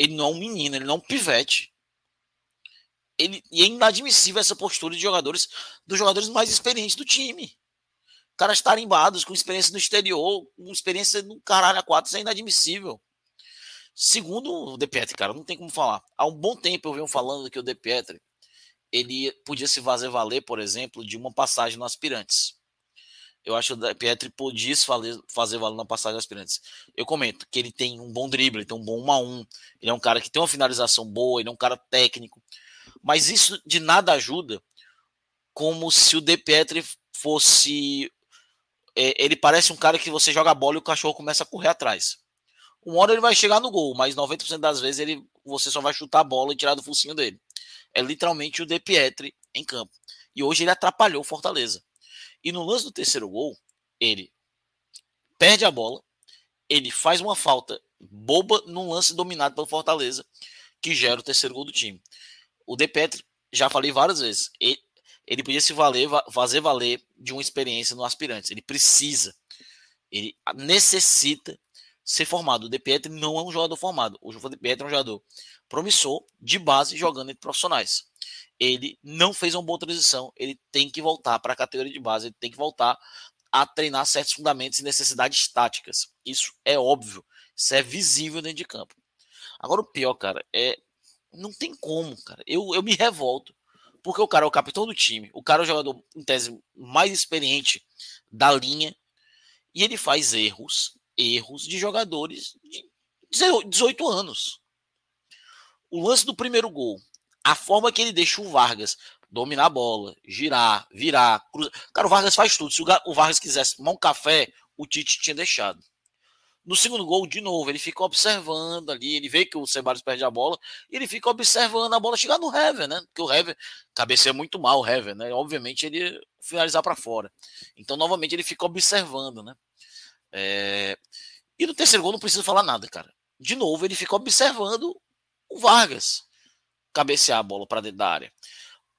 Ele não é um menino, ele não é um pivete. Ele, e é inadmissível essa postura de jogadores, dos jogadores mais experientes do time. Caras tarimbados, com experiência no exterior, com experiência no caralho a quatro, isso é inadmissível. Segundo o De Pietri, cara, não tem como falar. Há um bom tempo eu venho falando que o De Pietri ele podia se fazer valer, por exemplo, de uma passagem no Aspirantes. Eu acho que o Pietri podia fazer valer na passagem no Aspirantes. Eu comento que ele tem um bom drible, ele tem um bom 1 a 1 ele é um cara que tem uma finalização boa, ele é um cara técnico. Mas isso de nada ajuda, como se o De Pietri fosse. É, ele parece um cara que você joga a bola e o cachorro começa a correr atrás. Uma hora ele vai chegar no gol, mas 90% das vezes ele, você só vai chutar a bola e tirar do focinho dele é literalmente o De Pietri em campo. E hoje ele atrapalhou o Fortaleza. E no lance do terceiro gol, ele perde a bola, ele faz uma falta boba num lance dominado pelo Fortaleza, que gera o terceiro gol do time. O De Pietri, já falei várias vezes, ele, ele podia se valer, fazer valer de uma experiência no aspirante. Ele precisa, ele necessita ser formado. O De Pietri não é um jogador formado. O De Pietri é um jogador promissor de base jogando entre profissionais. Ele não fez uma boa transição, ele tem que voltar para a categoria de base, ele tem que voltar a treinar certos fundamentos e necessidades táticas. Isso é óbvio, isso é visível dentro de campo. Agora o pior, cara, é não tem como, cara. Eu, eu me revolto porque o cara é o capitão do time, o cara é o jogador em tese mais experiente da linha e ele faz erros, erros de jogadores de 18 anos o lance do primeiro gol, a forma que ele deixa o Vargas dominar a bola, girar, virar, cruzar. Cara, o Vargas faz tudo. Se o Vargas quisesse tomar um café, o Tite tinha deixado. No segundo gol, de novo, ele fica observando ali, ele vê que o Ceballos perde a bola, e ele fica observando a bola chegar no Hever, né? Porque o Hever cabeceia muito mal, o Hever, né? Obviamente ele finalizar para fora. Então, novamente, ele fica observando, né? É... E no terceiro gol não precisa falar nada, cara. De novo, ele fica observando o Vargas cabecear a bola para dentro da área.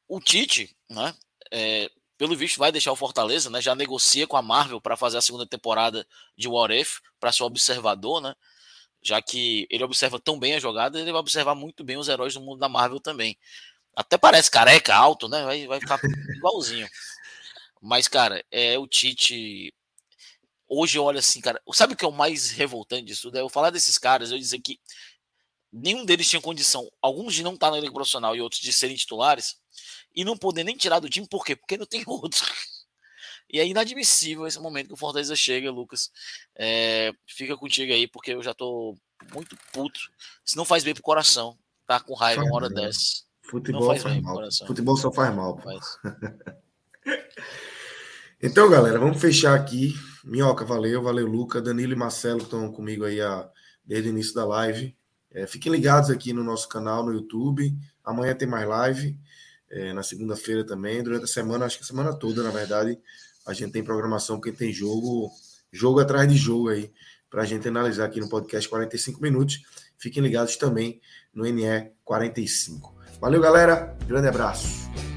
O Tite, né, é, pelo visto, vai deixar o Fortaleza, né, já negocia com a Marvel para fazer a segunda temporada de What If, para ser observador, né, já que ele observa tão bem a jogada, ele vai observar muito bem os heróis do mundo da Marvel também. Até parece careca, alto, né, vai, vai ficar igualzinho. Mas, cara, é o Tite. Hoje eu olho assim, cara. Sabe o que é o mais revoltante disso tudo? É eu falar desses caras, eu dizer que nenhum deles tinha condição, alguns de não estar na liga profissional e outros de serem titulares, e não poder nem tirar do time, por quê? Porque não tem <laughs> outro. E é inadmissível esse momento que o Fortaleza chega, Lucas. É, fica contigo aí, porque eu já tô muito puto. Isso não faz bem pro coração. Tá com raiva uma hora dessa. Futebol faz, faz mal. Futebol só faz mal. Faz. <laughs> então, galera, vamos fechar aqui. Minhoca, valeu, valeu, Luca, Danilo e Marcelo que estão comigo aí a, desde o início da live. É, fiquem ligados aqui no nosso canal no YouTube. Amanhã tem mais live. É, na segunda-feira também. Durante a semana, acho que a semana toda, na verdade, a gente tem programação, porque tem jogo, jogo atrás de jogo aí, para a gente analisar aqui no podcast 45 minutos. Fiquem ligados também no NE 45. Valeu, galera. Grande abraço.